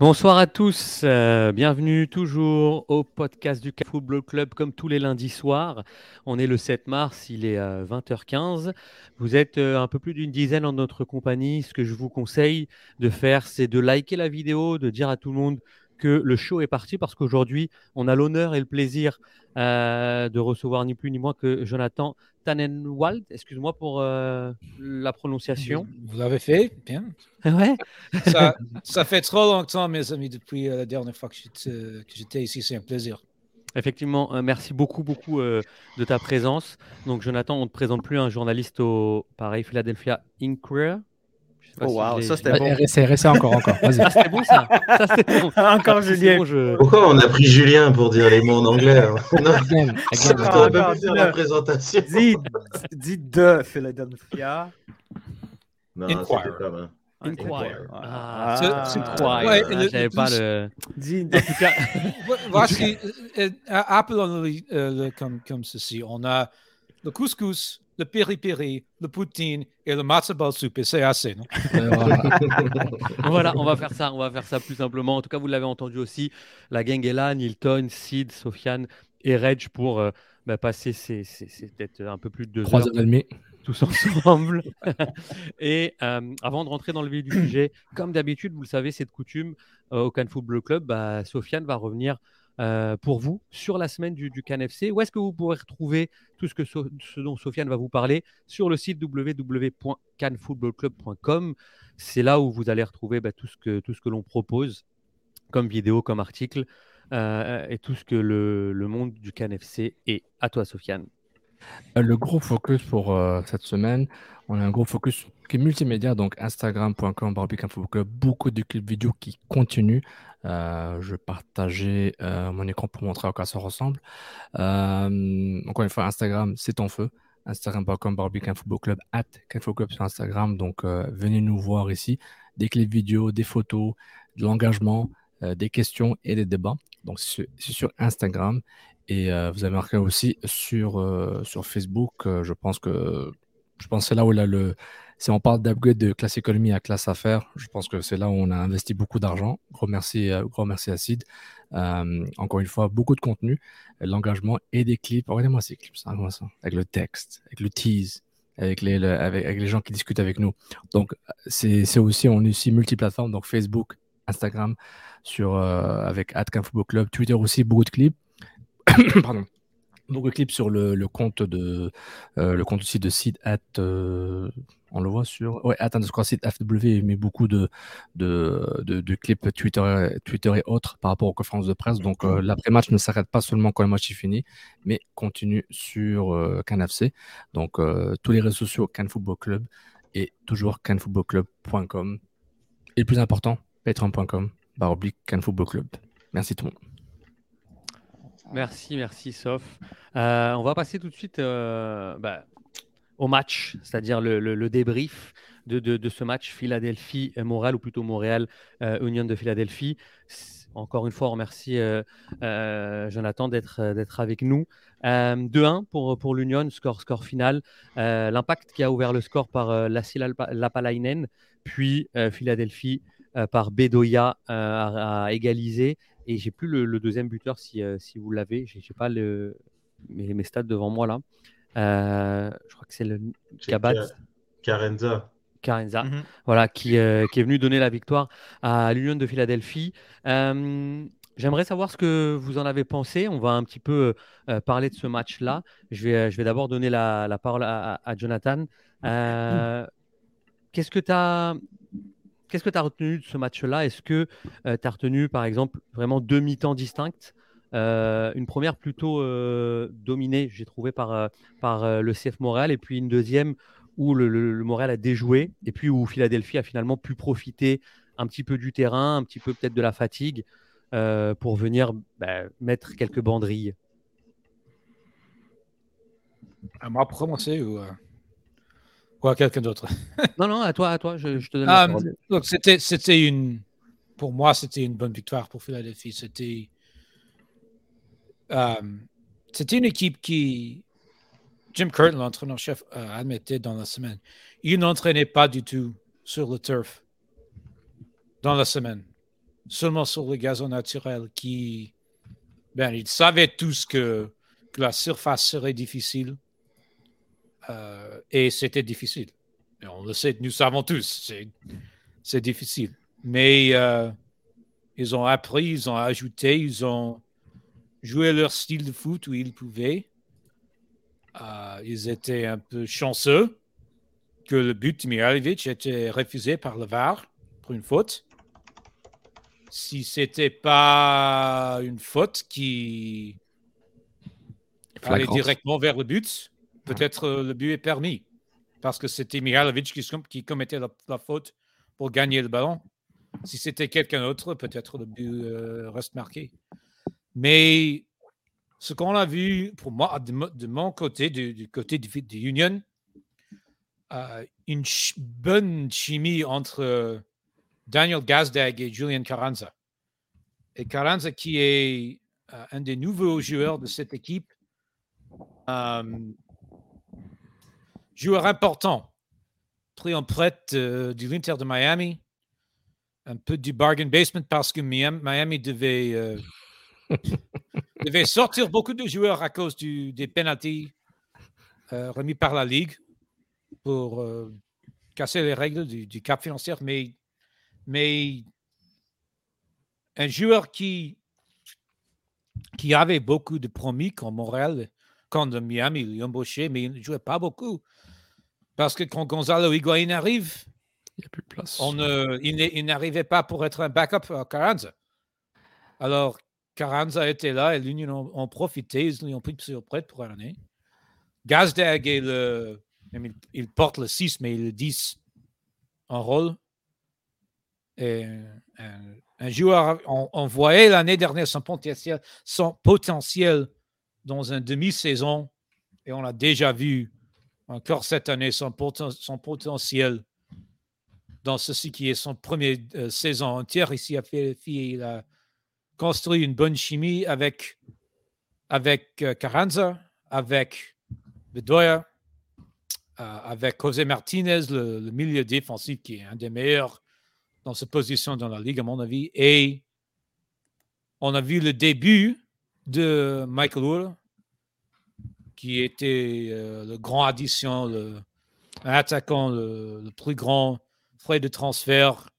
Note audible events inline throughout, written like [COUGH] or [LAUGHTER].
Bonsoir à tous, euh, bienvenue toujours au podcast du Football Club comme tous les lundis soirs. On est le 7 mars, il est 20h15. Vous êtes euh, un peu plus d'une dizaine en notre compagnie. Ce que je vous conseille de faire, c'est de liker la vidéo, de dire à tout le monde que le show est parti parce qu'aujourd'hui, on a l'honneur et le plaisir euh, de recevoir ni plus ni moins que Jonathan Tannenwald. Excuse-moi pour euh, la prononciation. Vous l'avez fait, bien. [LAUGHS] Ouais. ça, ça, fait trop longtemps, mes amis, depuis euh, la dernière fois que j'étais ici. C'est un plaisir. Effectivement, merci beaucoup, beaucoup de ta présence. Donc, Jonathan, on ne te présente plus un journaliste au, pareil, Philadelphia Inquirer. Oh wow, ça c'était bon. RSC, encore, encore. Ça c'était bon ça. ça bon. [LAUGHS] encore Julien. Pourquoi on a pris Julien pour dire les mots en anglais hein [LAUGHS] Non, again, [LAUGHS] again. pas faire la présentation. Dis, dis de Philadelphia. Non, comme un. Inquire. Ah, ah, c'est quoi? Ouais, J'avais pas le. Dis, en tout cas. Voici, euh, euh, appelons-le euh, comme, comme ceci. On a le couscous, le piri-piri, le poutine et le matzo ball soup. C'est assez, non? [LAUGHS] [LAUGHS] Voilà. on va faire ça. On va faire ça plus simplement. En tout cas, vous l'avez entendu aussi. La gang est là. Nilton, Sid, Sofiane et Reg pour euh, bah, passer ces, peut-être un peu plus de deux Trois heures. et tous ensemble. [LAUGHS] et euh, avant de rentrer dans le vif du sujet, comme d'habitude, vous le savez, c'est de coutume euh, au Can Football Club, bah, Sofiane va revenir euh, pour vous sur la semaine du, du CanFC. Où est-ce que vous pourrez retrouver tout ce, que ce dont Sofiane va vous parler sur le site www.canfootballclub.com. C'est là où vous allez retrouver bah, tout ce que, que l'on propose comme vidéo, comme article euh, et tout ce que le, le monde du CanFC est. À toi, Sofiane. Euh, le gros focus pour cette semaine, on a un gros focus qui est multimédia, donc instagram.com, club, beaucoup de clips vidéo qui continuent. Euh, je partageais euh, mon écran pour montrer à quoi ça ressemble. Euh, encore une fois, Instagram, c'est ton feu. Instagram.com, Barbican Football Club, at Club sur Instagram. Donc, venez nous voir ici. Des clips vidéo, des photos, de l'engagement, des questions et des débats. Donc, c'est sur Instagram. Et vous avez marqué aussi sur, sur Facebook. je pense que je pense c'est là où là, le, si on parle d'upgrade de classe économie à classe affaires, je pense que c'est là où on a investi beaucoup d'argent. Gros merci, euh, gros à Sid. Euh, encore une fois, beaucoup de contenu, l'engagement et des clips. Regardez-moi ces clips, ça, avec le texte, avec le tease, avec les, avec, les gens qui discutent avec nous. Donc, c'est aussi, on est aussi multiplateforme, donc Facebook, Instagram, sur, euh, avec Club, Twitter aussi, beaucoup de clips. [COUGHS] Pardon beaucoup de clips sur le, compte de le compte aussi de Sid at on le voit sur. Ouais, je crois site FW met beaucoup de, de, de, clips Twitter, Twitter et autres par rapport aux conférences de presse. Donc, euh, l'après-match ne s'arrête pas seulement quand le match est fini, mais continue sur euh, CanFC. Donc, euh, tous les réseaux sociaux Can Football Club et toujours canfootballclub.com. Et le plus important, patreon.com, barre oblique Football Club. Merci tout le monde. Merci, merci, Sof. on va passer tout de suite. Bah, au match, c'est-à-dire le, débrief de, ce match Philadelphie-Montréal, ou plutôt Montréal-Union de Philadelphie. Encore une fois, on remercie euh, euh, Jonathan d'être avec nous. 2-1 euh, pour, pour l'Union, score, score final. L'impact qui a ouvert le score par Lassi Lapalainen, puis Philadelphie par Bedoya a, égalisé. Et j'ai plus le, deuxième buteur si, si vous l'avez. J'ai pas le, mes, mes stats devant moi là. Euh, je crois que c'est le Kabat. Carenza. Carenza, mhm. voilà, qui, euh, qui, est venu donner la victoire à l'Union de Philadelphie. Euh, j'aimerais savoir ce que vous en avez pensé. On va un petit peu parler de ce match-là. Je vais, je vais d'abord donner la, la parole à, à Jonathan. Qu'est-ce que tu as Qu'est-ce que tu as retenu de ce match-là? Est-ce que tu as retenu, par exemple, vraiment deux mi-temps distinctes? Euh, une première plutôt euh, dominée, j'ai trouvé, par, euh, par le CF Montréal, et puis une deuxième où le, le, Montréal a déjoué, et puis où Philadelphie a finalement pu profiter un petit peu du terrain, un petit peu peut-être de la fatigue, pour venir bah, mettre quelques banderilles. À moi pour commencer ou, à quelqu'un d'autre [LAUGHS] Non, non, à toi, à toi, je, te donne la parole. Donc, c'était, c'était une, pour moi, c'était une bonne victoire pour Philadelphie. C'était euh, c'était une équipe qui, Jim Curtin, l'entraîneur-chef, euh, admettait dans la semaine, il n'entraînait pas du tout sur le turf dans la semaine. seulement sur le gazon naturel qui. Ben, ils savaient tous que, que la surface serait difficile. Euh, et c'était difficile. Et on le sait, nous savons tous, c'est difficile. Mais euh, ils ont appris, ils ont ajouté, ils ont joué leur style de foot où ils pouvaient. Euh, ils étaient un peu chanceux que le but de Mihailovic était refusé par le VAR pour une faute. Si c'était pas une faute qui allait directement vers le but, peut-être euh, le but est permis. Parce que c'était Mihailovic qui, commettait la, faute pour gagner le ballon. Si c'était quelqu'un d'autre, peut-être le but euh, reste marqué. Mais ce qu'on a vu, pour moi, de, mon côté, du, côté du, Union, euh, une bonne chimie entre Daniel Gazdag et Julian Carranza. Et Carranza, qui est un des nouveaux joueurs de cette équipe, joueur important, pris en prête du l'Inter de Miami, un peu du bargain basement parce que Miami devait [LAUGHS] devait sortir beaucoup de joueurs à cause du, des penalties euh, remis par la Ligue pour euh, casser les règles du, cap financier. Mais, mais un joueur qui, qui avait beaucoup de promis comme Morel, quand Miami l'a embauché, mais il ne jouait pas beaucoup. Parce que quand Gonzalo Higuain arrive, il n'y a plus de place. On, il n'arrivait pas pour être un backup à Carranza. Alors, Carranza était là et l'Union ont, profité. Ils ont pris sur prêt pour l'année. Gazdag est le. Il, porte le 6, mais il le 10 en rôle. Et un, joueur, on, voyait l'année dernière son potentiel, son potentiel dans un demi-saison. Et on a déjà vu encore cette année son, potentiel dans ceci qui est son première euh, saison entière ici à Philadelphie. Il a construit une bonne chimie avec, avec euh, Carranza, avec Bedoya, euh, avec José Martinez, le, milieu défensif qui est un des meilleurs dans sa position dans la ligue, à mon avis. Et on a vu le début de Michael Wood, qui était euh, le grand addition, le, attaquant, le, plus grand frais de transfert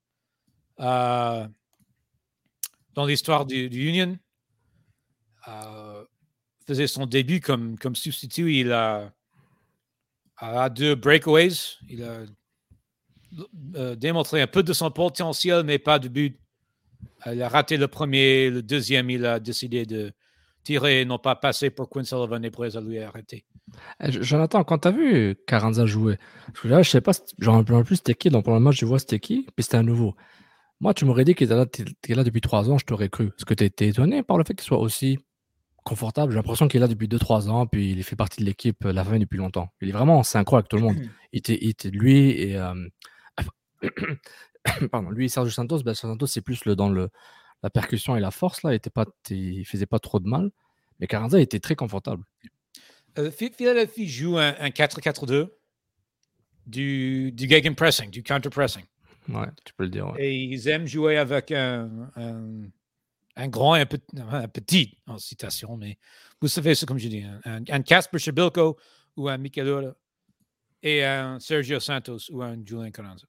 dans l'histoire du, Union. Euh, faisait son début comme, comme substitut. Il a, a deux breakaways. Il a euh, démontré un peu de son potentiel, mais pas de but. Il a raté le premier, le deuxième, il a décidé de tirer et non pas passer pour Quinn Sullivan et pour lui arrêter. Eh, Jonathan, quand tu as vu Carranza jouer, parce que là, je sais pas, j'en rappelle plus c'était qui, donc pour le match, je vois c'était qui, puis c'était un nouveau. Moi, tu m'aurais dit qu'il était là, depuis trois ans, je t'aurais cru. Est-ce que tu étais étonné par le fait qu'il soit aussi confortable J'ai l'impression qu'il est là depuis deux, trois ans, puis il fait partie de l'équipe euh, la fin depuis longtemps. Il est vraiment en synchro avec tout le monde. [CLEARS THROAT] Il était, lui et. Euh, [CLEARS THROAT] pardon, lui et Sergio Santos, ben, Santos, c'est plus le, dans le, la percussion et la force. Là. Il ne faisait pas trop de mal. Mais Carranza était très confortable. Euh, Philadelphie joue un, 4-4-2 du, du gegenpressing, du counter-pressing. Ouais, tu peux le dire. Et ils aiment jouer avec un, un, grand et un, petit, en citation, mais vous savez, c'est comme je dis, un, un Casper Shabilko ou un Michelora et un Sergio Santos ou un Julian Carranza.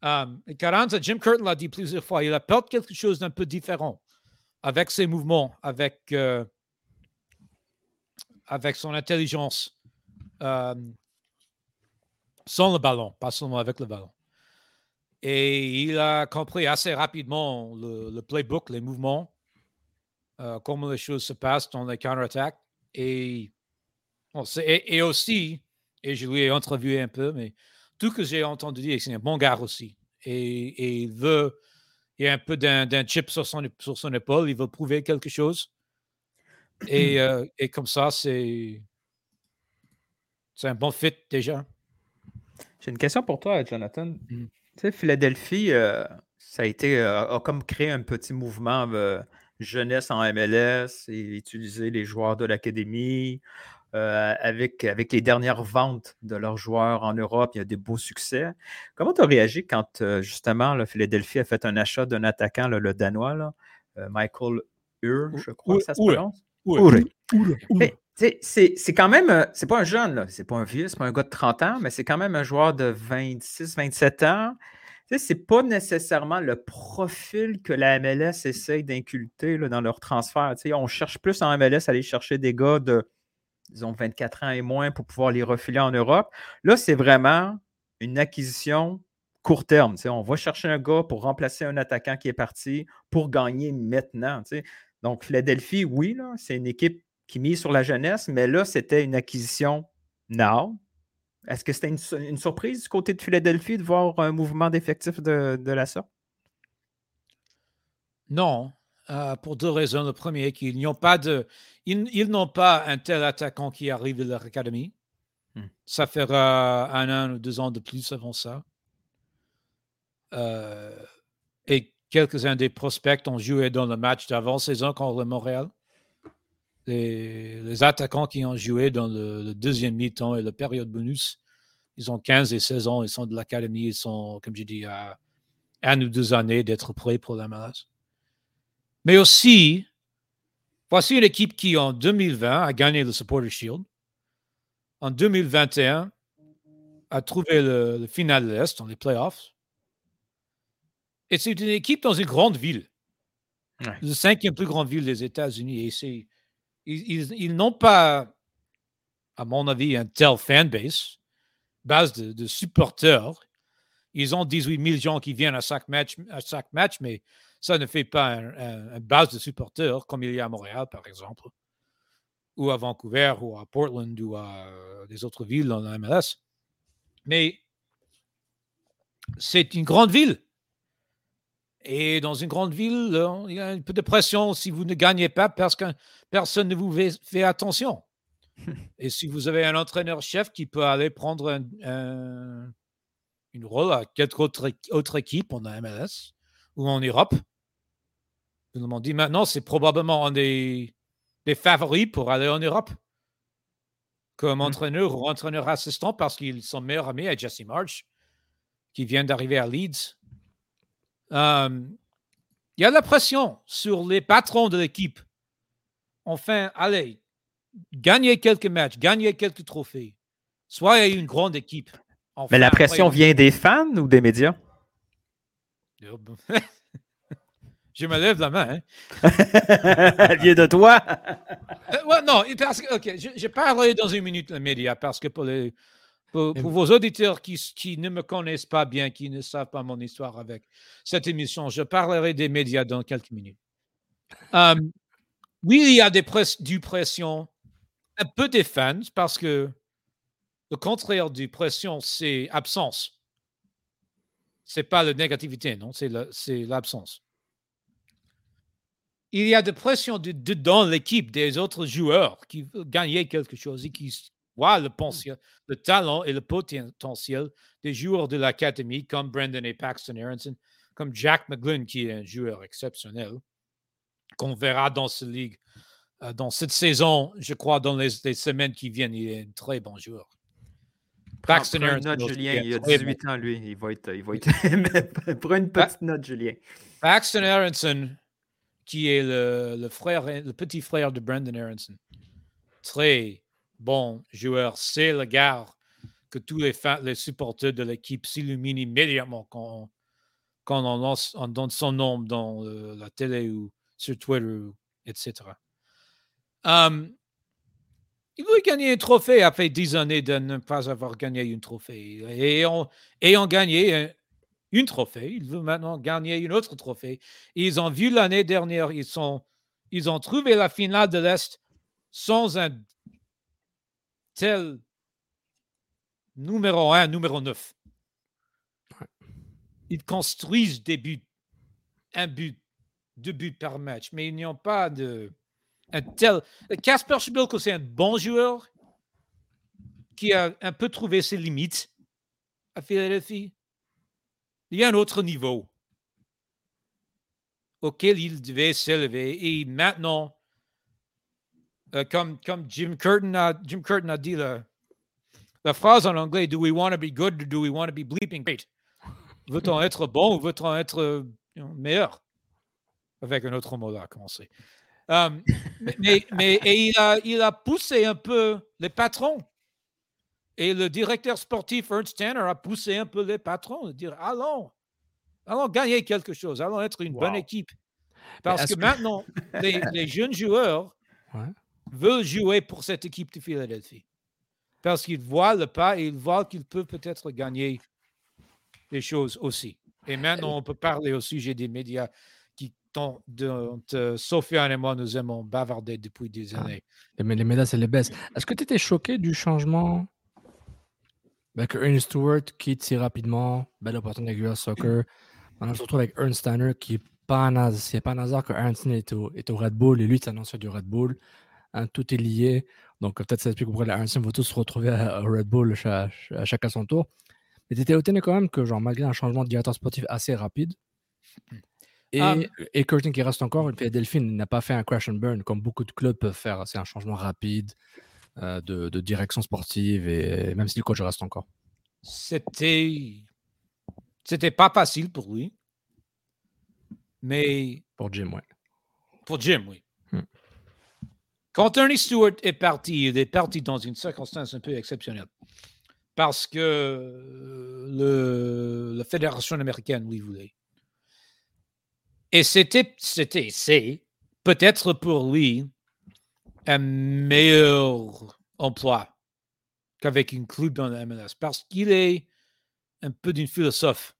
Um, Carranza, Jim Curtin l'a dit plusieurs fois, il apporte quelque chose d'un peu différent avec ses mouvements, avec, euh, avec son intelligence, um, sans le ballon, pas seulement avec le ballon. Et il a compris assez rapidement le, playbook, les mouvements, euh, comment les choses se passent dans les counter-attaques. Et, et, aussi, et je lui ai interviewé un peu, mais tout ce que j'ai entendu dire, c'est un bon gars aussi. Et, il veut, il y a un peu d'un chip sur son, sur son épaule, il veut prouver quelque chose. Et, [CLEARS THROAT] euh, et comme ça, c'est un bon fit déjà. J'ai une question pour toi, Jonathan. Mmh. Tu sais, Philadelphie, euh, ça a été, euh, a comme créé un petit mouvement jeunesse en MLS et utiliser les joueurs de l'académie. Euh, avec, avec les dernières ventes de leurs joueurs en Europe. Il y a des beaux succès. Comment tu as réagi quand, euh, justement, le Philadelphie a fait un achat d'un attaquant, le Danois, Michael Ur, je crois que ça se prononce? C'est quand même, c'est pas un jeune, c'est pas un vieux, c'est pas un gars de 30 ans, mais c'est quand même un joueur de 26, 27 ans c'est pas nécessairement le profil que la MLS essaye d'inculter dans leur transfert. on cherche plus en MLS à aller chercher des gars de, disons, 24 ans et moins pour pouvoir les refiler en Europe. Là, c'est vraiment une acquisition court terme. on va chercher un gars pour remplacer un attaquant qui est parti pour gagner maintenant. Donc, Philadelphie, oui, c'est une équipe qui mise sur la jeunesse, mais là, c'était une acquisition now, est-ce que c'était une, surprise du côté de Philadelphie de voir un mouvement d'effectifs de, la sorte? Non, euh, pour deux raisons. Le premier, qu'ils n'ont pas de, ils, n'ont pas un tel attaquant qui arrive de leur académie. Hmm. Ça fera un an ou deux ans de plus avant ça. Euh, et quelques-uns des prospects ont joué dans le match d'avant-saison contre le Montréal les, attaquants qui ont joué dans le, deuxième mi-temps et la période bonus, ils ont 15 et 16 ans, ils sont de l'académie, ils sont, comme je dis, à un ou deux années d'être prêts pour la MLS. Mais aussi, voici une équipe qui, en 2020, a gagné le Supporter Shield. En 2021, a trouvé le, final de l'Est dans les playoffs. Et c'est une équipe dans une grande ville. La cinquième plus grande ville des États-Unis. Et c'est ils, n'ont pas, à mon avis, un tel fanbase, base de, supporters. Ils ont 18 000 gens qui viennent à chaque match, à chaque match mais ça ne fait pas une base de supporters comme il y a à Montréal, par exemple, ou à Vancouver, ou à Portland, ou à des autres villes dans la MLS. Mais c'est une grande ville. Et dans une grande ville, il y a un peu de pression si vous ne gagnez pas parce que personne ne vous fait, attention. [LAUGHS] Et si vous avez un entraîneur-chef qui peut aller prendre un, une rôle à quelque autre, autre équipe en MLS ou en Europe, vous me dit maintenant, c'est probablement un des, des, favoris pour aller en Europe comme mmh. entraîneur ou entraîneur assistant parce qu'ils sont meilleurs amis à Jesse March, qui vient d'arriver à Leeds. il y a la pression sur les patrons de l'équipe enfin, allez, gagnez quelques matchs, gagnez quelques trophées. Soyez une grande équipe. Mais la pression vient des fans ou des médias? Je me lève la main. Hein. [LAUGHS] Elle vient de toi? Euh, non, parce que, OK, je, parlerai dans une minute les médias parce que pour, les, pour, vos auditeurs qui, qui, ne me connaissent pas bien, qui ne savent pas mon histoire avec cette émission, je parlerai des médias dans quelques minutes. Um, oui, il y a des du pression, un peu des fans, parce que le contraire du pression, c'est absence. C'est pas la négativité, non, c'est l'absence. Il y a des pressions de, dans l'équipe des autres joueurs qui veulent gagner quelque chose et qui voient le, le talent et le potentiel des joueurs de l'académie comme Brandon et Paxton Aronson, comme Jack McGlynn, qui est un joueur exceptionnel qu'on verra dans cette ligue. Euh, dans cette saison, je crois, dans les, semaines qui viennent, il est un très bon joueur. Paxton note, Julien, il a 18 ans, lui. Il va être. Il va être... [LAUGHS] [LAUGHS] Prends une petite note, Julien. Paxton Aronson, qui est le, le, frère, le petit frère de Brandon Aronson. Très bon joueur. C'est le gars que tous les, les supporters de l'équipe s'illuminent immédiatement quand, quand on, lance, on donne son nom dans euh, la télé ou sur Twitter, etc. Um, il veut gagner un trophée après dix années de ne pas avoir gagné un trophée. Et on, ayant gagné un, trophée, il veut maintenant gagner une autre trophée. Ils ont vu l'année dernière, ils, sont, ils ont trouvé la finale de l'Est sans un tel numéro 1, numéro 9. Ils construisent des buts, un but deux buts par match, mais ils n'ont pas de un tel. Casper Schmilko, c'est un bon joueur qui a un peu trouvé ses limites à Philadelphie. Il y a un autre niveau auquel il devait s'élever et maintenant, euh, comme, Jim, Curtin a, dit la, la phrase en anglais Do we want to be good or do we want to be bleeping great? Veut-on être bon ou veut-on être euh, meilleur? Avec un autre mot là à commencer. Um, mais, mais et il, a, il a poussé un peu les patrons. Et le directeur sportif Ernst Tanner a poussé un peu les patrons de dire allons, allons gagner quelque chose, allons être une bonne équipe. Parce que, maintenant, [LAUGHS] les, jeunes joueurs veulent jouer pour cette équipe de Philadelphie. Parce qu'ils voient le pas et ils voient qu'ils peuvent peut-être gagner des choses aussi. Et maintenant, on peut parler au sujet des médias dont, dont euh, Sofiane et moi, nous aimons bavarder depuis des ah. années. Les, médias, c'est les baisses. Est-ce que tu étais choqué du changement? Ben, que Ernest Stewart quitte si rapidement, belle opportunité avec US Soccer. On se retrouve avec Ernst Steiner qui n'est pas un hasard, pas un hasard que Ernst est au, est au Red Bull et lui, c'est annonceur du Red Bull. Hein, tout est lié. Donc, peut-être ça explique pourquoi les Ernst vont tous se retrouver à, Red Bull à, chacun son tour. Mais tu étais étonné quand même que, genre, malgré un changement de directeur sportif assez rapide, et, um, et Curtin qui reste encore, et Delphine n'a pas fait un crash and burn comme beaucoup de clubs peuvent faire. C'est un changement rapide euh, de, de, direction sportive, et même si le coach reste encore. C'était. C'était pas facile pour lui. Mais. Pour Jim, oui. Pour Jim, oui. Hmm. Quand Ernie Stewart est parti, il est parti dans une circonstance un peu exceptionnelle. Parce que le, la Fédération américaine lui voulait. Et c'était, c'était, c'est peut-être pour lui un meilleur emploi qu'avec un club dans la MLS parce qu'il est un peu d'une philosophe,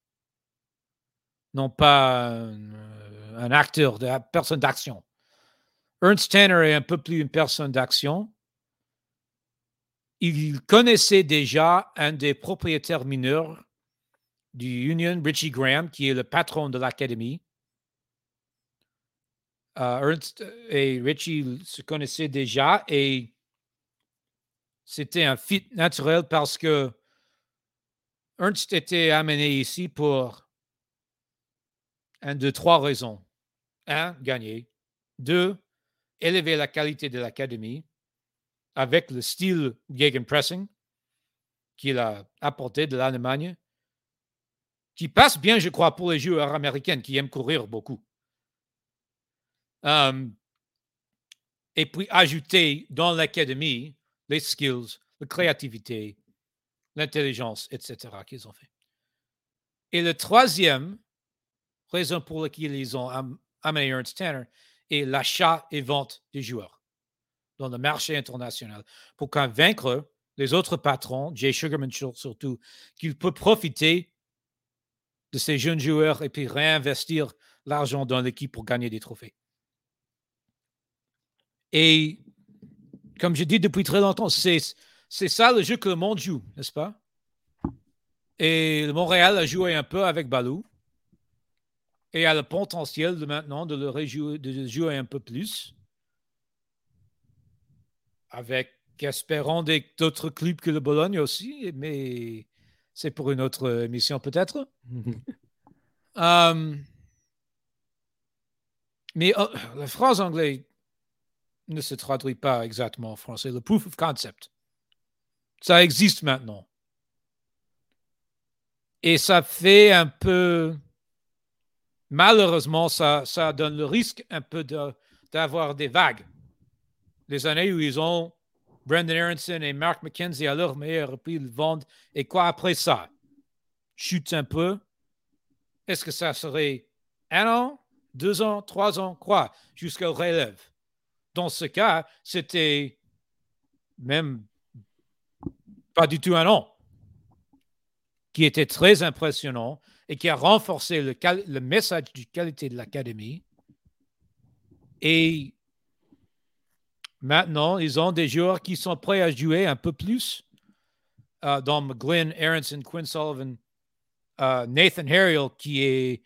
non pas un, acteur, de, personne d'action. Ernst Tanner est un peu plus une personne d'action. Il connaissait déjà un des propriétaires mineurs du Union, Richie Graham, qui est le patron de l'académie. Euh, Ernst et Richie se connaissaient déjà et c'était un fit naturel parce que Ernst était amené ici pour un de trois raisons. Un, gagner. Deux, élever la qualité de l'académie avec le style Gegenpressing qu'il a apporté de l'Allemagne, qui passe bien, je crois, pour les joueurs américains qui aiment courir beaucoup. Um, et puis ajouter dans l'académie les skills, la créativité, l'intelligence, etc. qu'ils ont fait. Et le troisième raison pour laquelle ils ont amené Ernst Tanner est l'achat et vente des joueurs dans le marché international pour convaincre les autres patrons, Jay Sugarman surtout, qu'il peut profiter de ces jeunes joueurs et puis réinvestir l'argent dans l'équipe pour gagner des trophées. Et comme je dis depuis très longtemps, c'est, c'est ça le jeu que le monde joue, n'est-ce pas? Et le Montréal a joué un peu avec Balou et a le potentiel de maintenant de le rejouer, de jouer un peu plus avec, espérant, d'autres clubs que le Bologne aussi, mais c'est pour une autre émission peut-être. um, [LAUGHS] mais oh, la phrase anglaise ne se traduit pas exactement en français. Le proof of concept. Ça existe maintenant. Et ça fait un peu. Malheureusement, ça, ça donne le risque un peu d'avoir des vagues. Les années où ils ont Brandon Aronson et Mark McKenzie à leur meilleur, puis ils vendent. Et quoi après ça? Chute un peu. Est-ce que ça serait un an, deux ans, trois ans, quoi, jusqu'au relève? Dans ce cas, c'était même pas du tout un an, qui était très impressionnant et qui a renforcé le, message de qualité de l'académie. Et maintenant, ils ont des joueurs qui sont prêts à jouer un peu plus. Euh, dans Aronson, Quinn Sullivan, euh, Nathan Harriel, qui, est,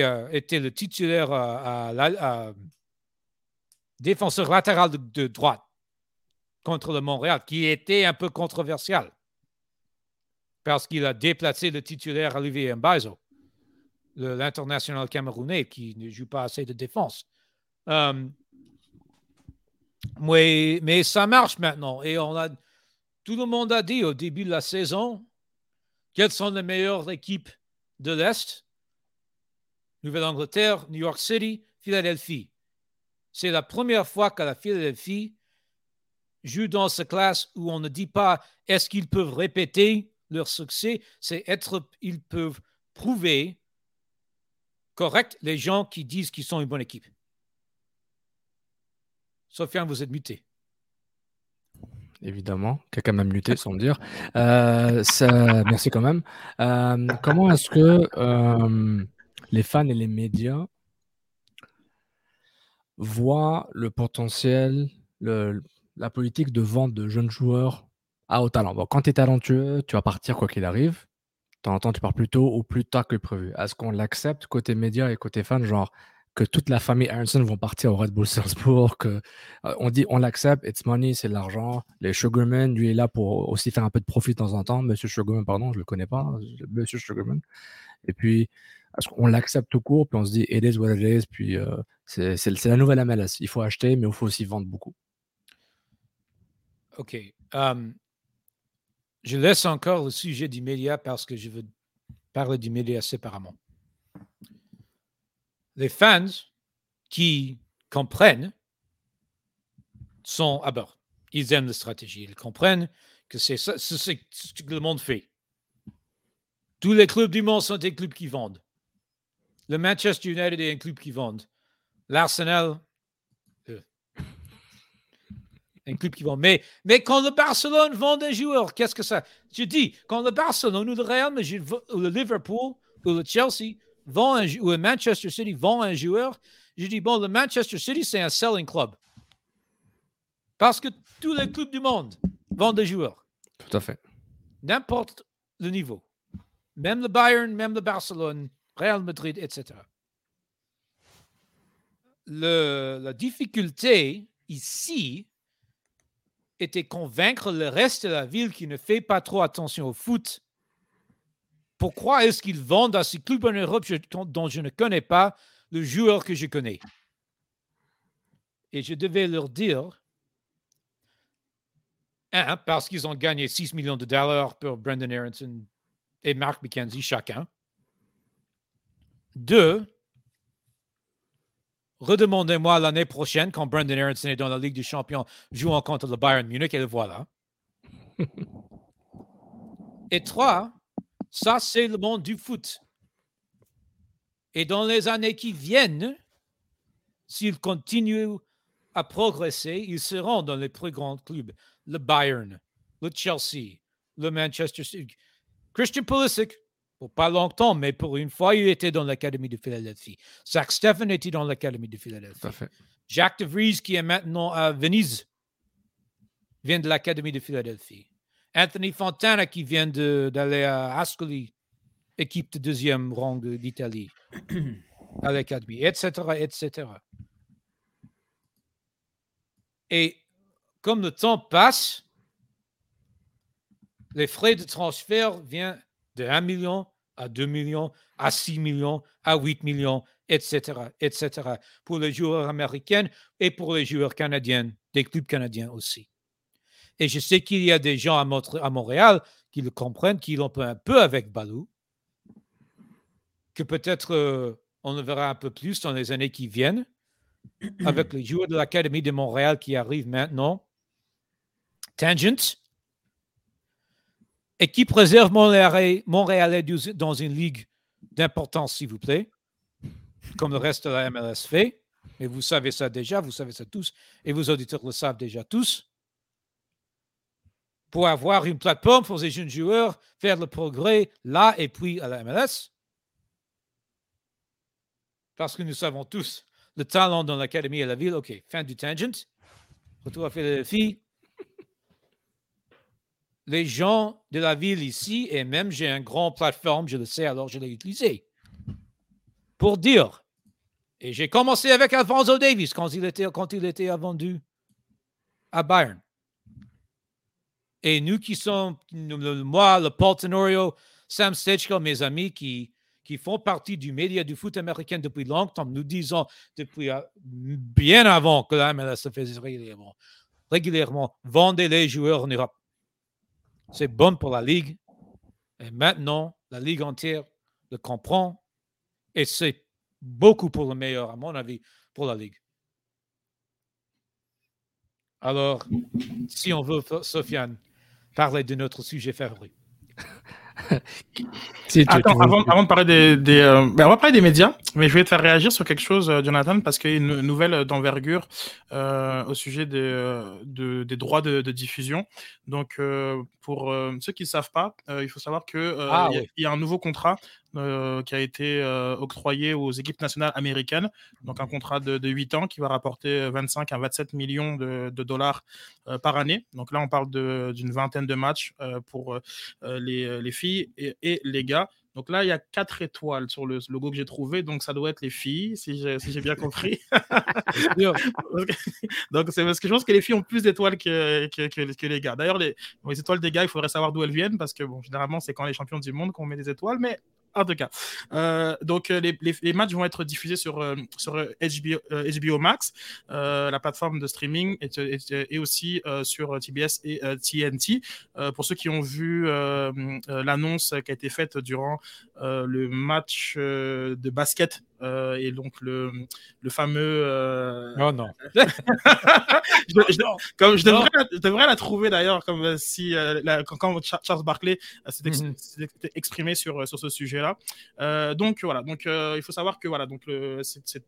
a été le titulaire à, à défenseur latéral de, droite contre le Montréal, qui était un peu controversial parce qu'il a déplacé le titulaire Olivier Mbazo, l'international camerounais qui ne joue pas assez de défense. Euh, Mais, mais ça marche maintenant. Et on a, tout le monde a dit au début de la saison quelles sont les meilleures équipes de l'Est? Nouvelle-Angleterre, New York City, Philadelphie. C'est la première fois que la Philadelphie joue dans cette classe où on ne dit pas est-ce qu'ils peuvent répéter leur succès, c'est être, ils peuvent prouver correct les gens qui disent qu'ils sont une bonne équipe. Sofiane, vous êtes muté. Évidemment, quelqu'un m'a muté sans dire. Euh, merci quand même. Euh, comment est-ce que euh, les fans et les médias voient le potentiel, la politique de vente de jeunes joueurs à haut talent Quand tu es talentueux, tu vas partir quoi qu'il arrive. De temps en temps, tu pars plus tôt ou plus tard que prévu. Est-ce qu'on l'accepte côté médias et côté fans Genre, que toute la famille Aronson vont partir au Red Bull Salzbourg, que euh, on dit on l'accepte, it's money, c'est l'argent. Les Sugarman, lui est là pour aussi faire un peu de profit de temps en temps. Monsieur Sugarman, pardon, je le connais pas, Monsieur Sugarman. Et puis on l'accepte tout court, puis on se dit it is what it is, puis euh, c'est la nouvelle MLS. Il faut acheter, mais il faut aussi vendre beaucoup. Ok. Je laisse encore le sujet du média parce que je veux parler du média séparément les fans qui comprennent sont à bord. Ils aiment la stratégie. Ils comprennent que c'est ce que le monde fait. Tous les clubs du monde sont des clubs qui vendent. Le Manchester United est un club qui vend. L'Arsenal, euh, un club qui vend. Mais, mais quand le Barcelone vend des joueurs, qu'est-ce que ça? Je dis, quand le Barcelone ou le Real Madrid ou le Liverpool ou le Chelsea vend un, ou Manchester City vend un joueur, je dis, bon, le Manchester City, c'est un selling club. Parce que tous les clubs du monde vendent des joueurs. Tout à fait. N'importe le niveau. Même le Bayern, même le Barcelone, Real Madrid, etc. La difficulté ici était convaincre le reste de la ville qui ne fait pas trop attention au foot pourquoi est-ce qu'ils vendent à ces clubs en Europe dont je ne connais pas le joueur que je connais? Et je devais leur dire, un, parce qu'ils ont gagné 6 millions de dollars pour Brendan Aronson et Mark McKenzie chacun. Deux, redemandez-moi l'année prochaine, quand Brendan Aronson est dans la Ligue des Champions, jouant contre le Bayern Munich, et le voilà. [LAUGHS] et trois, ça, c'est le monde du foot. Et dans les années qui viennent, s'ils continuent à progresser, ils seront dans les plus grands clubs. Le Bayern, le Chelsea, le Manchester City. Christian Pulisic, pour pas longtemps, mais pour une fois, il était dans l'Académie de Philadelphie. Zach Steffen était dans l'Académie de Philadelphie. Jacques de Vries, qui est maintenant à Venise, vient de l'Académie de Philadelphie. Anthony Fontana qui vient d'aller à Ascoli, équipe de deuxième rang d'Italie, à l'académie, etc., etc. Et comme le temps passe, les frais de transfert viennent de 1 million à 2 millions, à 6 millions, à 8 millions, etc., etc., pour les joueurs américains et pour les joueurs canadiens, des clubs canadiens aussi. Et je sais qu'il y a des gens à, Montréal qui le comprennent, qui l'ont un peu avec Balou, que peut-être euh, on le verra un peu plus dans les années qui viennent, avec les joueurs de l'Académie de Montréal qui arrivent maintenant. Tangent, et qui préserve Montréalais, Montréalais dans une ligue d'importance, s'il vous plaît, comme le reste de la MLS fait. Et vous savez ça déjà, vous savez ça tous, et vos auditeurs le savent déjà tous pour avoir une plateforme pour les jeunes joueurs, faire le progrès là et puis à la MLS. Parce que nous savons tous le talent dans l'académie et la ville. OK, fin du tangent. Retour à Philadelphie. Les gens de la ville ici, et même j'ai une grande plateforme, je le sais, alors je l'ai utilisé, pour dire, et j'ai commencé avec Alfonso Davis quand il était, quand il vendu à Bayern. Et nous qui sommes, moi, le Paul Tenorio, Sam Stechko, mes amis qui, qui font partie du média du foot américain depuis longtemps, nous disons depuis euh, bien avant que la MLS se faisait régulièrement, régulièrement, vendez les joueurs en Europe. C'est bon pour la Ligue. Et maintenant, la Ligue entière le comprend. Et c'est beaucoup pour le meilleur, à mon avis, pour la Ligue. Alors, si on veut, Sofiane, parler de notre sujet favori. [LAUGHS] [LAUGHS] Attends, avant, de parler des, des euh, ben, on va parler des médias, mais je vais te faire réagir sur quelque chose, euh, Jonathan, parce qu'il y a une nouvelle d'envergure euh, au sujet des, de, des droits de, diffusion. Donc, pour ceux qui ne savent pas, il faut savoir que ah il y, a un nouveau contrat qui a été octroyé aux équipes nationales américaines. Donc, un contrat de, de 8 ans qui va rapporter 25 à 27 millions de, dollars par année. Donc là, on parle d'une vingtaine de matchs pour les, les, filles et, et les gars. Donc là, il y a quatre étoiles sur le logo que j'ai trouvé, donc ça doit être les filles, si j'ai bien compris. [LAUGHS] donc c'est parce que je pense que les filles ont plus d'étoiles que, que, les gars. D'ailleurs, les, les, étoiles des gars, il faudrait savoir d'où elles viennent, parce que bon, généralement, c'est quand les champions du monde qu'on met des étoiles, mais en tout cas. Euh, donc, euh, les, les, matchs vont être diffusés sur, euh, sur HBO, HBO Max, la plateforme de streaming, et, et, aussi sur TBS et TNT. pour ceux qui ont vu l'annonce qui a été faite durant le match de basket et donc le, le fameux. Oh non. [LAUGHS] je, comme je, devrais, je, devrais, la trouver d'ailleurs, comme si la, quand, Charles Barkley s'était mhm. exprimé sur, sur ce sujet euh, donc voilà, donc euh, il faut savoir que voilà, donc le,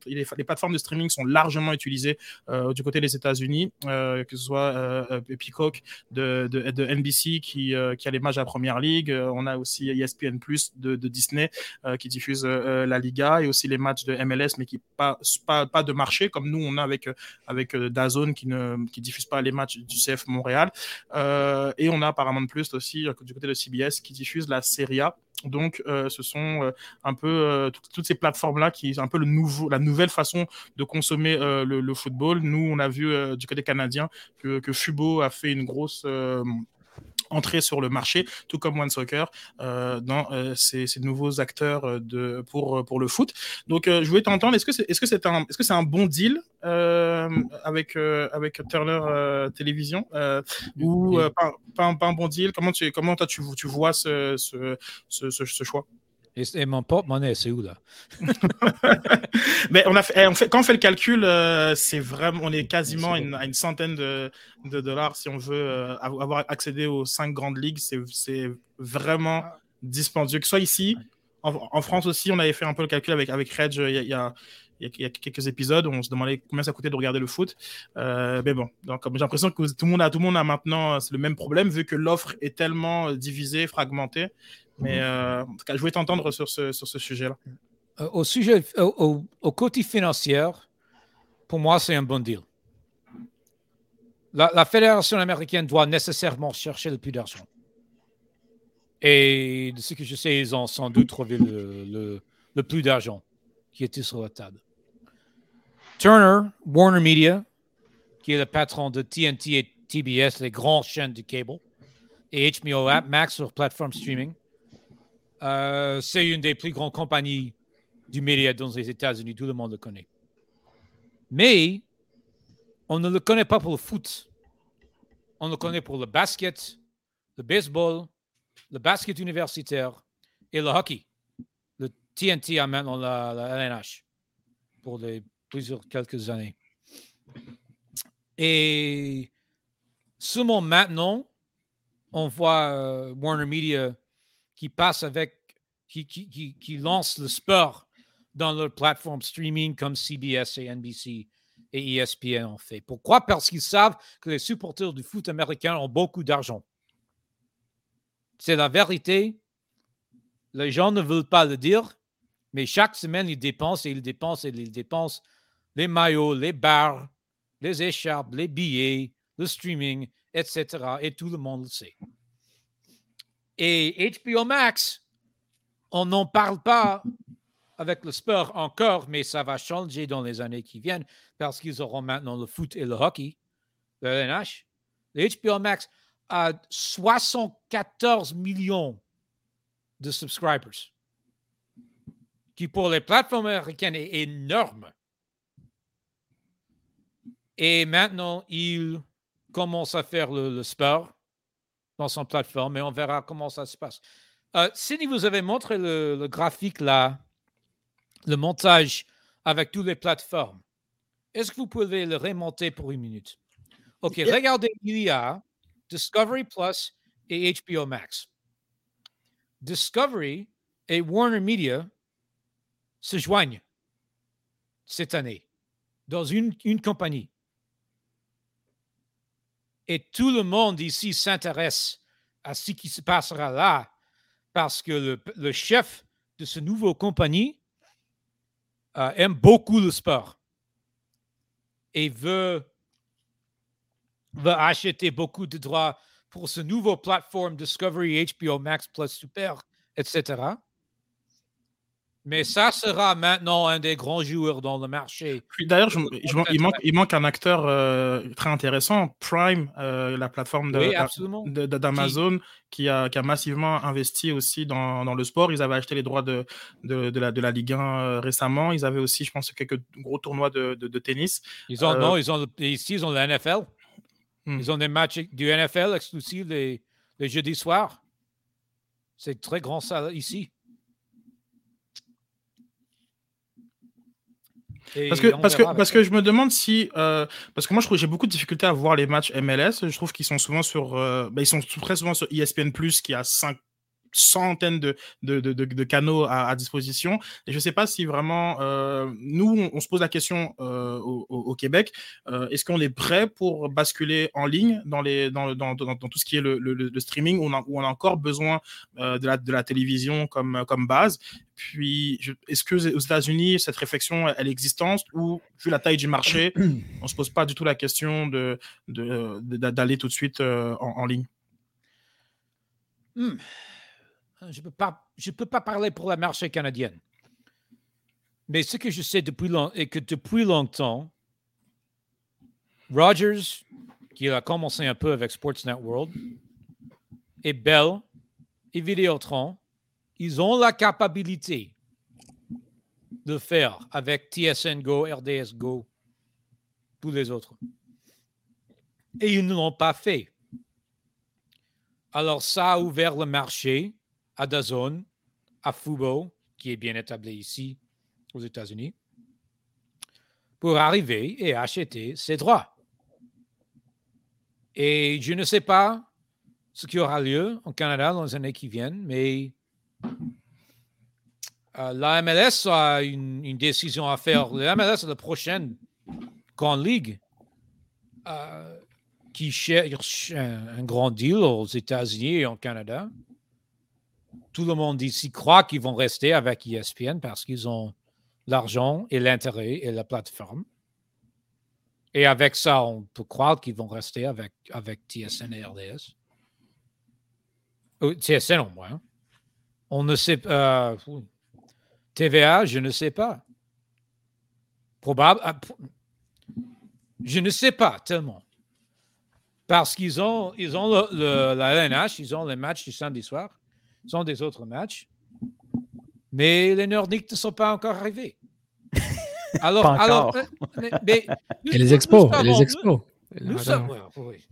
les, plateformes de streaming sont largement utilisées euh, du côté des États-Unis, que ce soit Peacock de, de, NBC qui, qui a les matchs à la Première Ligue, on a aussi ESPN Plus de, de Disney qui diffuse la Liga et aussi les matchs de MLS mais qui pas pas, de marché comme nous on a avec avec Dazone qui ne qui diffuse pas les matchs du CF Montréal et on a Paramount Plus aussi du côté de CBS qui diffuse la Serie A donc, euh, ce sont euh, un peu euh, toutes ces plateformes-là qui sont un peu le nouveau, la nouvelle façon de consommer le, football. Nous, on a vu du côté canadien que, que Fubo a fait une grosse entrée sur le marché, tout comme One Soccer, dans ces, nouveaux acteurs de, pour, pour le foot. Donc, je voulais t'entendre, est-ce que c'est est -ce un, est -ce un bon deal avec, avec Turner Télévision ou pas, pas, un bon deal? Comment, tu, comment tu, vois ce, ce, ce choix? Et, mon porte-monnaie, c'est où là? [LAUGHS] Mais on a fait, eh, on fait, quand on fait le calcul, euh, c'est vraiment, on est quasiment à une, centaine de, de, dollars si on veut euh, avoir accédé aux cinq grandes ligues. C'est vraiment dispendieux. Que ce soit ici, en, France aussi, on avait fait un peu le calcul avec, avec Reg il y a, il y, a, quelques épisodes où on se demandait combien ça coûtait de regarder le foot. Euh, mais bon, donc j'ai l'impression que tout le monde a, tout le monde a maintenant le même problème vu que l'offre est tellement divisée, fragmentée. Mais mhm. euh, en tout cas, je voulais t'entendre sur ce, sur ce sujet-là. Euh, au, sujet, au, au, côté financier, pour moi, c'est un bon deal. La, fédération américaine doit nécessairement chercher le plus d'argent. Et de ce que je sais, ils ont sans doute trouvé le, le, le plus d'argent qui était sur la table. Turner, Warner Media, qui est le patron de TNT et TBS, les grandes chaînes de cable, et HBO Max sur plateforme streaming, euh, c'est une des plus grandes compagnies du média dans les États-Unis. Tout le monde le connaît. Mais on ne le connaît pas pour le foot. On le connaît pour le basket, le baseball, le basket universitaire et le hockey. Le TNT a maintenant la, LNH pour plusieurs quelques années. Et seulement maintenant, on voit euh, Warner Media qui passe avec, qui, qui, qui, qui lance le sport dans leur plateforme streaming comme CBS et NBC et ESPN ont fait. Pourquoi? Parce qu'ils savent que les supporters du foot américain ont beaucoup d'argent. C'est la vérité. Les gens ne veulent pas le dire, mais chaque semaine, ils dépensent et ils dépensent et ils dépensent les maillots, les bars, les écharpes, les billets, le streaming, etc. Et tout le monde le sait. Et HBO Max, on n'en parle pas avec le sport encore, mais ça va changer dans les années qui viennent parce qu'ils auront maintenant le foot et le hockey, le LNH. HBO Max a 74 millions de subscribers. qui pour les plateformes américaines est énorme. Et maintenant, il commence à faire le, sport dans son plateforme et on verra comment ça se passe. Euh, vous avez montré le, graphique là, le montage avec toutes les plateformes. Est-ce que vous pouvez le remonter pour une minute? OK, regardez, il y a Discovery Plus et HBO Max. Discovery et Warner Media se joignent cette année dans une, une compagnie. Et tout le monde ici s'intéresse à ce qui se passera là parce que le, chef de ce nouveau compagnie euh, aime beaucoup le sport et veut, veut acheter beaucoup de droits pour ce nouveau plateforme Discovery, HBO Max Plus Super, etc. Mais ça sera maintenant un des grands joueurs dans le marché. D'ailleurs, il, manque, il manque un acteur euh, très intéressant, Prime, euh, la plateforme d'Amazon, qui, a, qui a massivement investi aussi dans, dans, le sport. Ils avaient acheté les droits de, de, de la, de la Ligue 1 euh, récemment. Ils avaient aussi, je pense, quelques gros tournois de, de tennis. Ils ont, non, ils ont, ici, ils ont la NFL. Hmm. Ils ont des matchs du NFL exclusifs les, les jeudis soirs. C'est très grand ça ici. Parce que, parce, que, parce que je me demande si. Euh, parce que moi, je trouve j'ai beaucoup de difficultés à voir les matchs MLS. Je trouve qu'ils sont souvent sur. Euh, bah, ils sont très souvent sur ESPN, qui a 5 centaines de, de, de, de canaux à, disposition. Et je ne sais pas si vraiment, euh, nous, on, se pose la question euh, au, au, Québec, euh, est-ce qu'on est prêt pour basculer en ligne dans, les, dans, dans, dans, tout ce qui est le, le, le streaming, où on, a, où on, a, encore besoin de, la, de la télévision comme, comme base? Puis, est-ce que aux États-Unis, cette réflexion, elle est existante ou, vu la taille du marché, [CLEARS THROAT] on ne se pose pas du tout la question d'aller de, de, tout de suite en, en, ligne? Hmm. Je ne peux, pas, peux pas parler pour la marché canadienne. Mais ce que je sais depuis longtemps est que depuis longtemps, Rogers, qui a commencé un peu avec Sportsnet World, et Bell et Vidéotron, ils ont la capacité de faire avec TSN Go, RDS Go, tous les autres. Et ils ne l'ont pas fait. Alors ça a ouvert le marché à Dazone, à Fubo, qui est bien établi ici aux États-Unis, pour arriver et acheter ses droits. Et je ne sais pas ce qui aura lieu en Canada dans les années qui viennent, mais euh, la MLS a une, décision à faire. La MLS est la prochaine grande ligue euh, qui cherche un, grand deal aux États-Unis et au Canada tout le monde ici croit qu'ils vont rester avec ESPN parce qu'ils ont l'argent et l'intérêt et la plateforme. Et avec ça, on peut croire qu'ils vont rester avec, TSN et RDS. TSN au moins. On ne sait pas. Euh, TVA, je ne sais pas. Probable. Ah, je ne sais pas tellement. Parce qu'ils ont, ils ont la LNH, ils ont les matchs du samedi soir sont des autres matchs. Mais les Nordiques ne sont pas encore arrivés. [LAUGHS] Alors, alors euh, mais, et les expos, les expos.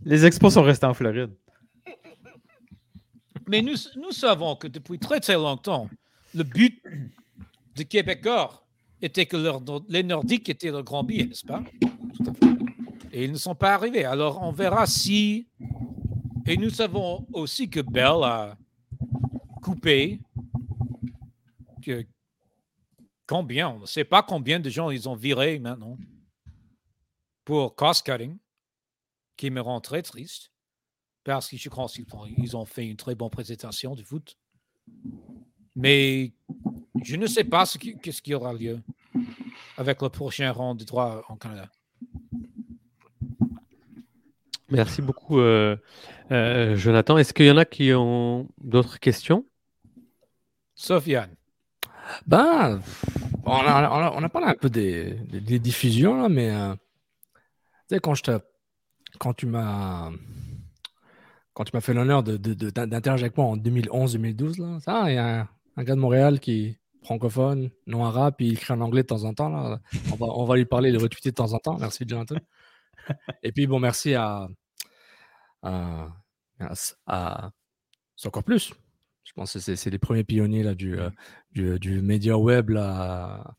Les expos sont restés en Floride. Mais nous, nous savons que depuis très très longtemps, le but de Québécois était que les Nordiques étaient le grand billet, n'est-ce pas? Et ils ne sont pas arrivés. Alors, on verra si. Et nous savons aussi que Bell a, coupé. Que, combien On ne sait pas combien de gens ils ont viré maintenant pour cost cutting, qui me rend très triste parce que je crois qu'ils ont fait une très bonne présentation du foot. Mais je ne sais pas ce qui, ce qui aura lieu avec le prochain rang de droit en Canada. Merci beaucoup, euh, euh, Jonathan. Est-ce qu'il y en a qui ont d'autres questions? Sofiane. Ben, on a, on, a, parlé un peu des, diffusions, là, mais euh, tu sais, quand, quand tu m'as quand tu m'as fait l'honneur d'interagir avec moi en 2011-2012, ça, il y a un, gars de Montréal qui, francophone, non arabe, puis il écrit en anglais de temps en temps. Là. On, va, on va lui parler, le retweeter de temps en temps. Merci, Jonathan. Et puis, bon, merci à, à, à, encore plus. Je pense que c'est les premiers pionniers là, du, euh, du, du média web, là,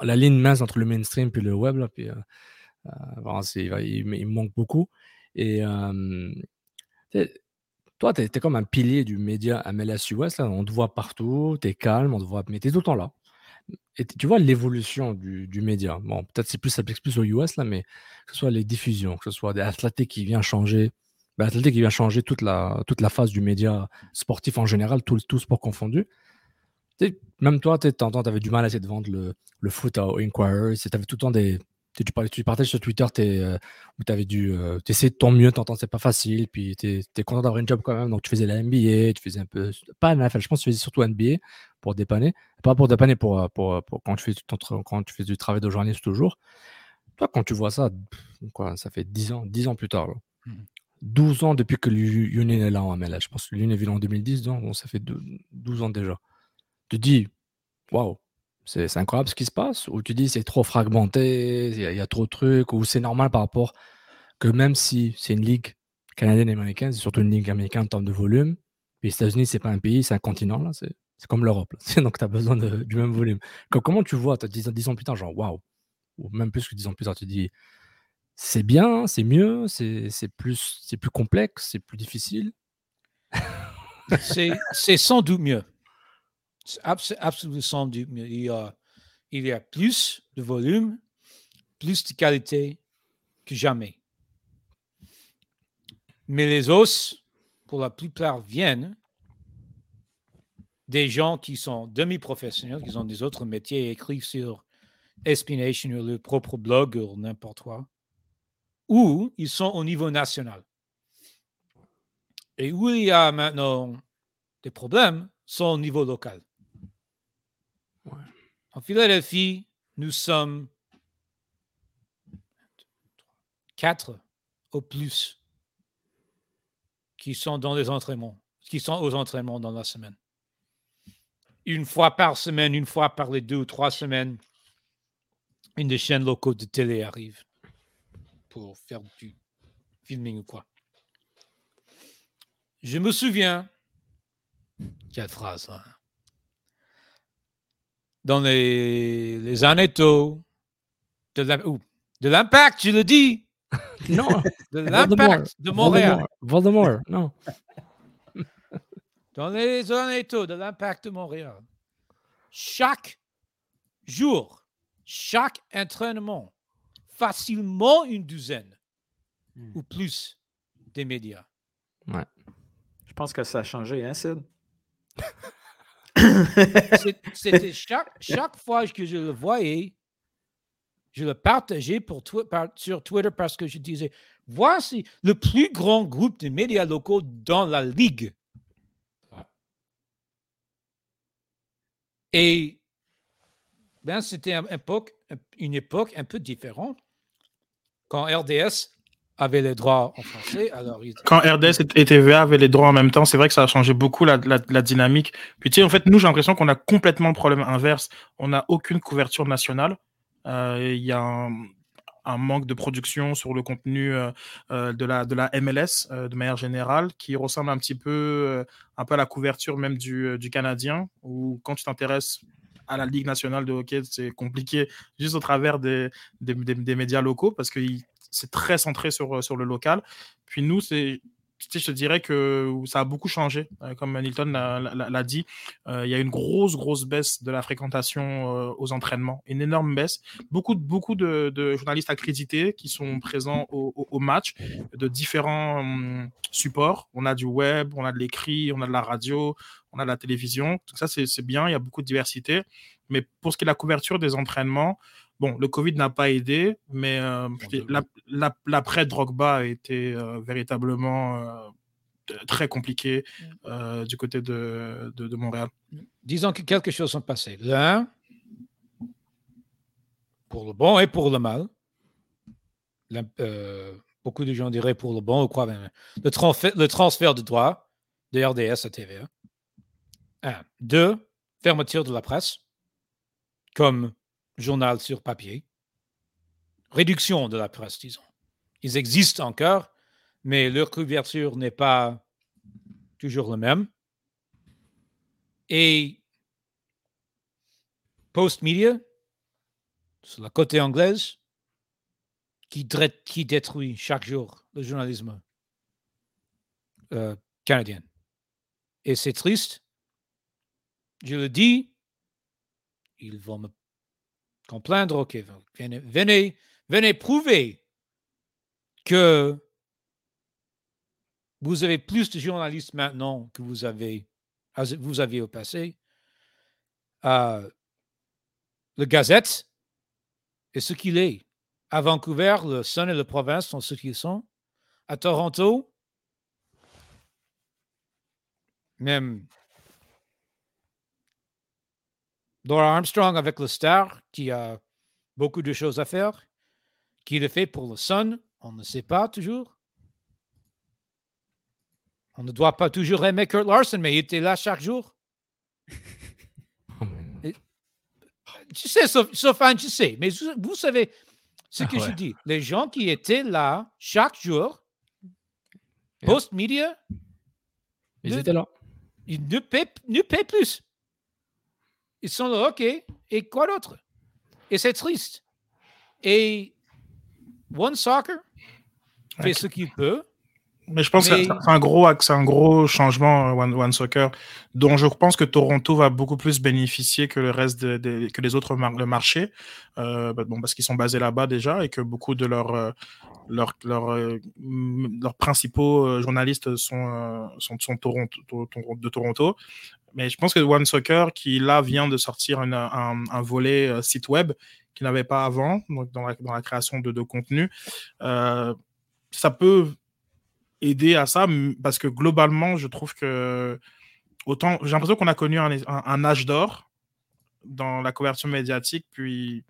la ligne mince entre le mainstream et le web. Là, puis, euh, euh, il, il, manque beaucoup. Et toi, tu es, comme un pilier du média MLS US. Là. On te voit partout, tu es calme, on te voit, mais tu es tout le temps là. Et tu vois l'évolution du, du, média. Bon, peut-être c'est plus, ça s'applique plus aux US, là, mais que ce soit les diffusions, que ce soit des athlètes qui viennent changer, ben, qui vient changer toute la, toute la phase du média sportif en général, tout, tout sport confondu. même toi, tu avais du mal à essayer de vendre le, le foot à Inquirer. Tu avais tout le temps des, tu, tu partages sur Twitter euh, où tu avais dû euh, essayé de ton mieux, t'entends, c'est pas facile, puis tu es, content d'avoir une job quand même, donc tu faisais la NBA, tu faisais un peu, pas NFL, je pense que tu faisais surtout NBA pour dépanner, pas pour dépanner pour, euh, pour, quand, tu fais, quand tu fais du travail de journaliste toujours. Toi, quand tu vois ça, quoi, ça fait 10 ans, 10 ans plus tard, 12 mmh. ans depuis que l'Union est là en MLS, je pense que l'Union est venue en 2010, donc ça fait 12 ans déjà. Tu te dis, waouh, c'est incroyable ce qui se passe Ou tu dis c'est trop fragmenté, il y, a trop de trucs, ou c'est normal par rapport que même si c'est une ligue canadienne et américaine, c'est surtout une ligue américaine en termes de volume, les États-Unis, c'est pas un pays, c'est un continent, c'est comme l'Europe. [LAUGHS] Donc tu as besoin du même volume. comment tu vois, tu as 10, ans plus tard, genre waouh, ou même plus que 10 ans plus tard, tu dis c'est bien, c'est mieux, c'est plus, complexe, c'est plus difficile C'est sans doute mieux. Absolument sans doute. Il y, a, il y a plus de volume, plus de qualité que jamais. Mais les os, pour la plupart, viennent des gens qui sont demi-professionnels, qui ont des autres métiers, écrivent sur Espionation ou leur propre blog ou n'importe quoi, ou ils sont au niveau national. Et où il y a maintenant des problèmes, sont au niveau local. En Philadelphie, nous sommes quatre au plus qui sont dans les entraînements, qui sont aux entraînements dans la semaine. Une fois par semaine, une fois par les deux ou trois semaines, une des chaînes locaux de télé arrive pour faire du filming ou quoi. Je me souviens, quelle phrase, hein? dans les, les anettos de l'impact, je le dis. [LAUGHS] Non. [LAUGHS] De l'impact de Montréal. Voldemort, non. Dans les anettos de l'impact de Montréal. Chaque jour, chaque entraînement, facilement une douzaine hmm. ou plus des médias. Ouais. Je pense que ça a changé, hein, Sid? [LAUGHS] C'était chaque, chaque fois que je le voyais, je le partageais pour sur Twitter parce que je disais voici le plus grand groupe de médias locaux dans la ligue. Et ben, c'était une époque, une époque un peu différente quand RDS avait les droits en français. Alors Quand RDS et TVA avaient les droits en même temps, c'est vrai que ça a changé beaucoup la, la, dynamique. Puis tu sais, en fait, nous, j'ai l'impression qu'on a complètement le problème inverse. On n'a aucune couverture nationale. Euh, il y a un, manque de production sur le contenu euh, euh, de, la, de la MLS de manière générale, qui ressemble un petit peu, un peu à la couverture même du, du Canadien, où quand tu t'intéresses à la Ligue nationale de hockey, c'est compliqué juste au travers des, des, médias locaux parce qu'ils c'est très centré sur, euh, sur le local. Puis nous, c'est je te dirais que ça a beaucoup changé, euh, comme Nilton l'a dit. Euh, il y a une grosse, grosse baisse de la fréquentation aux entraînements, une énorme baisse. Beaucoup, beaucoup de, journalistes accrédités qui sont présents au, au, match de différents hum, supports. On a du web, on a de l'écrit, on a de la radio, on a la télévision. Tout ça, c'est bien, il y a beaucoup de diversité. Mais pour ce qui est de la couverture des entraînements, Bon, le Covid n'a pas aidé, mais euh, l'après-Drogba a été euh, véritablement euh, très compliqué mm. du côté de, de, Montréal. Disons que quelque chose sont passées. L'un, pour le bon et pour le mal. beaucoup de gens diraient pour le bon ou quoi. Le, transfert, le transfert de droits de RDS à TVA. Un. Deux, fermeture de la presse comme journal sur papier. Réduction de la presse, disons. Ils existent encore, mais leur couverture n'est pas toujours la même. Et Post Media, sur la côté anglaise, qui, qui détruit chaque jour le journalisme euh, canadien. Et c'est triste. Je le dis, ils vont me comprendre. Ok, venez, venez, venez prouver que vous avez plus de journalistes maintenant que vous avez, vous aviez au passé. Euh, le Gazette est ce qu'il est. À Vancouver, le Sun et la province sont ce qu'ils sont. À Toronto, même Laura Armstrong avec le Star, qui a beaucoup de choses à faire, qui le fait pour le Sun, on ne sait pas toujours. On ne doit pas toujours aimer Kurt Larson, mais il était là chaque jour. [LAUGHS] tu sais, Sophane, tu sais, mais vous savez ce que je dis. Les gens qui étaient là chaque jour, post-media, ils étaient là. Ils ne paient, ne paient plus. Ils sont là, OK. Et quoi d'autre? Et c'est triste. Et One Soccer fait ce qu'il peut. Mais je pense que c'est un gros, c'est un gros changement euh, One, One, Soccer, dont je pense que Toronto va beaucoup plus bénéficier que le reste que les autres le marché, euh, bah, bon parce qu'ils sont basés là-bas déjà et que beaucoup de leurs euh, leurs, principaux journalistes sont sont, sont Toronto, de Toronto. Mais je pense que One Soccer, qui là vient de sortir un, un, volet site web qu'il n'avait pas avant, donc dans la, création de, de contenu, ça peut aider à ça parce que globalement, je trouve que autant j'ai l'impression qu'on a connu un, un, âge d'or dans la couverture médiatique, puis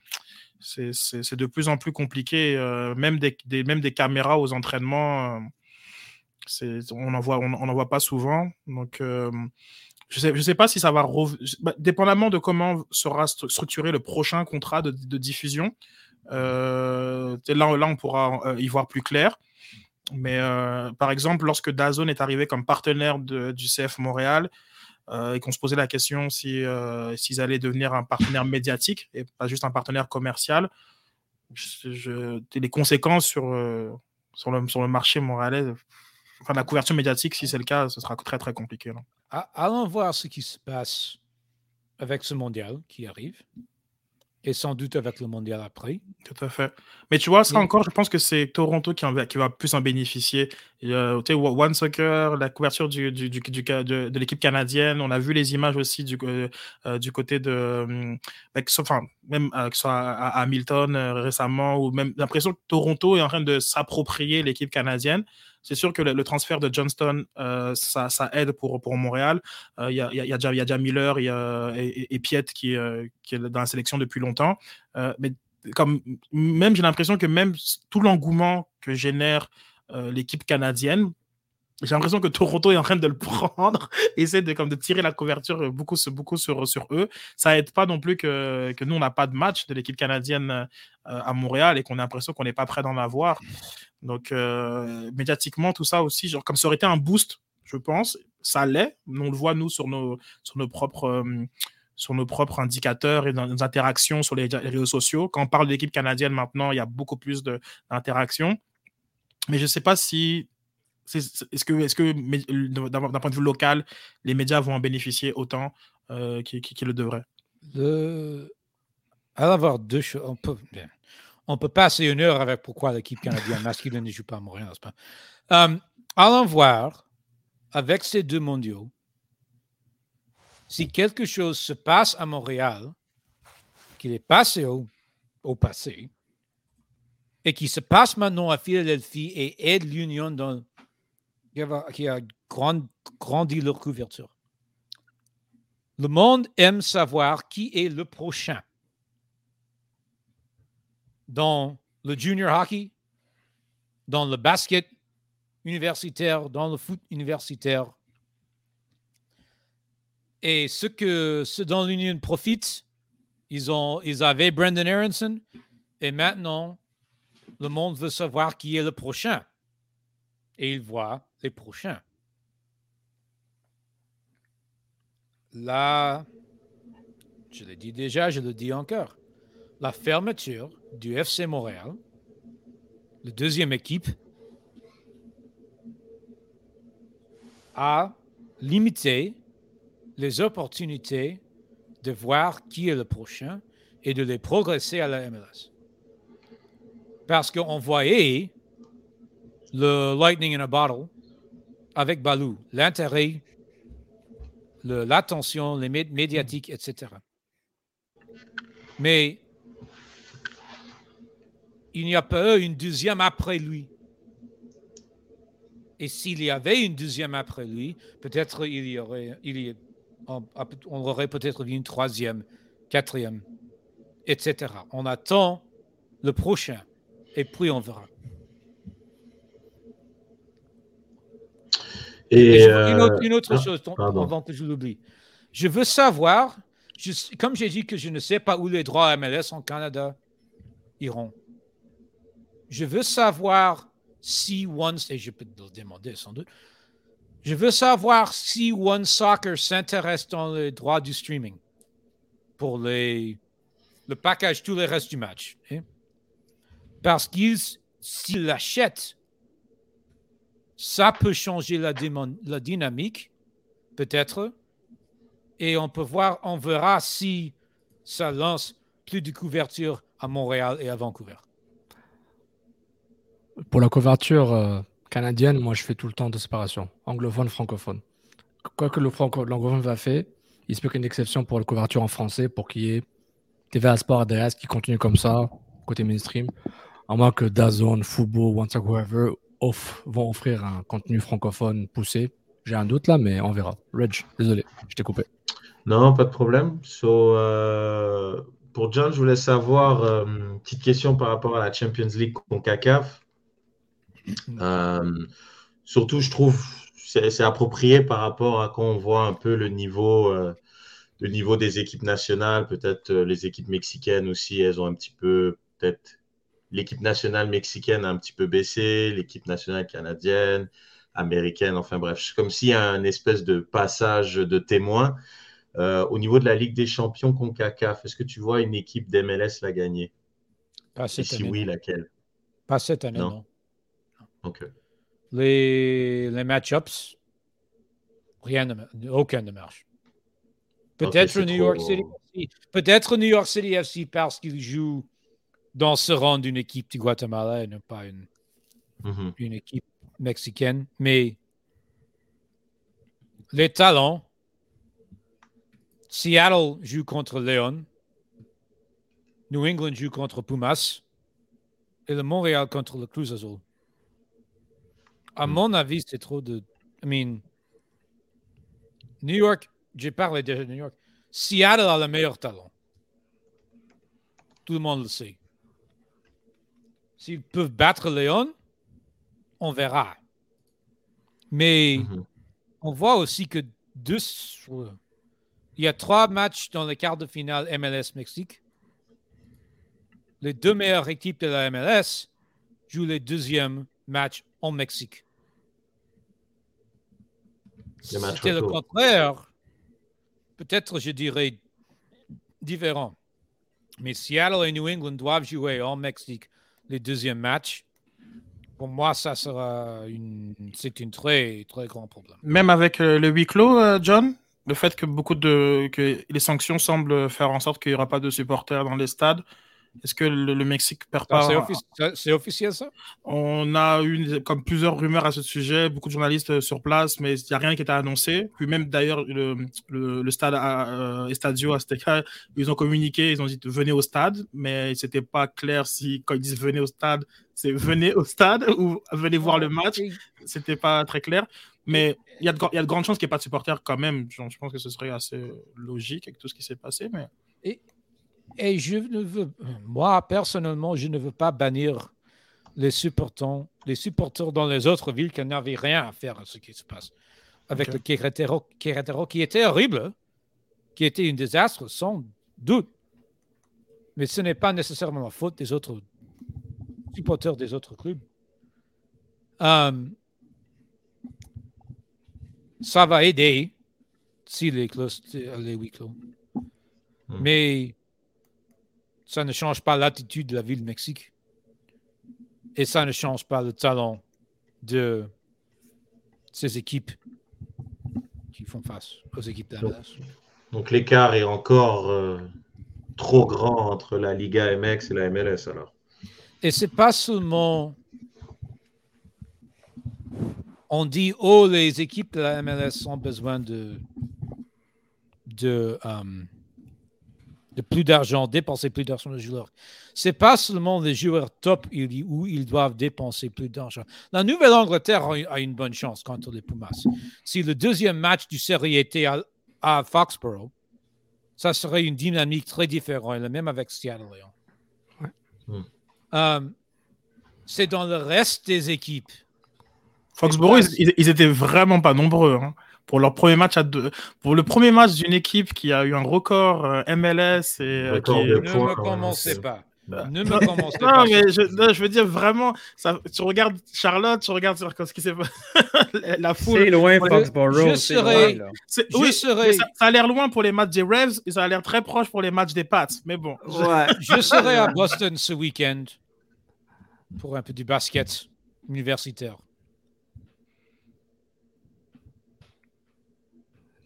c'est de plus en plus compliqué. Euh, même, des, même des caméras aux entraînements, euh, on n'en voit, on, en voit pas souvent. Donc, euh, je sais, sais pas si ça va. Bah, dépendamment de comment sera structuré le prochain contrat de, diffusion, là, là, on pourra y voir plus clair. Mais euh, par exemple, lorsque Dazone est arrivé comme partenaire du CF Montréal euh, et qu'on se posait la question si, euh, s'ils allaient devenir un partenaire médiatique et pas juste un partenaire commercial, les conséquences sur, sur, le, sur le marché montréalais, enfin la couverture médiatique, si c'est le cas, ce sera très très compliqué. Allons voir ce qui se passe avec ce mondial qui arrive et sans doute avec le mondial après. Tout à fait. Mais tu vois, ça encore, je pense que c'est Toronto qui, en, qui va plus en bénéficier. Euh, tu sais, One Soccer, la couverture du, du, du, de, de l'équipe canadienne, on a vu les images aussi du, euh, euh, du côté de. enfin, même que ce soit à, Hamilton récemment, ou même l'impression que Toronto est en train de s'approprier l'équipe canadienne. C'est sûr que le, transfert de Johnston, euh, ça, aide pour, Montréal. Il y, a, déjà Miller et, et Piet qui, euh, qui, est dans la sélection depuis longtemps. Euh, mais comme, même j'ai l'impression que même tout l'engouement que génère l'équipe canadienne, j'ai l'impression que Toronto est en train de le [LAUGHS] prendre, essaie de, comme, de tirer la couverture beaucoup, beaucoup sur, eux. Ça aide pas non plus que, que nous, on n'a pas de match de l'équipe canadienne à Montréal et qu'on a l'impression qu'on n'est pas prêt d'en avoir. Donc, euh, médiatiquement, tout ça aussi, genre, comme ça aurait été un boost, je pense, ça l'est. On le voit, nous, sur nos, sur nos propres. Euh, sur nos propres indicateurs et dans nos interactions sur les, réseaux sociaux. Quand on parle d'équipe canadienne maintenant, il y a beaucoup plus d'interactions. Mais je ne sais pas si est-ce que, est que d'un point de vue local, les médias vont en bénéficier autant euh, qu'ils le devraient? De... avoir deux choses. On peut, passer une heure avec pourquoi l'équipe canadienne masculine ne joue pas à Montréal, n'est-ce pas? Euh, allons voir, avec ces deux mondiaux, si quelque chose se passe à Montréal, qu'il est passé au, passé, et qui se passe maintenant à Philadelphie et aide l'Union dans, qui a, grandi leur couverture. Le monde aime savoir qui est le prochain dans le junior hockey, dans le basket universitaire, dans le foot universitaire. Et ce, que, ce dont l'Union profite, Ils, ont, ils avaient Brendan Aronson et maintenant, le monde veut savoir qui est le prochain. Et ils voient prochains. Là, je l'ai dit déjà, je le dis encore. La fermeture du FC Montréal, la deuxième équipe, a limité les opportunités de voir qui est le prochain et de les progresser à la MLS. Parce qu'on voyait le Lightning in a Bottle avec Balou, l'intérêt, l'attention, les médiatiques, etc. Mais il n'y a pas une deuxième après lui. Et s'il y avait une deuxième après lui, peut-être il y aurait, il y, peut-être une troisième, quatrième, etc. On attend le prochain et puis on verra. Et, une, autre, euh, chose avant que je l'oublie. Je veux savoir, comme j'ai dit que je ne sais pas où les droits MLS en Canada iront, je veux savoir si One, et je peux te le demander sans doute, je veux savoir si One Soccer s'intéresse dans les droits du streaming pour les, le package, tout le reste du match. Hein? Parce qu'ils, s'ils l'achètent, ça peut changer la, dynamique, peut-être, et on peut voir, on verra si ça lance plus de couverture à Montréal et à Vancouver. Pour la couverture euh, canadienne, moi, je fais tout le temps de séparation, anglophone, francophone. Quoi que le franco-l'anglophone va faire, il se peut qu'il y ait une exception pour la couverture en français pour qu'il y ait TVA Sport ADS qui continue comme ça, côté mainstream, à moins que Dazone, Fubo, One Whoever vont offrir un contenu francophone poussé. J'ai un doute là, mais on verra. Reg, désolé, je t'ai coupé. Non, pas de problème. So, euh, pour John, je voulais savoir, euh, petite question par rapport à la Champions League CONCACAF. Euh, surtout, je trouve c'est approprié par rapport à quand on voit un peu le niveau, euh, le niveau des équipes nationales. Peut-être euh, les équipes mexicaines aussi, elles ont un petit peu, peut-être l'équipe nationale mexicaine a un petit peu baissé, l'équipe nationale canadienne, américaine, enfin bref, comme s'il y a un espèce de passage de témoin. au niveau de la Ligue des champions CONCACAF, est-ce que tu vois une équipe d'MLS la gagner? Pas cette si oui, laquelle? Pas cette année, non. Les, les match-ups, rien de, aucun ne marche. Peut-être New York City Peut-être New York City FC parce qu'il joue dans ce rang d'une équipe du Guatemala et non pas une, mm-hmm. une équipe mexicaine. Mais les talents, Seattle joue contre Leon, New England joue contre Pumas et le Montréal contre le Cruz Azul. À hmm. mon avis, c'est trop de. I mean, New York, j'ai parlé de New York. Seattle a le meilleur talent. Tout le monde le sait. S'ils peuvent battre Léon, on verra. Mais mm-hmm. on voit aussi que deux, il y a trois matchs dans les quarts de finale MLS Mexique. Les deux meilleures équipes de la MLS jouent les deuxièmes matchs en Mexique. C'était le contraire. Peut-être, je dirais, différent. Mais Seattle et New England doivent jouer en Mexique les deuxièmes matchs. Pour moi, ça sera une, c'est un très, très grand problème. Même avec euh, le huis clos, euh, John, le fait que beaucoup de, que les sanctions semblent faire en sorte qu'il n'y aura pas de supporters dans les stades, est-ce que le, Mexique perd pas C'est officiel ça? On a eu comme plusieurs rumeurs à ce sujet, beaucoup de journalistes euh, sur place, mais il n'y a rien qui était annoncé. Puis même d'ailleurs, le, le, stade euh, Estadio Azteca, ils ont communiqué, ils ont dit venez au stade, mais c'était pas clair si quand ils disent venez au stade, c'est venez au stade ou venez voir le match. C'était pas très clair. Mais il y, a de, y a de grandes chances qu'il n'y ait pas de supporters quand même. Je pense que ce serait assez logique avec tout ce qui s'est passé. Mais... Et et je ne veux, moi personnellement, je ne veux pas bannir les supporters, les supporters dans les autres villes qui n'avaient rien à faire à ce qui se passe. Avec le Querétaro, qui était horrible, qui était un désastre sans doute. mais ce n'est pas nécessairement la faute des autres supporters des autres clubs. Euh, ça va aider si les, clos- les huis clos. Hmm. Mais ça ne change pas l'attitude de la ville de Mexique. Et ça ne change pas le talent de ces équipes qui font face aux équipes d'Alas. Donc l'écart est encore euh, trop grand entre la Liga MX et la MLS alors. Et c'est pas seulement. On dit, oh, les équipes de la MLS ont besoin de. de, euh, de plus d'argent, dépenser plus d'argent de joueurs. C'est pas seulement les joueurs top où ils doivent dépenser plus d'argent. La Nouvelle-Angleterre a, a une bonne chance contre les Pumas. Si le deuxième match du série était à, à Foxborough, ça serait une dynamique très différente, et le même avec Seattle. Leon. Hmm. Euh, c'est dans le reste des équipes. Foxborough, ils- ils étaient vraiment pas nombreux. hein. Pour leur premier match à deux. Pour le premier match d'une équipe qui a eu un record euh, MLS et euh, Record qui- de Ne points, me hein, commencez pas. Bah. Ne me [LAUGHS] commencez Non, pas. mais je, non, je veux dire vraiment, ça, tu regardes Charlotte, tu regardes sur ce qui s'est [LAUGHS] la foule. C'est loin. Foxborough. Je serais- oui, serais- mais ça, ça a l'air loin pour les matchs des Revs et ça a l'air très proche pour les matchs des Pats. Mais bon, Ouais. [LAUGHS] Je serai à Boston ce week-end pour un peu du basket universitaire.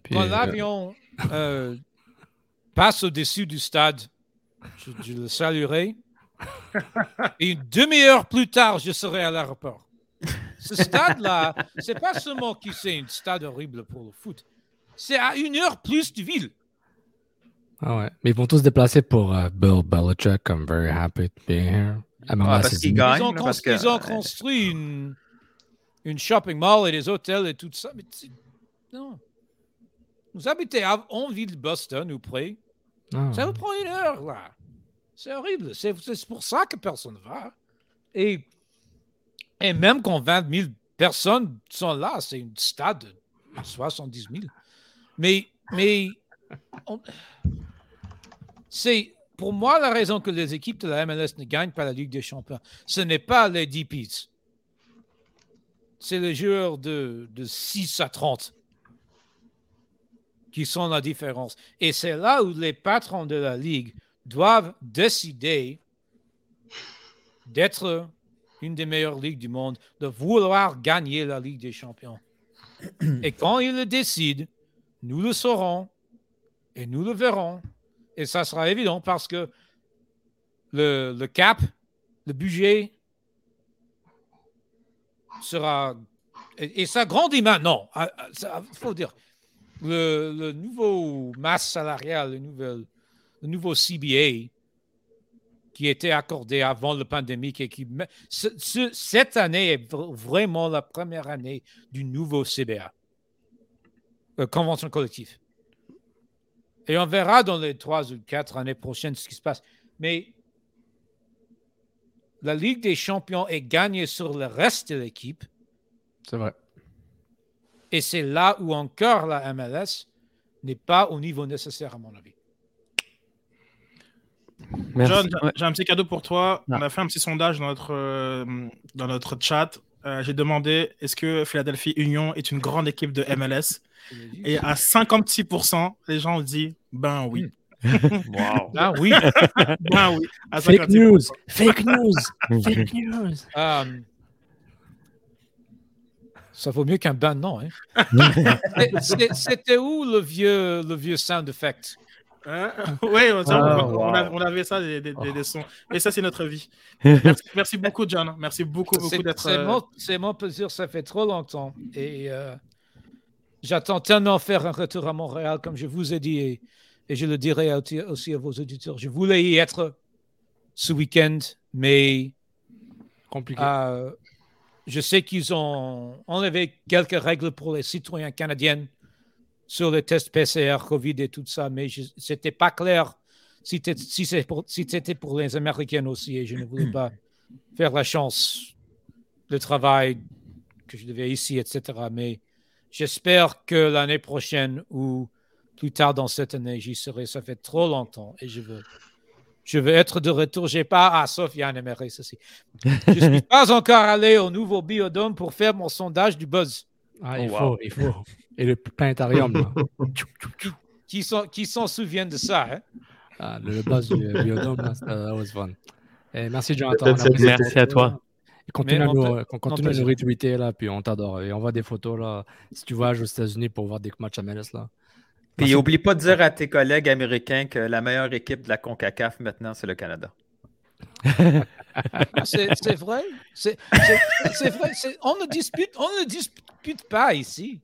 Puis, Quand euh, l'avion euh, passe au-dessus du stade, je, je le saluerai. [LAUGHS] Et une demi-heure plus tard, je serai à l'aéroport. Ce stade-là, c'est pas seulement que c'est un stade horrible pour le foot. C'est à une heure plus de ville. ah ouais. Mais ils vont tous se déplacer pour euh, Bill Belichick. I'm very happy to be here. MLS parce. Ils ont, là, cons- parce que- ils ont construit une, une shopping mall et des hôtels et tout ça. Mais non. Vous habitez à- en ville de Boston ou près. Ah, Ça vous prend une heure, là. C'est horrible. C'est pour ça que personne ne va. Et, et même quand 20 000 personnes sont là, c'est une stade de 70 000. Mais, mais c'est pour moi la raison que les équipes de la MLS ne gagnent pas la Ligue des Champions. Ce n'est pas les DPs. C'est les joueurs de, de 6 à 30 qui sont la différence. Et c'est là où les patrons de la Ligue doivent décider d'être une des meilleures ligues du monde, de vouloir gagner la Ligue des Champions. [CLEARS THROAT] Et quand ils le décident, nous le saurons et nous le verrons. Et ça sera évident parce que le, le cap, le budget sera... Et, et ça grandit maintenant. Il faut dire, le, nouveau masse salariale, le, nouvel, nouveau CBA qui était accordé avant la pandémie et qui ce- ce- cette année est vr- vraiment la première année du nouveau CBA, euh, convention collective. Et on verra dans les trois ou quatre années prochaines ce qui se passe. Mais la Ligue des champions est gagnée sur le reste de l'équipe. C'est vrai. Et c'est là où encore la MLS n'est pas au niveau nécessaire, à mon avis. Merci. John, j'ai- un petit cadeau pour toi. Ah. On a fait un petit sondage dans notre, euh, dans notre chat. Euh, j'ai demandé est-ce que Philadelphie Union est une grande équipe de MLS Et à 56%, les gens ont dit ben oui. [LAUGHS] [LAUGHS] Wow. Ah oui. [LAUGHS] Ben oui. À Fake 56%. news! Fake news! Fake news! Euh, ça vaut mieux qu'un ban non. Hein? [LAUGHS] C'était où le vieux, le vieux sound effect? Hein? [LAUGHS] Oui, on, Ah, on- wow. avait ça, des, des- des- des sons. Et ça, c'est notre vie. [LAUGHS] Merci, merci beaucoup, John. Merci beaucoup, beaucoup C'est d'être. c'est euh, mon, c'est mon plaisir, ça fait trop longtemps. Et euh, j'attends tellement faire un retour à Montréal, comme je vous ai dit, et, et je le dirai aussi, aussi à vos auditeurs. Je voulais y être ce week-end, mais Compliqué. euh, je sais qu'ils ont enlevé quelques règles pour les citoyens canadiens sur les tests PCR, COVID et tout ça, mais ce n'était pas clair si c'est pour- si c'était pour les Américains aussi, et je ne voulais pas faire la chance, le travail que je devais ici, etc. Mais j'espère que l'année prochaine ou plus tard dans cette année, j'y serai. Ça fait trop longtemps et je veux, Je veux être de retour. J'ai pas. Ah, sauf Yann aimerait ceci. Je ne suis [LAUGHS] pas encore allé au nouveau biodôme pour faire mon sondage du buzz. Ah, il Oh, faut, wow. il faut. Et le planétarium, là. [LAUGHS] Qui s'en qui s'en souviennent de ça? Hein? Ah, le buzz du biodôme, là, ça that was fun. Et merci, Jonathan. Merci à toi. Et continue à peut- continue nous retweeter, là, puis on t'adore. Et on voit des photos, là. Si tu voyages aux États-Unis pour voir des matchs à MLS, là. Puis oublie pas de dire à tes collègues américains que la meilleure équipe de la CONCACAF maintenant, c'est le Canada. C'est c'est vrai. C'est vrai. On ne dispute, on ne dispute pas ici.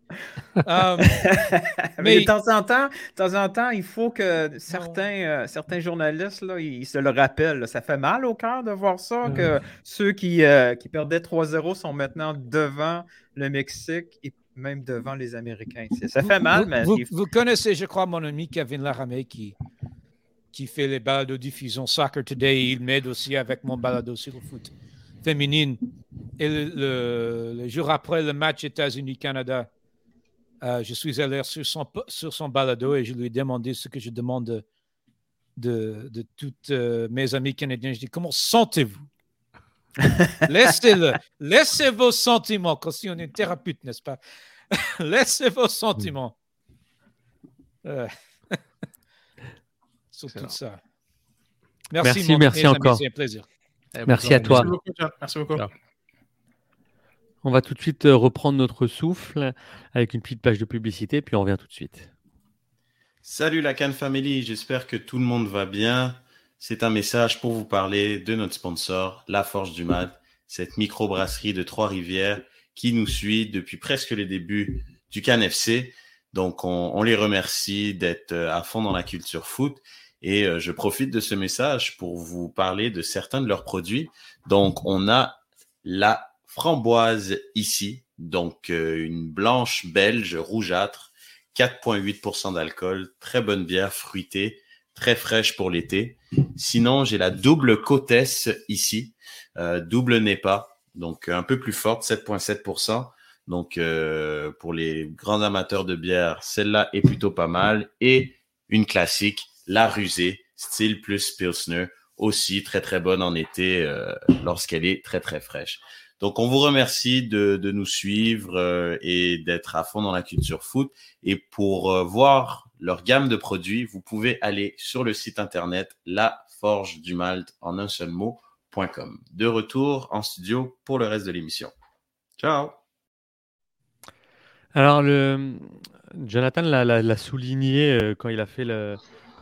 Euh, Mais [LAUGHS] Mais- de temps en temps, de temps en temps, il faut que certains, euh, certains journalistes là, ils se le rappellent. là. Ça fait mal au cœur de voir ça, que ceux qui, euh, qui perdaient 3-0 sont maintenant devant le Mexique et même devant les Américains. Ça fait mal, vous, mais vous, connaissez, je crois, mon ami Kevin Laramé qui, qui fait les balados diffusion Soccer Today. Il m'aide aussi avec mon balado sur le foot féminine. Et le, le- le jour après le match États-Unis-Canada, euh, je suis allé sur son, sur son balado et je lui ai demandé ce que je demande de, de, de toutes euh, mes amis canadiens. Je dis, comment sentez-vous? [LAUGHS] Laissez-le. Laissez vos sentiments, comme si on est thérapeute, n'est-ce pas? [LAUGHS] Laissez vos sentiments. Euh, [LAUGHS] Sur tout ça. Merci, mon- merci amis, encore. C'est un plaisir. Merci à toi. Merci beaucoup. Merci. On va tout de suite euh, reprendre notre souffle avec une petite page de publicité, puis on revient tout de suite. Salut la Cannes Family, j'espère que tout le monde va bien. C'est un message pour vous parler de notre sponsor, La Forge du Mat, cette microbrasserie de Trois-Rivières qui nous suit depuis presque les débuts du Cannes FC. Donc on, on les remercie d'être euh, à fond dans la culture foot et euh, je profite de ce message pour vous parler de certains de leurs produits. Donc on a la framboise ici, donc euh, une blanche belge rougeâtre 4,8% d'alcool, très bonne bière fruitée, très fraîche pour l'été. Sinon, j'ai la double Côtesse ici, euh, double NEPA, donc un peu plus forte, 7,7%. Donc, euh, pour les grands amateurs de bière, celle-là est plutôt pas mal. Et une classique, la rusée, style plus Pilsner, aussi très très bonne en été euh, lorsqu'elle est très très fraîche. Donc, on vous remercie de, de nous suivre euh, et d'être à fond dans la culture foot. Et pour euh, voir leur gamme de produits, vous pouvez aller sur le site internet La Forge du en un seul mot.com. De retour en studio pour le reste de l'émission. Ciao. Alors. Jonathan l'a- souligné euh, quand il a fait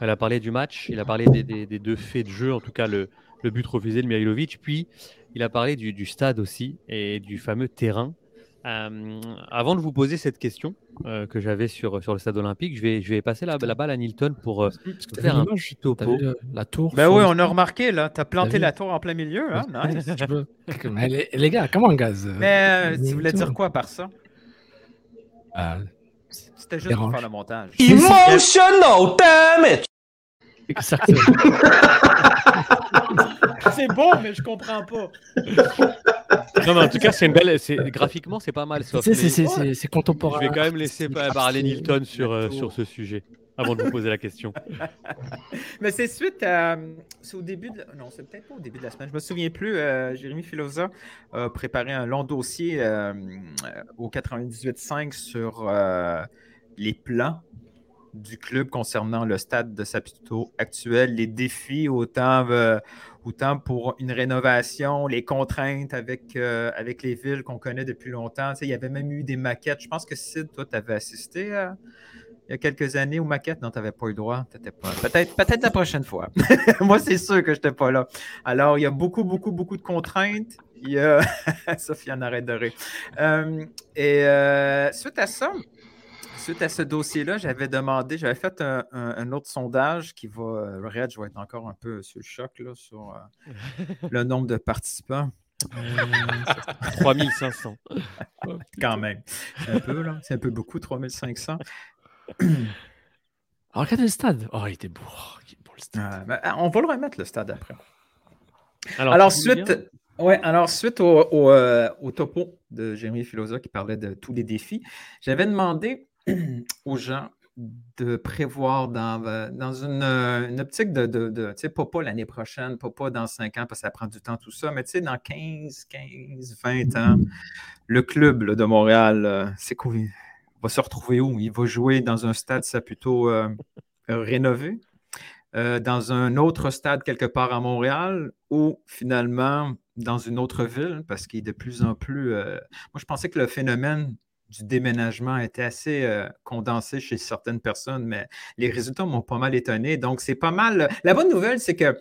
a parlé du match. Il a parlé des, deux faits de jeu, en tout cas le, le but refusé de Mihailovic. Puis, il a parlé du, du stade aussi et du fameux terrain. Euh, avant de vous poser cette question euh, que j'avais sur, sur le stade olympique, je vais, je vais passer la, la balle à Nilton pour euh, faire un petit topo. le- la tour Ben oui, on a remarqué, là. Tu as planté la tour en plein milieu. Hein? [LAUGHS] Nice. [LAUGHS] Les, les gars, comment gaz Mais euh, tu voulais dire quoi par ça? Ah, C'était juste Dérange. pour faire le montage. Emotional damage. exactement. [LAUGHS] C'est bon, mais je comprends pas. [LAUGHS] Non, mais en tout cas, c'est une belle. c'est- Graphiquement, c'est pas mal. C'est- c'est- c'est Je contemporain. vais quand même laisser pa- parler Nilton sur, euh, sur ce sujet avant de vous poser la question. [LAUGHS] Mais c'est suite à. C'est au début de. Non, c'est peut-être pas au début de la semaine. Je me souviens plus. euh, Jérémy Filosa a préparé un long dossier euh, euh, au 98.5 sur euh, les plans du club concernant le stade de Saputo actuel, les défis autant, euh, autant pour une rénovation, les contraintes avec, euh, avec les villes qu'on connaît depuis longtemps. Tu sais, il y avait même eu des maquettes. Je pense que Sid, toi, tu avais assisté à, il y a quelques années aux maquettes. Non, tu n'avais pas eu le droit. Peut-être peut la prochaine fois. [LAUGHS] Moi, c'est sûr que je n'étais pas là. Alors, il y a beaucoup, beaucoup, beaucoup de contraintes. Il y a... [LAUGHS] Sophie en arrête de rire. Euh, et euh, suite à ça, suite à ce dossier-là, j'avais demandé, j'avais fait un, un- un autre sondage qui va, euh, Red, je vais être encore un peu sur le choc là, sur euh, [LAUGHS] le nombre de participants. Euh, [LAUGHS] 3500. quand même. C'est un peu, là. C'est un peu beaucoup, 3500. [CLEARS THROAT] Alors, regardez le stade. Oh, il était beau. Oh, il est beau, le stade. Euh, ben, on va le remettre, le stade, après. Alors, suite, ouais, alors, suite au, au, euh, au topo de Jérémy Filosa qui parlait de tous les défis, j'avais demandé [CLEARS THROAT] aux gens de prévoir dans, euh, dans une, euh, optique de, tu sais, pas, pas l'année prochaine, pas, pas dans 5 ans, parce que ça prend du temps, tout ça, mais tu sais, dans 15, 15, 20 ans, le club de Montréal, euh, c'est quoi? Il va se retrouver où? Il va jouer dans un stade plutôt euh, rénové, dans un autre stade quelque part à Montréal, ou finalement dans une autre ville, parce qu'il est de plus en plus. Moi, je pensais que le phénomène du déménagement était assez euh, condensé chez certaines personnes, mais les résultats m'ont pas mal étonné. Donc, c'est pas mal. La bonne nouvelle, c'est que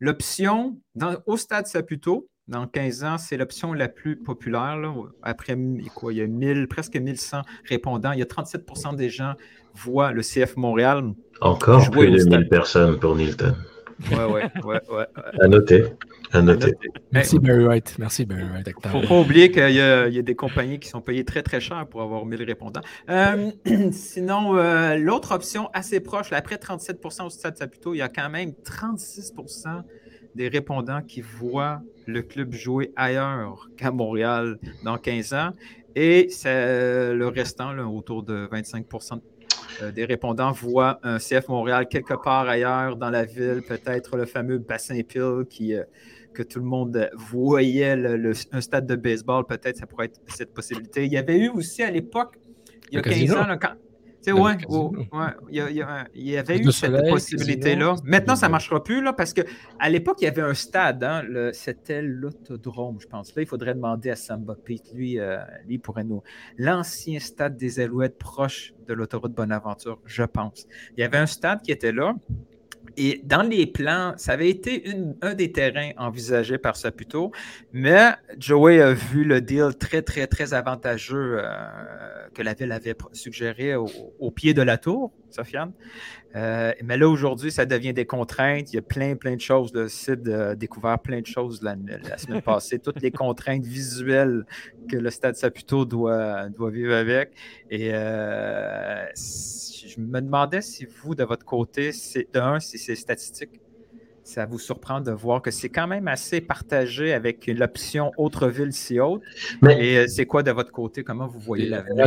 l'option au stade Saputo, dans 15 ans, c'est l'option la plus populaire. là. Après, quoi, il y a 1000, presque 1100 répondants. Il y a 37% des gens voient le CF Montréal. Encore plus de stade. 1000 personnes pour Nilton. Ouais, ouais, ouais, ouais. À noter. À noter. Merci Barry White. Merci Barry White. avec ta- faut pas oublier qu'il y, a il y a des compagnies qui sont payées très, très cher pour avoir 1000 répondants. Euh, [CLEARS THROAT] sinon, euh, l'autre option assez proche, là, après 37% au Stade Saputo, il y a quand même 36% des répondants qui voient le club jouer ailleurs qu'à Montréal dans 15 ans. Et c'est le restant, là, autour de 25 euh, des répondants voient un CF Montréal quelque part ailleurs dans la ville, peut-être le fameux bassin Pile qui, euh, que tout le monde voyait le- le- un stade de baseball, peut-être ça pourrait être cette possibilité. Il y avait eu aussi à l'époque, il y a Le 15 casino. ans, là, quand, sais, ouais, il y, avait eu cette possibilité-là. Maintenant, ça ne marchera plus là, parce qu'à l'époque, il y avait un stade, hein, le- c'était l'autodrome, je pense. Là, il faudrait demander à Samba Pete, lui, euh, lui pourrait nous. L'ancien stade des Alouettes proche de l'autoroute Bonaventure, je pense. Il y avait un stade qui était là. Et dans les plans, ça avait été un des terrains envisagés par Saputo, mais Joey a vu le deal très, très, très avantageux euh, que la ville avait suggéré au, au pied de la tour, Sofiane. Euh, mais là, aujourd'hui, ça devient des contraintes. Il y a plein, plein de choses. Le site a découvert plein de choses la, la semaine passée. Toutes les contraintes visuelles que le Stade Saputo doit, doit vivre avec. Et euh, je me demandais si vous, de votre côté, c'est de un, si c'est statistique, ça vous surprend de voir que c'est quand même assez partagé avec l'option autre ville si haute. Mais- Et euh, c'est quoi de votre côté? Comment vous voyez l'avenir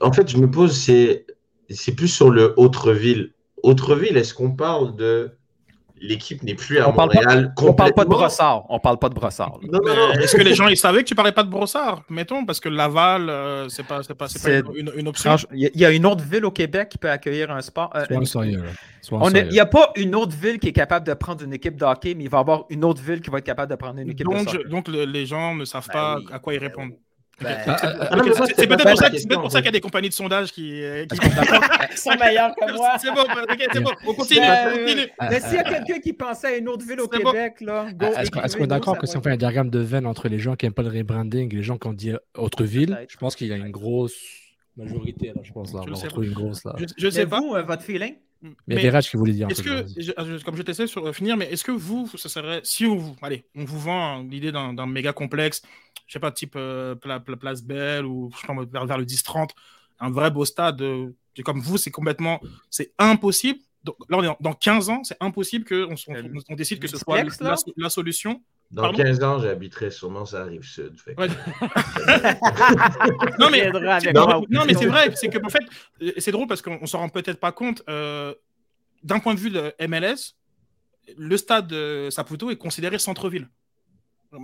en fait, je me pose, c'est c'est plus sur le Autreville. Autreville, est-ce qu'on parle de l'équipe n'est plus à On parle pas- Montréal On parle pas de brossard. On parle pas de brossard. là. Non, non, Mais non. Est-ce que les gens ils savaient que tu parlais pas de brossard, mettons, parce que Laval, euh, c'est pas, c'est pas, c'est pas C'est- une, une- une option. Il y, a- une autre ville au Québec qui peut accueillir un sport. euh, une- sérieux. on est- il n'y a pas une autre ville qui est capable de prendre une équipe de hockey, mais il va y avoir une autre ville qui va être capable de prendre une équipe de Donc, je- donc le- les gens ne savent Ben pas oui, à quoi ils répondent. Ben. C'est- ah, peut-être pour ça question, pour qu'il y a des compagnies de sondage qui. euh, qui- sont meilleurs que moi. C'est bon, ok, c'est bon. On continue. On continue. Ah, Mais s'il y a quelqu'un qui pensait à une autre ville au bon. Québec, là, go, Ah, Est-ce qu'on- est-ce qu'on est d'accord que si on fait un diagramme de veine entre les gens qui n'aiment pas le rebranding et les gens qui ont dit autre ville, je pense qu'il y a une grosse majorité, là, je pense. Là. On une grosse. Là. Je, je Mais sais pas. vous, euh, votre feeling? Mais il y Mais a des rages qui voulaient dire. est-ce que, je- je- comme je t'essaie sur euh, finir, mais est-ce que vous, ce serait, si on vous, allez, on vous vend hein, l'idée d'un d'un méga complexe, je sais pas, type euh, Pla- Pla- Place Belle ou je sais pas, vers, vers le 10-30, un vrai beau stade, euh, comme vous, c'est complètement, c'est impossible. Donc, là, on est en- dans 15 ans, c'est impossible qu'on on, Euh, on décide que ce soit la, la solution. Dans Pardon? 15 ans, j'habiterai sûrement sur la rive sud. Fait que- Ouais. [LAUGHS] Non, mais Non, mais c'est vrai, c'est que en fait, euh, c'est drôle parce qu'on on s'en rend peut-être pas compte. euh, D'un point de vue de MLS, le stade de Saputo est considéré centre-ville.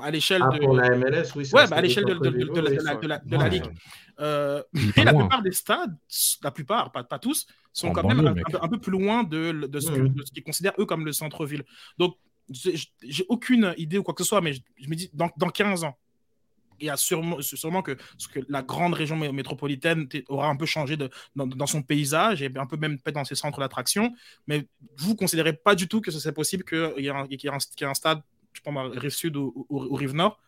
À l'échelle Ah, de. pour la MLS, oui. Ouais, bah, à l'échelle de, de- de- centre-ville, de la, ligue. Euh, mais la loin. plupart des stades, la plupart, pas, pas tous, sont En quand même un, peu, plus loin de, de ce que- de ce qu'ils considèrent eux comme le centre-ville. Donc, j'ai aucune idée ou quoi que ce soit, mais je, je me dis, dans, dans 15 ans, il y a sûrement, sûrement que, ce que la grande région mé- métropolitaine aura un peu changé de, dans, dans son paysage et un peu même peut-être dans ses centres d'attraction. Mais vous considérez pas du tout que ce serait possible qu'il y ait un, qu'il y ait un, stade, je pas moi, rive sud ou, ou- ou rive nord?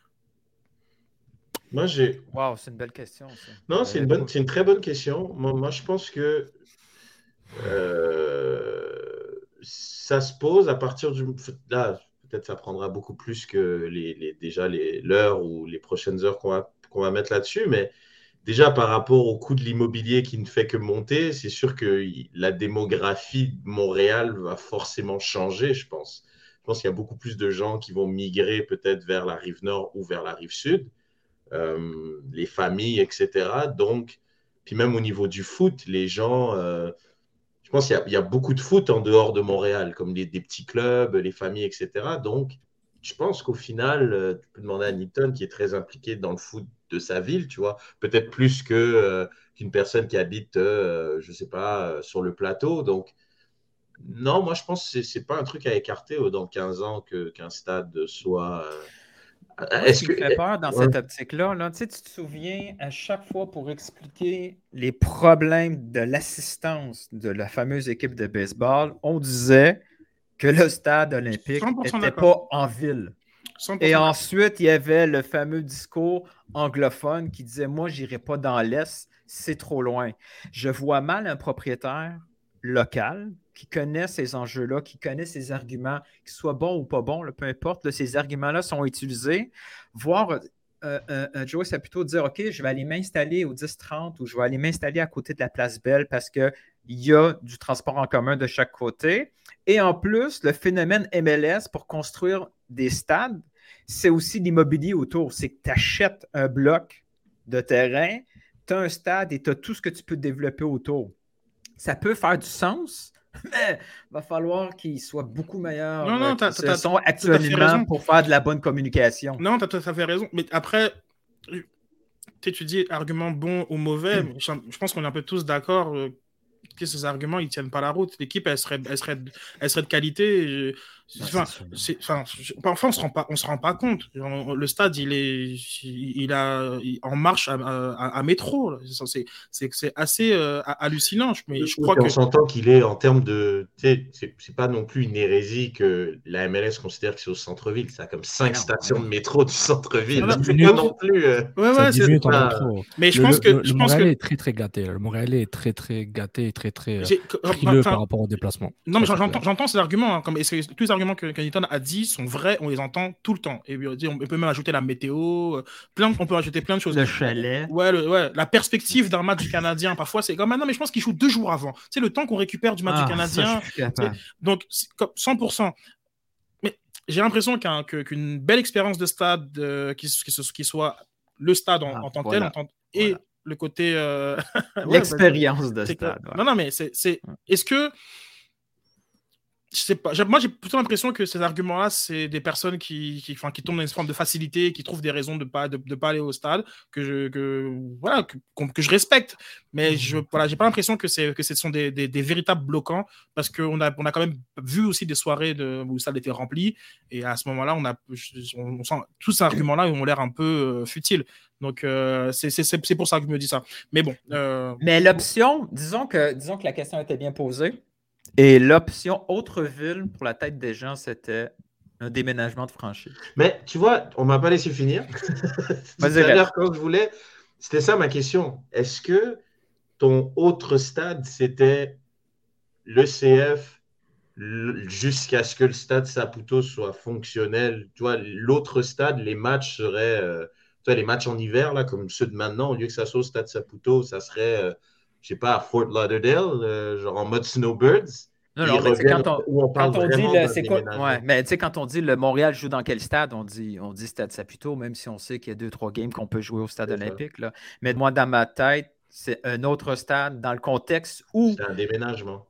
Moi, j'ai. Wow, c'est une belle question. ça. Non, c'est une, bonne, c'est une très bonne question. Moi, moi, je pense que euh, ça se pose à partir du. Là, peut-être ça prendra beaucoup plus que les, déjà l'heure ou les prochaines heures qu'on va, qu'on va mettre là-dessus, mais déjà par rapport au coût de l'immobilier qui ne fait que monter, c'est sûr que la démographie de Montréal va forcément changer, je pense. Je pense qu'il y a beaucoup plus de gens qui vont migrer peut-être vers la rive nord ou vers la rive sud, euh, les familles, etc. Donc, Puis même au niveau du foot, les gens, euh, pense qu'il y, a- il y a beaucoup de foot en dehors de Montréal, comme des, petits clubs, les familles, etc. Donc, je pense qu'au final, euh, tu peux demander à Newton, qui est très impliqué dans le foot de sa ville, tu vois, peut-être plus que, euh, qu'une personne qui habite, euh, je sais pas, euh, sur le plateau. Donc, non, moi, je pense que c'est pas un truc à écarter dans 15 ans qu'un stade soit. Ce Est-ce qui que. me fait peur dans Ouais. cette optique-là, là, tu te souviens, à chaque fois pour expliquer les problèmes de l'assistance de la fameuse équipe de baseball, on disait que le stade olympique 100% n'était pas en ville. 100%. Et ensuite, il y avait le fameux discours anglophone qui disait Moi, j'irai pas dans l'Est, c'est trop loin. Je vois mal un propriétaire local qui connaît ces enjeux-là, qui connaît ces arguments, qu'ils soient bons ou pas bons, peu importe, ces arguments-là sont utilisés, voir euh, euh, euh, Joey Saputo dire OK, je vais aller m'installer au 10-30 ou je vais aller m'installer à côté de la place Belle parce qu'il y a du transport en commun de chaque côté. Et en plus, le phénomène MLS pour construire des stades, c'est aussi l'immobilier autour. C'est que tu achètes un bloc de terrain, tu as un stade et tu as tout ce que tu peux développer autour. Ça peut faire du sens, [LAUGHS] mais il va falloir qu'il soit beaucoup meilleur Non, non, euh, t'as- qu'ils t'as- se sont actuellement pour faire de la bonne communication. Non, tu as tout à fait raison. Mais après, tu étudies argument bon ou mauvais. Hmm. mais Je je pense qu'on est un peu tous d'accord euh, que ces arguments, ils tiennent pas la route. L'équipe, elle serait, elle, serait, elle serait de qualité. je- Enfin, c'est- enfin, parfois, on se rend pas, on se rend pas compte. Le stade, il est, il, a, il- en marche à, à- à métro. là. C'est- C'est c'est assez euh, hallucinant. Mais je crois on que s'entend qu'il est en termes de. C'est c'est pas non plus une hérésie que la MLS considère que c'est au centre-ville. Ça a comme cinq Non, stations ouais. de métro du centre-ville. Non, non, C'est pas non plus. euh, ouais, Ça ouais, c'est- diminue ton pas- intro. mais je Le- pense le- que, le, je le pense que Montréalais est très très gâté. Le Montréalais est très très gâté et très très euh, j'ai- frileux enfin, par rapport au déplacement. Non, mais j'entends, j'entends ces arguments. hein, comme, arguments que Kennyton a dit sont vrais, on les entend tout le temps. Et on on peut même ajouter la météo, euh, plein, on peut ajouter plein de choses. Le chalet. Ouais, le- ouais, la perspective d'un match du Canadien, parfois, c'est comme, ah non, mais je pense qu'il joue deux jours avant. C'est le temps qu'on récupère du match Ah, du ça, Canadien. capable. Donc, comme 100%. Mais j'ai l'impression qu'un- que- qu'une belle expérience de stade, euh, qui, qui, soit le stade en, Ah, en tant que voilà. tel, en tant- et Voilà. le côté. euh, [LAUGHS] ouais, L'expérience de stade. ouais. Non, non, mais c'est. Ouais. Est-ce que. Je sais pas. J'ai- Moi, j'ai plutôt l'impression que ces arguments-là, c'est des personnes qui, qui, enfin, qui tombent dans une forme de facilité, qui trouvent des raisons de pas, de, de pas aller au stade, que je, que, voilà, que, que je respecte. Mais je voilà, j'ai pas l'impression que, que ce sont des, des, des véritables bloquants, parce qu'on a, on a quand même vu aussi des soirées de, où le stade était rempli, et à ce moment-là, on a, on, on sent, tous ces arguments-là ont l'air un peu euh, futiles. Donc, euh, c'est pour ça que je me dis ça. Mais bon. euh, Mais l'option, disons que, disons que la question était bien posée. Et l'option autre ville pour la tête des gens, c'était un déménagement de franchise. Mais tu vois, on m'a pas laissé finir. [LAUGHS] Tout Vas-y, à l'heure, quand je voulais, c'était ça ma question. Est-ce que ton autre stade, c'était le CF jusqu'à ce que le stade Saputo soit fonctionnel? Tu vois, l'autre stade, les matchs seraient, euh, tu vois, les matchs en hiver, là, comme ceux de maintenant, au lieu que ça soit au stade Saputo, ça serait, euh, je sais pas, à Fort Lauderdale, euh, genre en mode Snowbirds. Non, non, mais quand on, quand on dit le, c'est quoi, ouais, mais tu sais, quand on dit le Montréal joue dans quel stade, on dit, on dit Stade Saputo, même si on sait qu'il y a deux, trois games qu'on peut jouer au stade olympique. Là. Mais moi, dans ma tête, c'est un autre stade dans le contexte où, C'est un déménagement.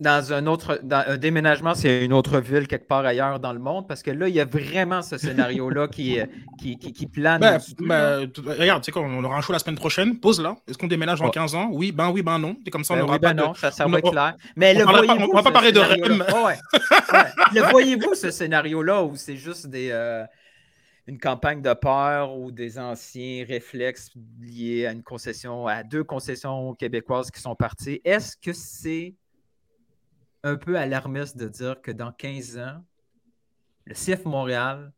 Dans un autre dans un déménagement, c'est une autre ville quelque part ailleurs dans le monde, parce que là, il y a vraiment ce scénario-là qui, qui, qui, qui plane. Là. bah, t- regarde, tu sais quoi, on aura un show la semaine prochaine. Pause là. Est-ce qu'on déménage dans Ouais. 15 ans? Oui, ben oui, ben non. Et comme ça, on Ben n'aura oui, pas ben de. non, ça, ça on- va être clair. Mais on le pas- voyez-vous, on va pas ce parler de scénario-là? REM. Ouais, ouais. Ouais. Le voyez-vous, ce scénario-là, où c'est juste des, euh, une campagne de peur ou des anciens réflexes liés à une concession, à deux concessions québécoises qui sont parties? Est-ce que c'est un peu alarmiste de dire que dans 15 ans, le CF Montréal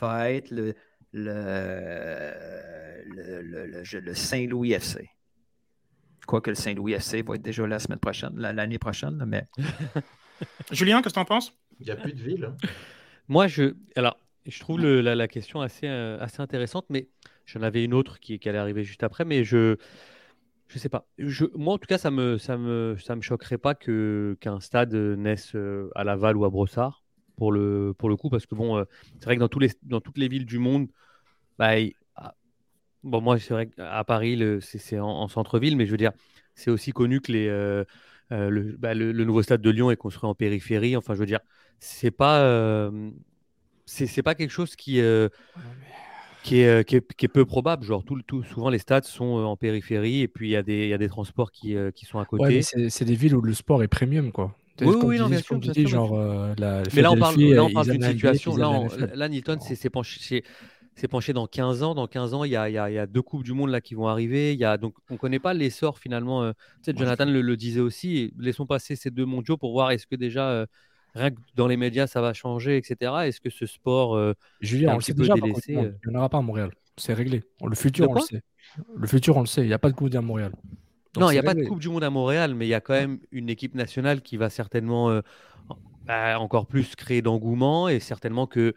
va être le, le, le, le- le- le Saint-Louis FC? Je crois que le Saint-Louis FC va être déjà là la semaine prochaine, la- l'année prochaine, mais [LAUGHS] Julien, qu'est-ce que t'en penses? Il n'y a plus de ville. hein. Moi, je, alors, je trouve le- la, la question assez, euh, assez intéressante, mais j'en avais une autre qui, qui allait arriver juste après, mais je, je sais pas. Je, moi, en tout cas, ça me, ça me, ça me choquerait pas que qu'un stade naisse euh, à Laval ou à Brossard, pour le, pour le coup, parce que bon, euh, c'est vrai que dans tous les, dans toutes les villes du monde, bah, ah, Bon, moi, c'est vrai qu'à Paris, c'est en, en centre-ville, mais je veux dire, c'est aussi connu que les, euh, euh, le, bah, le- le nouveau stade de Lyon est construit en périphérie. Enfin, je veux dire, c'est pas, euh, c'est pas quelque chose qui, euh, qui, est, euh, qui, est, qui est peu probable. Genre, tout, tout, souvent, les stades sont euh, en périphérie et puis il y, a des- il y a des transports qui, euh, qui sont à côté. Ouais, c'est des villes où le sport est premium, quoi. Oui, oui, non, bien sûr, genre, euh, la Mais là, on parle, là, on d'une situation. Là, on- là, Nilton c'est c'est penché, penché dans 15 ans. Dans 15 ans, il y a, il y a- il y a deux Coupes du Monde là, qui vont arriver. Il y a, donc, on ne connaît pas l'essor finalement. euh, tu sais, Jonathan le, le disait aussi. Laissons passer ces deux mondiaux pour voir est-ce que déjà, euh, rien que dans les médias, ça va changer, etc. Est-ce que ce sport euh, est Julien, un on le sait peu déjà, contre, délaissé non, euh, il n'y en aura pas à Montréal. C'est réglé. Le futur, on le sait. Le futur, on le sait. Il n'y a pas de Coupe à Montréal. Donc, Non, il n'y a pas de. Coupe du Monde à Montréal, mais il y a quand même une équipe nationale qui va certainement euh, bah, encore plus créer d'engouement et certainement que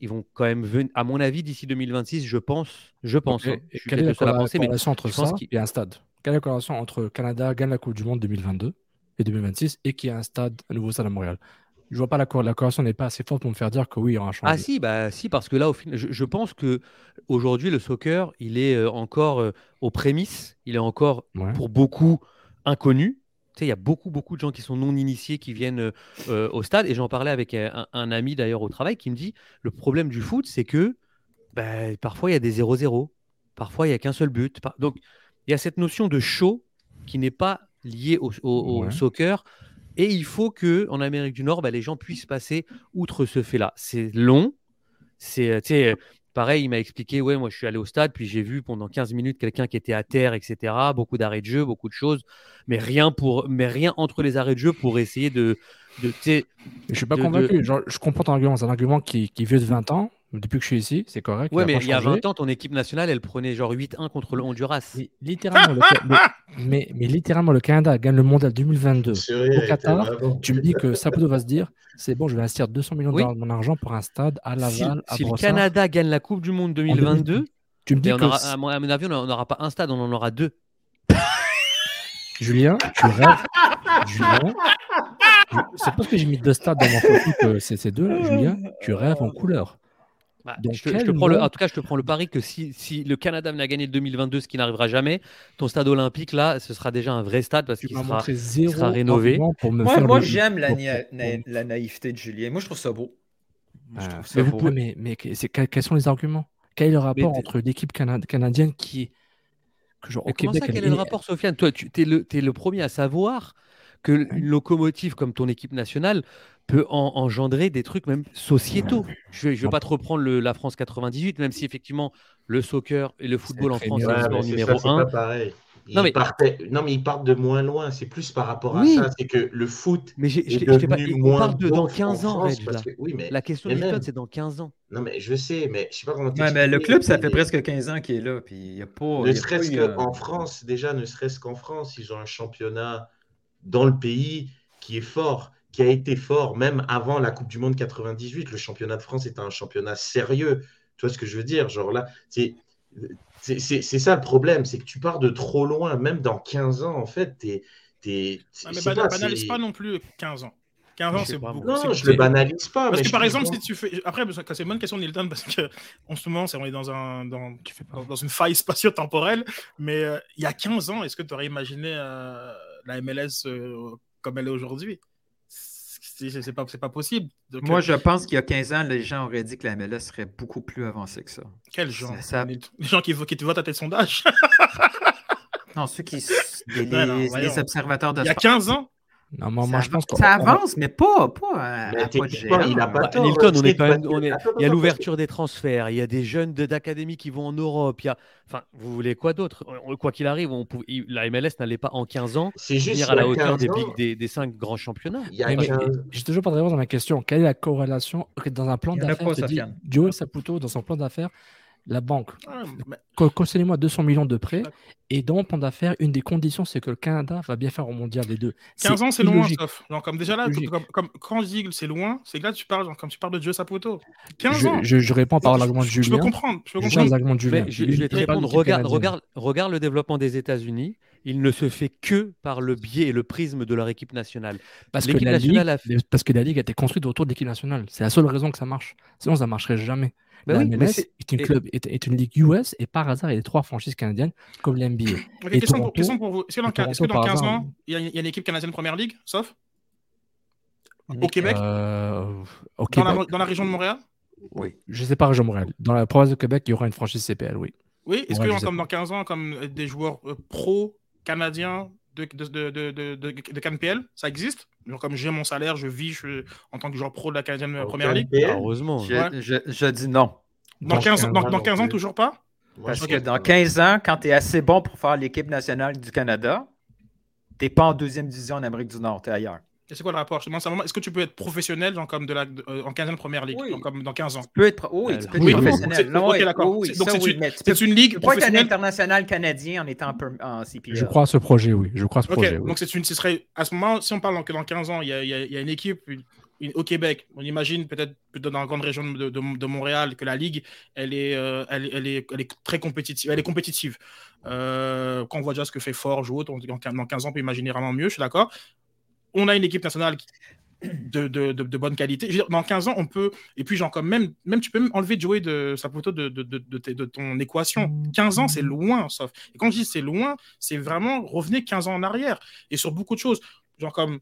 ils vont quand même venir, à mon avis, d'ici 2026, je pense, je pense, hein, je suis quelle est la mais corrélation entre je pense ça qu'il- un stade? Quelle est la corrélation entre Canada gagne la Coupe du Monde 2022 et 2026 et qu'il y a un stade, un nouveau stade à Montréal? Je vois pas la, cor- la corrélation n'est pas assez forte pour me faire dire que oui, il y aura un changement. Ah si, bah si, parce que là, au final, je, je pense que aujourd'hui, le soccer, il est euh, encore euh, aux prémices, il est encore Ouais. pour beaucoup inconnu. Tu sais, il y a beaucoup, beaucoup de gens qui sont non initiés qui viennent euh, au stade. Et j'en parlais avec un, un ami d'ailleurs au travail qui me dit le problème du foot, c'est que bah, parfois il y a des 0-0, parfois il n'y a qu'un seul but. Par- Donc il y a cette notion de show qui n'est pas liée au, au- au Ouais. soccer. Et il faut que en Amérique du Nord, bah, les gens puissent passer outre ce fait-là. C'est long. C'est, euh, euh, pareil, il m'a expliqué, ouais, moi je suis allé au stade, puis j'ai vu pendant 15 minutes quelqu'un qui était à terre, etc. Beaucoup d'arrêts de jeu, beaucoup de choses, mais rien pour, mais rien entre les arrêts de jeu pour essayer de, de Je suis pas de- de- convaincu. Genre, je comprends ton argument. C'est un argument qui, qui est vieux de 20 ans. Depuis que je suis ici, c'est correct. ouais, a mais il y a changé. 20 ans, ton équipe nationale, elle prenait genre 8-1 contre le Honduras. Mais littéralement, le, le- mais, mais littéralement, le Canada gagne le mondial 2022 Sérieux, au Qatar. Tu me dis que Saputo va se dire c'est bon, je vais investir 200 millions de Oui. dollars de mon argent pour un stade à Si, Laval, à si le. Canada gagne la Coupe du Monde 2022, Tu me dis on que aura, à mon avis, on n'aura pas un stade, on en aura deux. [LAUGHS] Julien, tu rêves. Julien, c'est parce que j'ai mis deux stades dans mon photo que c'est ces deux. Julien, tu rêves en couleur. Bah, Donc, je te, je quel te prends le, en tout cas, je te prends le pari que si, si le Canada venait à gagner le 2022, ce qui n'arrivera jamais, ton stade olympique, là, ce sera déjà un vrai stade parce Tu qu'il sera. sera rénové. argument pour me Moi, faire moi le- j'aime la, na- la naïveté de Julien. Moi, je trouve ça beau. Moi, je Ah, trouve ça mais, vous pouvez- mais, mais que- c'est- quels quels sont les arguments? Quel est le rapport entre l'équipe cana- canadienne qui est. Que genre, Mais au comment Québec, ça, quel est le rapport, Sofiane? Toi, tu es le, t'es le premier à savoir que une locomotive comme ton équipe nationale peut en- engendrer des trucs même sociétaux. Je ne vais, Non. pas te reprendre le- la France 98, même si effectivement le soccer et le football en France, Ouais, c'est numéro ça, un. pas pareil. Ils Non, mais- partaient- non, mais ils partent de moins loin. C'est plus par rapport à Oui. ça. C'est que le foot Mais est t'ai pas- devenu on moins parle de dans en 15 ans, là. que- Oui, mais La question mais Nilton, même- c'est dans 15 ans. non, mais je sais, mais je sais pas comment Ouais, mais le club, ça fait presque 15 ans qu'il est là. Puis il n'y a pas. Ne y serait-ce eu un- qu'en France, déjà, ne serait-ce qu'en France, ils ont un championnat dans le pays qui est fort, qui a été fort, même avant la Coupe du Monde 98. Le championnat de France était un championnat sérieux. Tu vois ce que je veux dire? Genre là, c'est. Ça le problème, c'est que tu pars de trop loin, même dans 15 ans, en fait, t'es. t'es- Ouais, mais pas, banalise pas non plus 15 ans. 15 ans, c'est beaucoup. Non, je le banalise pas. Parce que par exemple, si tu fais. Après, c'est une bonne question, Nilton, parce que en ce moment, on est dans, un, dans, Tu fais pas. dans, dans une faille spatio-temporelle. Mais euh, il y a 15 ans, est-ce que tu aurais imaginé euh, la MLS euh, comme elle est aujourd'hui? C'est pas, possible. Donc, Moi, euh, je pense qu'il y a 15 ans, les gens auraient dit que la MLS serait beaucoup plus avancée que ça. Quels gens ça- Les gens qui, vo- qui te votent à tes sondages? Non, ceux qui. [LAUGHS] Les, non, les- observateurs de Il y a sport. 15 ans? Non, moi, moi, ça, je pense ça avance, mais pas, pas à, Mais à pas de il a pas Bah, tort, Nilton, on Steve, est quand même, parce que- on est, attends, il y a l'ouverture des transferts, il y a des jeunes de- d'académie qui vont en Europe, il y a, enfin, vous voulez quoi d'autre? On- Quoi qu'il arrive, on pouvait- il- la MLS n'allait pas en 15 ans juste venir à la hauteur 15 des, big- des, des cinq grands championnats. Il y a Mais- mais- 15 J'ai toujours pas de réponse à ma question. Quelle est la corrélation dans un plan d'affaires? Joe Saputo, dans son plan d'affaires, la banque, Ah, mais- co- concédez-moi 200 millions de prêts. D'accord. Et dans mon plan d'affaires, une des conditions, c'est que le Canada va bien faire au mondial des deux. 15 ans, c'est loin, sauf. Genre, comme déjà là, comme, comme- quand je dis que c'est loin, c'est que là, tu parles, genre, comme tu parles de Joe Saputo. 15 ans Je, réponds par l'argument de je, je peux Julien. comprendre. Je peux comprendre. Julien. Je, je vais te répondre. Regarde, regarde, regarde le développement des États-Unis. Il ne se fait que par le biais et le prisme de leur équipe nationale. Parce que, la ligue, a fait- parce que la ligue a été construite autour de l'équipe nationale. C'est la seule raison que ça marche. Sinon, ça marcherait jamais. Bah la oui, mais MLS c'est- est une, et- club, est, est une ligue US et par hasard, il y a trois franchises canadiennes comme l'NBA. Question, Toronto- pour, question pour vous. Est-ce que dans, et quin- est-ce que Toronto, dans par 15 hasard, ans, il y, a, il y a une équipe canadienne première ligue, sauf au Québec, Euh, au dans, la, dans la région de Montréal Oui. je sais pas, région Montréal. Dans la province de Québec, il y aura une franchise CPL, oui. Oui, est-ce que sais comme dans 15 ans, comme des joueurs euh, pro canadiens de, de, de, de, ça existe Genre comme j'ai mon salaire, je vis je- en tant que joueur pro de la canadienne Au première ligue Ah, heureusement. Je, Ouais. je- je dis non. Dans Dans 15, 15 dans, ans dans non 15 ans, toujours pas? Parce que dans 15 ans, quand tu es assez bon pour faire l'équipe nationale du Canada, tu pas en deuxième division en Amérique du Nord, tu es ailleurs. Et c'est quoi le rapport? Je te demande simplement, Est-ce que tu peux être professionnel genre comme de la, de- euh, en 15e première ligue Oui. genre comme dans 15 ans? Tu peux être, pro- oui, Euh, tu peux être oui, professionnel. c'est- Non, ok, oui, donc c'est oui, une- peux, ligue tu peux être un international canadien en étant en CPL. Je crois à ce projet, oui. Je crois à ce projet, oui. donc c'est une, ce serait à ce moment, si on parle que dans 15 ans, il y a, il y a- il y a une équipe une- une- au Québec. On imagine peut-être dans la grande région de, de- de Montréal que la ligue, elle est, euh, elle, elle est, elle est très compétitive. Elle est compétitive. Euh, quand on voit déjà ce que fait Forge ou autre, on 15 dans 15 ans, on peut imaginer vraiment mieux. Je suis d'accord. On a une équipe nationale de, bonne qualité. Dans 15 ans, on peut. Et puis, genre, comme même, même tu peux même enlever Joey de Saputo de, de ton équation. 15 ans, c'est loin, sauf. Et quand je dis c'est loin, c'est vraiment revenez 15 ans en arrière. Et sur beaucoup de choses. Genre, comme.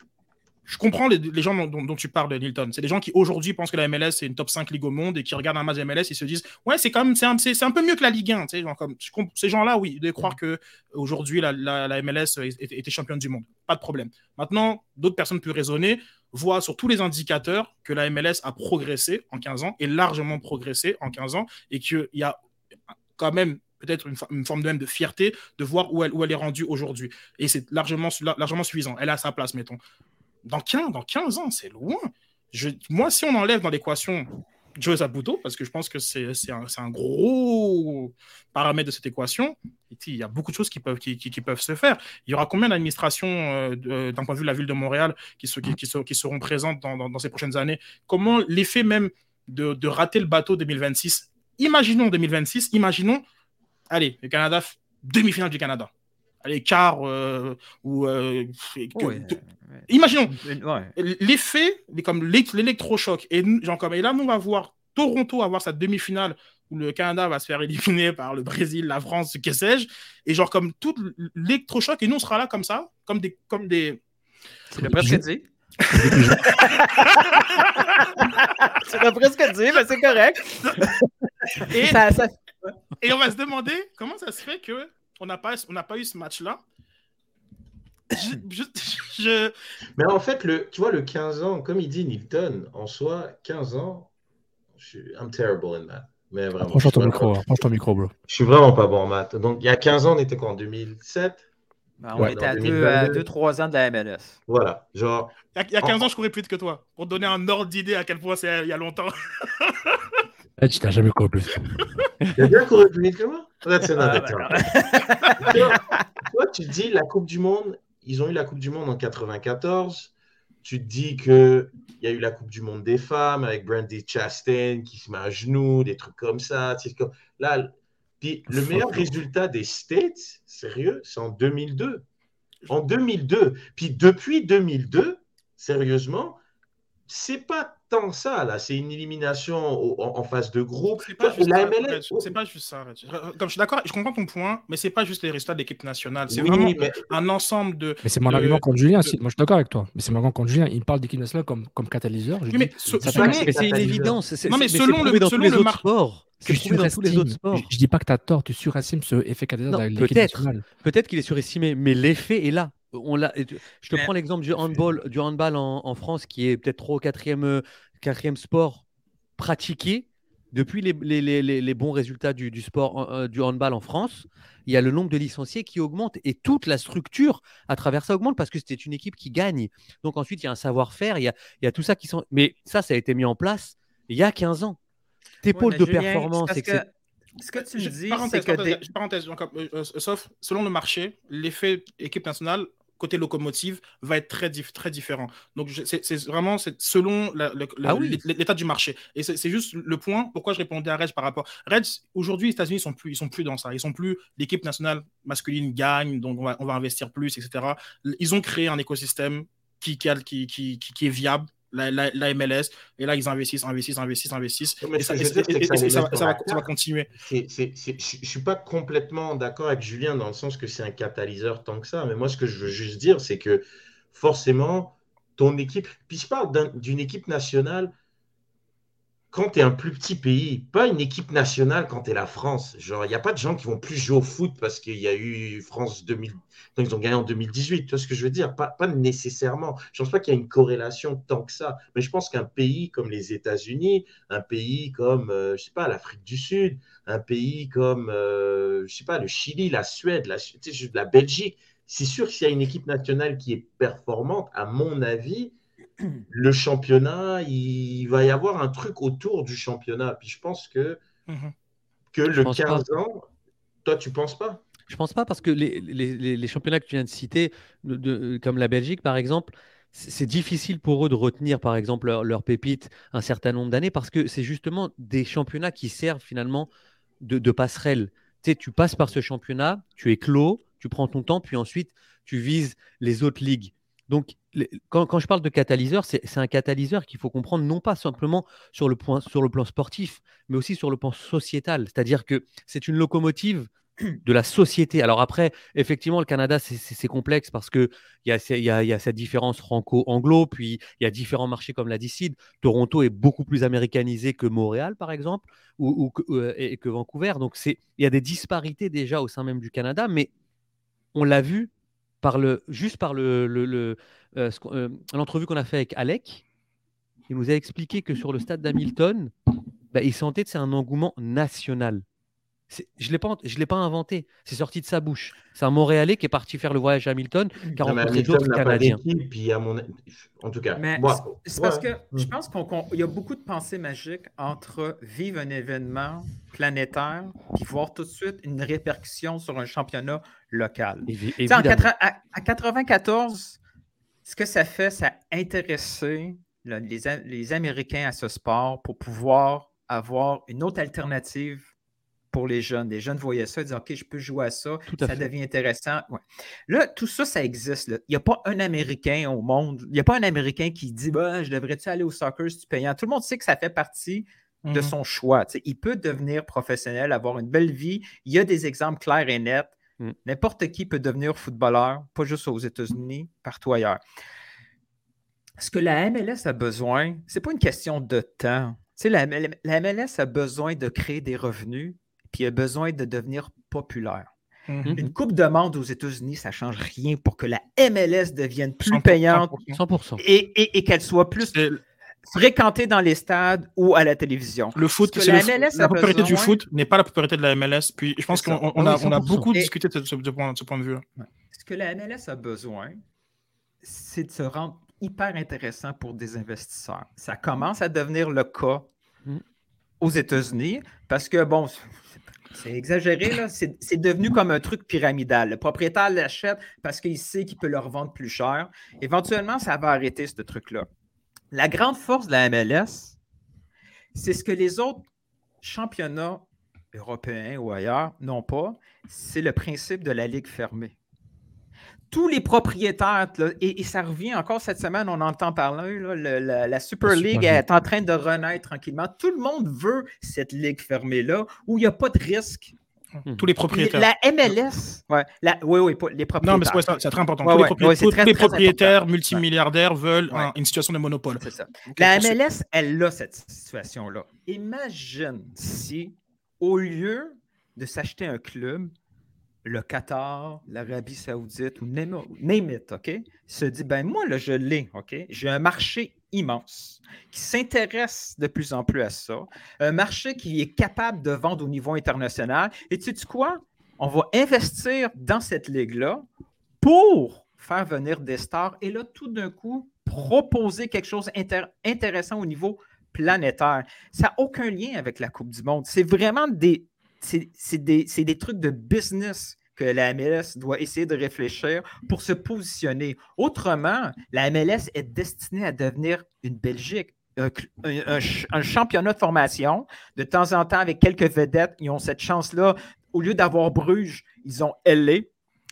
Je comprends les, gens dont, tu parles, Nilton. C'est des gens qui aujourd'hui pensent que la MLS c'est une top 5 ligue au monde et qui regardent un match MLS et se disent Ouais, c'est quand même c'est un, un peu mieux que la Ligue 1. tu sais, ces gens-là, oui, doivent croire que aujourd'hui la, la, MLS était, championne du monde. Pas de problème. Maintenant, d'autres personnes plus raisonnées voient sur tous les indicateurs que la MLS a progressé en 15 ans et largement progressé en 15 ans et qu'il y a quand même peut-être une, une forme de même de fierté de voir où elle, où elle est rendue aujourd'hui. Et c'est largement, largement suffisant. Elle a sa place, mettons. Dans 15, dans 15 ans, c'est loin. Moi, si on enlève dans l'équation Joe Zabuto, parce que je pense que c'est un, gros paramètre de cette équation, il y a beaucoup de choses qui peuvent, se faire. Il y aura combien d'administrations, euh, de- d'un point de vue de la ville de Montréal, qui, se- qui, qui se- qui seront présentes dans, ces prochaines années? Comment l'effet même de, de rater le bateau 2026 Imaginons 2026, imaginons, allez, le Canada, demi-finale du Canada. Quart euh, ou. euh, que- Imaginons, ouais. l'effet, comme l'é- l'électrochoc, et, genre, comme, et là, nous, on va voir Toronto avoir sa demi-finale où le Canada va se faire éliminer par le Brésil, la France, ce que sais-je, et genre comme tout l'électrochoc, et nous, on sera là comme ça, comme des. Comme des... Tu l'as presque dit. [LAUGHS] tu l'as presque dit, mais c'est correct. Et, Ça- ça- et on va se demander comment ça se fait que on n'a pas, on n'a pas eu ce match-là. Je, [COUGHS] je- [LAUGHS] je- Mais en fait, le, tu vois, le 15 ans, comme il dit Nilton, en soi, 15 ans, je suis I'm terrible in math. Mais vraiment, Approche ton suis micro, vraiment, approche ton micro, bro. je suis vraiment pas bon en maths. Donc, il y a 15 ans, on était quoi en 2007 Ben, on Ouais, était à dans 2-3 2022. ans de la MLS. Voilà, genre, il y a- il y a 15 ans, je courais plus vite que toi. Pour te donner un ordre d'idée à quel point c'est il y a longtemps. [LAUGHS] Eh, tu t'as jamais couru plus. il a bien couru plus vite que moi That's another Ah. Tu vois, toi, tu te dis la Coupe du Monde, ils ont eu la Coupe du Monde en 94. Tu te dis qu'il y a eu la Coupe du Monde des femmes avec Brandy Chastain qui se met à genoux, des trucs comme ça. tu comme- Là, puis le meilleur résultat des States, sérieux, c'est en 2002. En 2002. Puis depuis 2002, sérieusement, c'est pas tant ça, là. C'est une élimination au- en, en phase de groupe. C'est pas, juste La ça, MLS, pas juste ça. Reg. Comme je suis d'accord, je comprends ton point, mais c'est pas juste les résultats de l'équipe nationale. C'est Oui, vraiment mais- un ensemble de. Mais c'est mon de- argument contre Julien. de- si- Moi, je suis d'accord avec toi. Mais c'est mon argument contre Julien. Il parle d'équipe nationale comme, comme catalyseur. Je Oui, mais c'est une évidence. c'est- Non, mais selon le- dans selon tous les le autres mar- sports. C'est tu dans tous les autres surestimes. sports. Je, je dis pas que tu as tort, tu surestimes ce effet catalyseur Non, de l'équipe peut-être. nationale. Peut-être qu'il est surestimé, mais l'effet est là. On l'a. Je te prends l'exemple du handball, du handball en, en France, qui est peut-être trop quatrième, euh, quatrième sport pratiqué. Depuis les, les- les- les- les bons résultats du, du sport euh, du handball en France, il y a le nombre de licenciés qui augmente et toute la structure à travers ça augmente parce que c'était une équipe qui gagne. Donc ensuite, il y a un savoir-faire, il y a, il y a tout ça qui sont. Mais ça, ça a été mis en place il y a 15 ans. Tes Ouais, pôles de Julien, performance, etc. Ce que tu me Je- dis, c'est que parenthèse, des- parenthèse, donc, euh, euh, sauf selon le marché, l'effet équipe nationale côté locomotive va être très, dif- très différent. Donc c'est vraiment selon Ah oui. l'état du marché. Et c'est juste le point pourquoi je répondais à Reg par rapport. Reg, aujourd'hui, les États-Unis sont plus, ils sont plus dans ça. Ils sont plus l'équipe nationale masculine gagne, donc on va, on va investir plus, etc. Ils ont créé un écosystème qui est viable la, la- la MLS. Et là, ils investissent, investissent, investissent, investissent. Et ça, va- continuer. Je ne suis pas complètement d'accord avec Julien dans le sens que c'est un catalyseur tant que ça. Mais moi, ce que je veux juste dire, c'est que forcément, ton équipe, puis je parle d'un- d'une équipe nationale quand tu es un plus petit pays, pas une équipe nationale quand tu es la France. Genre, il n'y a pas de gens qui vont plus jouer au foot parce qu'il y a eu France 2000, quand ils ont gagné en 2018. Tu vois ce que je veux dire? Pas, nécessairement. Je ne pense pas qu'il y a une corrélation tant que ça. Mais je pense qu'un pays comme les États-Unis, un pays comme, euh, je sais pas, l'Afrique du Sud, un pays comme, euh, je sais pas, le Chili, la Suède, la, la Belgique, c'est sûr que s'il y a une équipe nationale qui est performante, à mon avis, le championnat, il va y avoir un truc autour du championnat. Puis je pense que, Mhm. que le pense pas. 15 ans, toi, tu penses pas? Je pense pas parce que les, les- les- les championnats que tu viens de citer, de- de- comme la Belgique par exemple, c'est difficile pour eux de retenir par exemple leur, leur pépite un certain nombre d'années parce que c'est justement des championnats qui servent finalement de, de passerelle. Tu sais, tu passes par ce championnat, tu es clos, tu prends ton temps, puis ensuite tu vises les autres ligues. Donc, quand, je parle de catalyseur, c'est un catalyseur qu'il faut comprendre non pas simplement sur le, plan sportif, mais aussi sur le plan sociétal. C'est-à-dire que c'est une locomotive [CLEARS THROAT] de la société. Alors après, effectivement, le Canada, c'est- complexe parce qu'il y a, y, cette différence franco-anglo, puis il y a différents marchés comme l'a. Toronto est beaucoup plus américanisé que Montréal, par exemple, ou, euh, que Vancouver. Donc il y a des disparités déjà au sein même du Canada, mais on l'a vu juste par le, euh, qu'on- euh, l'entrevue qu'on a fait avec Alec. Il nous a expliqué que sur le stade d'Hamilton, bah, il sentait que c'est un engouement national. Je ne l'ai pas, je l'ai pas inventé, c'est sorti de sa bouche. C'est un Montréalais qui est parti faire le voyage à Hamilton, qui a Non, mais rencontré Hamilton d'autres Canadiens. puis à mon... En tout cas, Mais moi, c'est- parce que je pense qu'il y a beaucoup de pensées magiques entre vivre un événement planétaire puis voir tout de suite une répercussion sur un championnat local. Évi- en à, à 94, ce que ça fait, ça a intéressé là, les, Américains à ce sport pour pouvoir avoir une autre alternative pour les jeunes. Les jeunes voyaient ça, ils disaient OK, je peux jouer à ça, Tout à ça fait. devient intéressant. Ouais. Là, tout ça, ça existe. là. Il n'y a pas un Américain au monde, il n'y a pas un Américain qui dit bah, Je devrais-tu aller au soccer si tu payant? Tout le monde sait que ça fait partie de Mhm. son choix. Il peut devenir professionnel, avoir une belle vie. Il y a des exemples clairs et nets. Mm. N'importe qui peut devenir footballeur, pas juste aux États-Unis, partout ailleurs. Ce que la MLS a besoin, c'est pas une question de temps. Tu sais, la, ML la MLS a besoin de créer des revenus, puis a besoin de devenir populaire. Mhm. Une coupe de monde aux États-Unis, ça ne change rien pour que la MLS devienne plus 100%, payante 100%. et, et- et qu'elle soit plus C'est- fréquentée dans les stades ou à la télévision. Le foot, c'est la le- MLS la popularité du foot n'est pas la popularité de la MLS. Puis je pense qu'on Ah a, oui, on a 100%. beaucoup Et- discuté de ce, de point, de ce point de vue. Ce que la MLS a besoin, c'est de se rendre hyper intéressant pour des investisseurs. Ça commence à devenir le cas Mm. aux États-Unis parce que, bon, c'est- exagéré, là. C'est c'est devenu comme un truc pyramidal. Le propriétaire l'achète parce qu'il sait qu'il peut le revendre plus cher. Éventuellement, ça va arrêter ce truc-là. La grande force de la MLS, c'est ce que les autres championnats européens ou ailleurs n'ont pas, c'est le principe de la ligue fermée tous les propriétaires, là, et, et ça revient encore cette semaine, on entend parler, là, le- la, la Super La League Super League. est en train de renaître tranquillement. Tout le monde veut cette ligue fermée-là, où il n'y a pas de risque. Tous les propriétaires. La MLS, ouais, la- oui, oui, les propriétaires. Non, mais c'est ouais, très important. Ouais, tous les, ouais, propri- ouais, c'est tous très, les très propriétaires important. multimilliardaires veulent Ouais. un- une situation de monopole. C'est ça. Ok, La MLS, elle a cette situation-là. Imagine si, au lieu de s'acheter un club, le Qatar, l'Arabie Saoudite ou name OK, se dit ben moi, là, je l'ai, OK? J'ai un marché immense qui s'intéresse de plus en plus à ça, un marché qui est capable de vendre au niveau international. Et tu sais quoi? On va investir dans cette ligue-là pour faire venir des stars et là, tout d'un coup, proposer quelque chose d'intéressant au niveau planétaire. Ça n'a aucun lien avec la Coupe du Monde. C'est vraiment des, c'est, des, trucs de business que la MLS doit essayer de réfléchir pour se positionner. Autrement, la MLS est destinée à devenir une Belgique. Un, championnat de formation. De temps en temps, avec quelques vedettes, ils ont cette chance-là. Au lieu d'avoir Bruges, ils ont LA.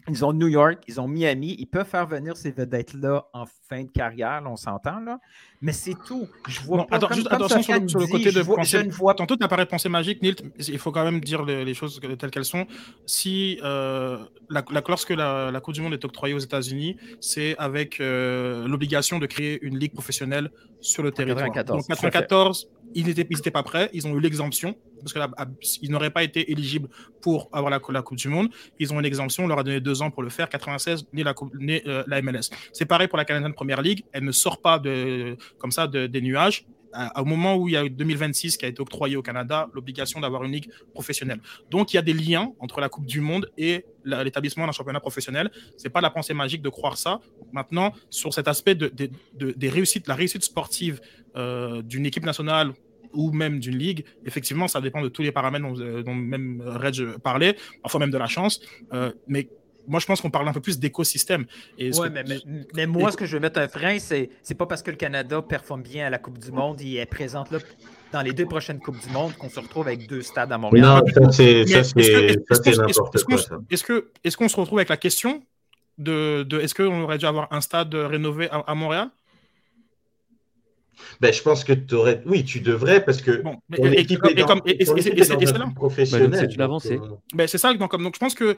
Ils ont New York, ils ont Miami. Ils peuvent faire venir ces vedettes-là en fin de carrière, on s'entend, là. Mais c'est tout. Je vois Non, pas attends, comme- juste comme attention sur le, sur côté je de vois- pensée. je ne vois Tantôt, tu as parlé de pensée magique, Nilt. Il faut quand même dire les, les choses telles qu'elles sont. Si, euh, la, la- lorsque la, la Coupe du Monde est octroyée aux États-Unis, c'est avec euh, l'obligation de créer une ligue professionnelle sur le territoire. 94, Donc, tout à fait. 94, ils n'étaient ils étaient pas prêts. Ils ont eu l'exemption parce qu'ils n'auraient pas été éligibles pour avoir la, la Coupe du Monde. Ils ont une exemption. On leur a donné deux ans pour le faire. 96, ni la, coupe- ni, euh, la MLS. C'est pareil pour la Canadian Premier League. Elle ne sort pas de, comme ça de- des nuages. À- Au moment où il y a eu 2026 qui a été octroyé au Canada, l'obligation d'avoir une ligue professionnelle. Donc il y a des liens entre la Coupe du Monde et l'établissement d'un championnat professionnel. C'est pas la pensée magique de croire ça. Maintenant, sur cet aspect de, de- de- des réussites, la réussite sportive euh, d'une équipe nationale ou même d'une ligue, effectivement, ça dépend de tous les paramètres dont, euh, même Reg parlait, parfois même de la chance. Euh, mais moi, je pense qu'on parle un peu plus d'écosystème. Que- mais, mais- mais moi, ce que je veux mettre un frein, c'est c'est pas parce que le Canada performe bien à la Coupe du Monde et est présente là dans les deux prochaines Coupes du Monde qu'on se retrouve avec deux stades à Montréal. Non, ça c'est n'importe quoi. Est-ce que est-ce qu'on se retrouve avec la question de, de est-ce qu'on aurait dû avoir un stade rénové à, à Montréal? Ben, je pense que tu aurais. Oui, tu devrais parce que Bon, mais- et- et- et- est et dans- comme- et- et- ton et- équipe et- est et- dans et un c'est là. club professionnel. Bah, donc, c'est une donc, avancée. euh, Ben, c'est ça, donc, comme- donc je pense que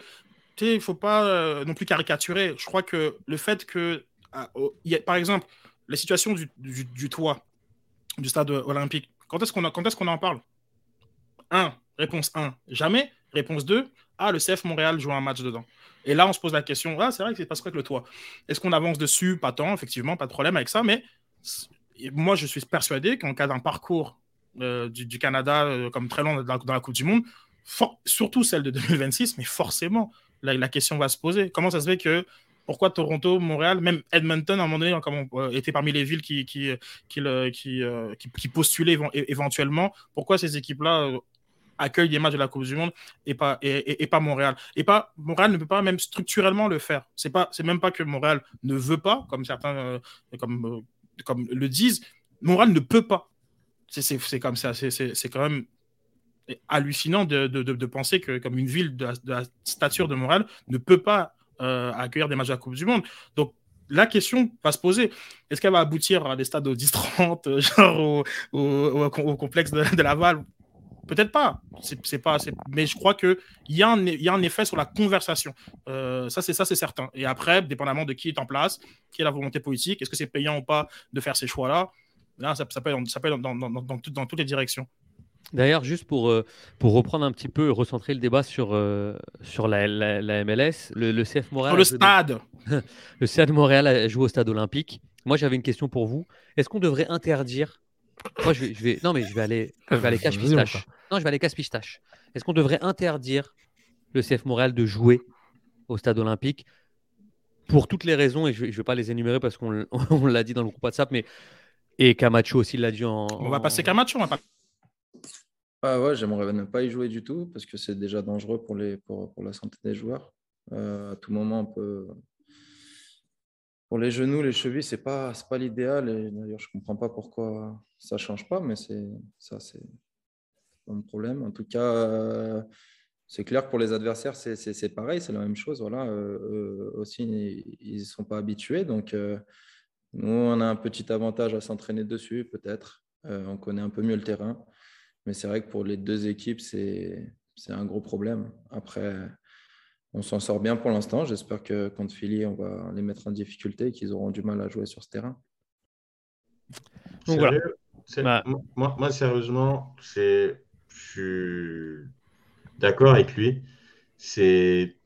tu sais, il faut pas euh, non plus caricaturer. Je crois que le fait que, ah, oh, par exemple, la situation du, du- du toit du stade olympique, quand est-ce qu'on qu'on en parle? 1. Réponse 1. Jamais. Réponse 2. Ah, le CF Montréal joue un match dedans. Et là, on se pose la question, ah, c'est vrai que c'est pas quoi avec le toit. Est-ce qu'on avance dessus? Pas tant, effectivement, pas de problème avec ça, mais moi, je suis persuadé qu'en cas d'un parcours euh, du, du Canada euh, comme très long dans la, Coupe du Monde, surtout celle de 2026, mais forcément, la, question va se poser. Comment ça se fait que pourquoi Toronto, Montréal, même Edmonton, à un moment donné, comme on, euh, était parmi les villes qui, qui, qui, euh, qui- qui postulaient éventuellement, pourquoi ces équipes-là euh, accueillent des matchs de la Coupe du Monde et pas, et, et- pas Montréal? Et pas Montréal ne peut pas même structurellement le faire. C'est pas, c'est même pas que Montréal ne veut pas, comme certains comme, comme le disent. Montréal ne peut pas. C'est, c'est, comme ça. C'est quand même hallucinant de, penser que comme une ville de la, stature de Montréal ne peut pas euh, accueillir des matchs de la Coupe du Monde. Donc la question va se poser. Est-ce qu'elle va aboutir à des stades au 10-30, euh, genre au, complexe de, Laval? Peut-être pas. C'est, pas Mais je crois qu'il y, a un- il y a un effet sur la conversation. Euh, ça, c'est, ça, c'est certain. Et après, dépendamment de qui est en place, qui est la volonté politique, est-ce que c'est payant ou pas de faire ces choix-là? Là, ça, peut tout- dans toutes les directions. D'ailleurs, juste pour, euh, pour reprendre un petit peu, recentrer le débat sur, euh, sur la, la- la MLS, le, le CF Montréal. Le joué stade [LAUGHS] Le CF Montréal a joué au stade olympique. Moi, j'avais une question pour vous. Est-ce qu'on devrait interdire? Moi, je vais, je vais- Non, mais je vais aller, je vais aller cache Vas-y, mon pistache. Non, je vais aller cache pistache. Est-ce qu'on devrait interdire le CF Montréal de jouer au stade olympique? Pour toutes les raisons et je ne vais, pas les énumérer parce qu'on [LAUGHS] l'a dit dans le groupe WhatsApp, mais et Camacho aussi l'a dit en. On va passer Camacho, on va pas Ah ouais, j'aimerais ne pas y jouer du tout parce que c'est déjà dangereux pour, les, pour, pour la santé des joueurs. Euh, à tout moment. Pour les genoux, les chevilles, c'est pas, c'est pas l'idéal. Et d'ailleurs, je comprends pas pourquoi ça change pas, mais c'est ça, c'est un problème. En tout cas, euh, c'est clair que pour les adversaires, c'est, c'est, c'est pareil, c'est la même chose. Voilà, euh, aussi, ils ne sont pas habitués. Donc, nous, on a un petit avantage à s'entraîner dessus, peut-être. On connaît un peu mieux le terrain. Mais c'est vrai que pour les deux équipes, c'est c'est un gros problème. Après, on s'en sort bien pour l'instant. J'espère que contre Philly, on va les mettre en difficulté et qu'ils auront du mal à jouer sur ce terrain. Donc voilà. Bah. moi, moi, sérieusement, c'est, je suis d'accord avec lui. C'est,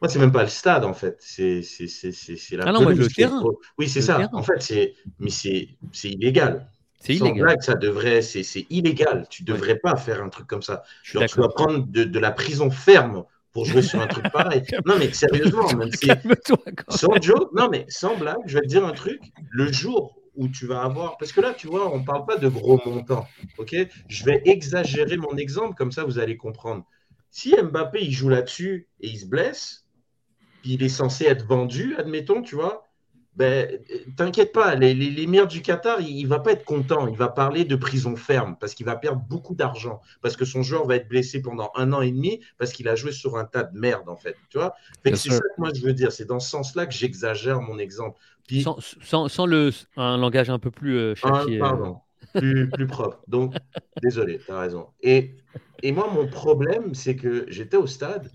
moi, c'est même pas le stade en fait. C'est, c'est, c'est, c'est, c'est la Ah non, moi, pelouse le terrain. Oui, c'est ça. terrain. En fait, c'est, mais c'est, c'est illégal. C'est Sans illégal. blague, ça devrait, c'est, c'est illégal. Tu devrais pas faire un truc comme ça. Genre, tu dois prendre de, de la prison ferme pour jouer sur un truc [LAUGHS] pareil. Non, mais sérieusement, même si, sans joke, non mais sans blague, je vais te dire un truc. Le jour où tu vas avoir, parce que là, tu vois, on parle pas de gros montants, ok? Je vais exagérer mon exemple, comme ça vous allez comprendre. Si Mbappé il joue là-dessus et il se blesse, puis il est censé être vendu, admettons, tu vois, ben, t'inquiète pas, l'émir du Qatar, il, il va pas être content. Il va parler de prison ferme parce qu'il va perdre beaucoup d'argent, parce que son joueur va être blessé pendant un an et demi, parce qu'il a joué sur un tas de merde, en fait. Tu vois? C'est ça que moi je veux dire. C'est dans ce sens-là que j'exagère mon exemple. Puis, Sans, sans, sans le, un langage un peu plus euh, Ah, euh. pardon, plus, plus propre. Donc, [LAUGHS] désolé, tu as raison. Et, et moi, mon problème, c'est que j'étais au stade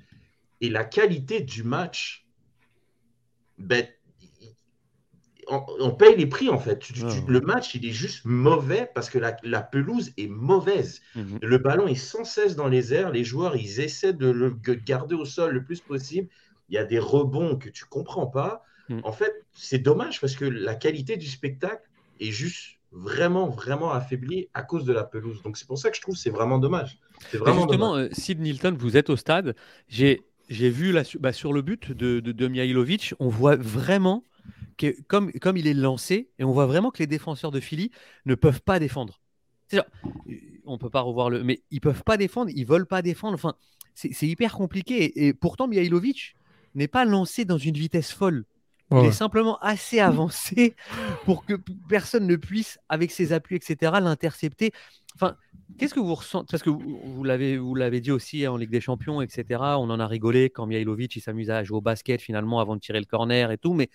et la qualité du match, ben, on, on paye les prix en fait. Tu- tu- le match, il est juste mauvais parce que la, la pelouse est mauvaise. Mhm. Le ballon est sans cesse dans les airs. Les joueurs, ils essaient de le garder au sol le plus possible. Il y a des rebonds que tu comprends pas. Mm. En fait, c'est dommage parce que la qualité du spectacle est juste vraiment, vraiment affaiblie à cause de la pelouse. Donc, c'est pour ça que je trouve que c'est vraiment dommage. C'est vraiment justement, dommage. euh, Sid Nilton, vous êtes au stade. J'ai j'ai vu là, bah, sur le but de, de, de Mihailovic, on voit vraiment que comme, comme il est lancé, et on voit vraiment que les défenseurs de Philly ne peuvent pas défendre. Genre, euh, on peut pas revoir le, mais ils peuvent pas défendre, ils veulent pas défendre. Enfin, c'est hyper compliqué. Et, et pourtant, Mihailovic n'est pas lancé dans une vitesse folle. Il Ouais. est simplement assez avancé [LAUGHS] pour que personne ne puisse, avec ses appuis, etc., l'intercepter. Enfin, qu'est-ce que vous ressentez Parce que vous, l'avez, vous l'avez dit aussi en Ligue des Champions, etc. On en a rigolé quand Mihailovic il s'amusait à jouer au basket finalement avant de tirer le corner et tout. Mais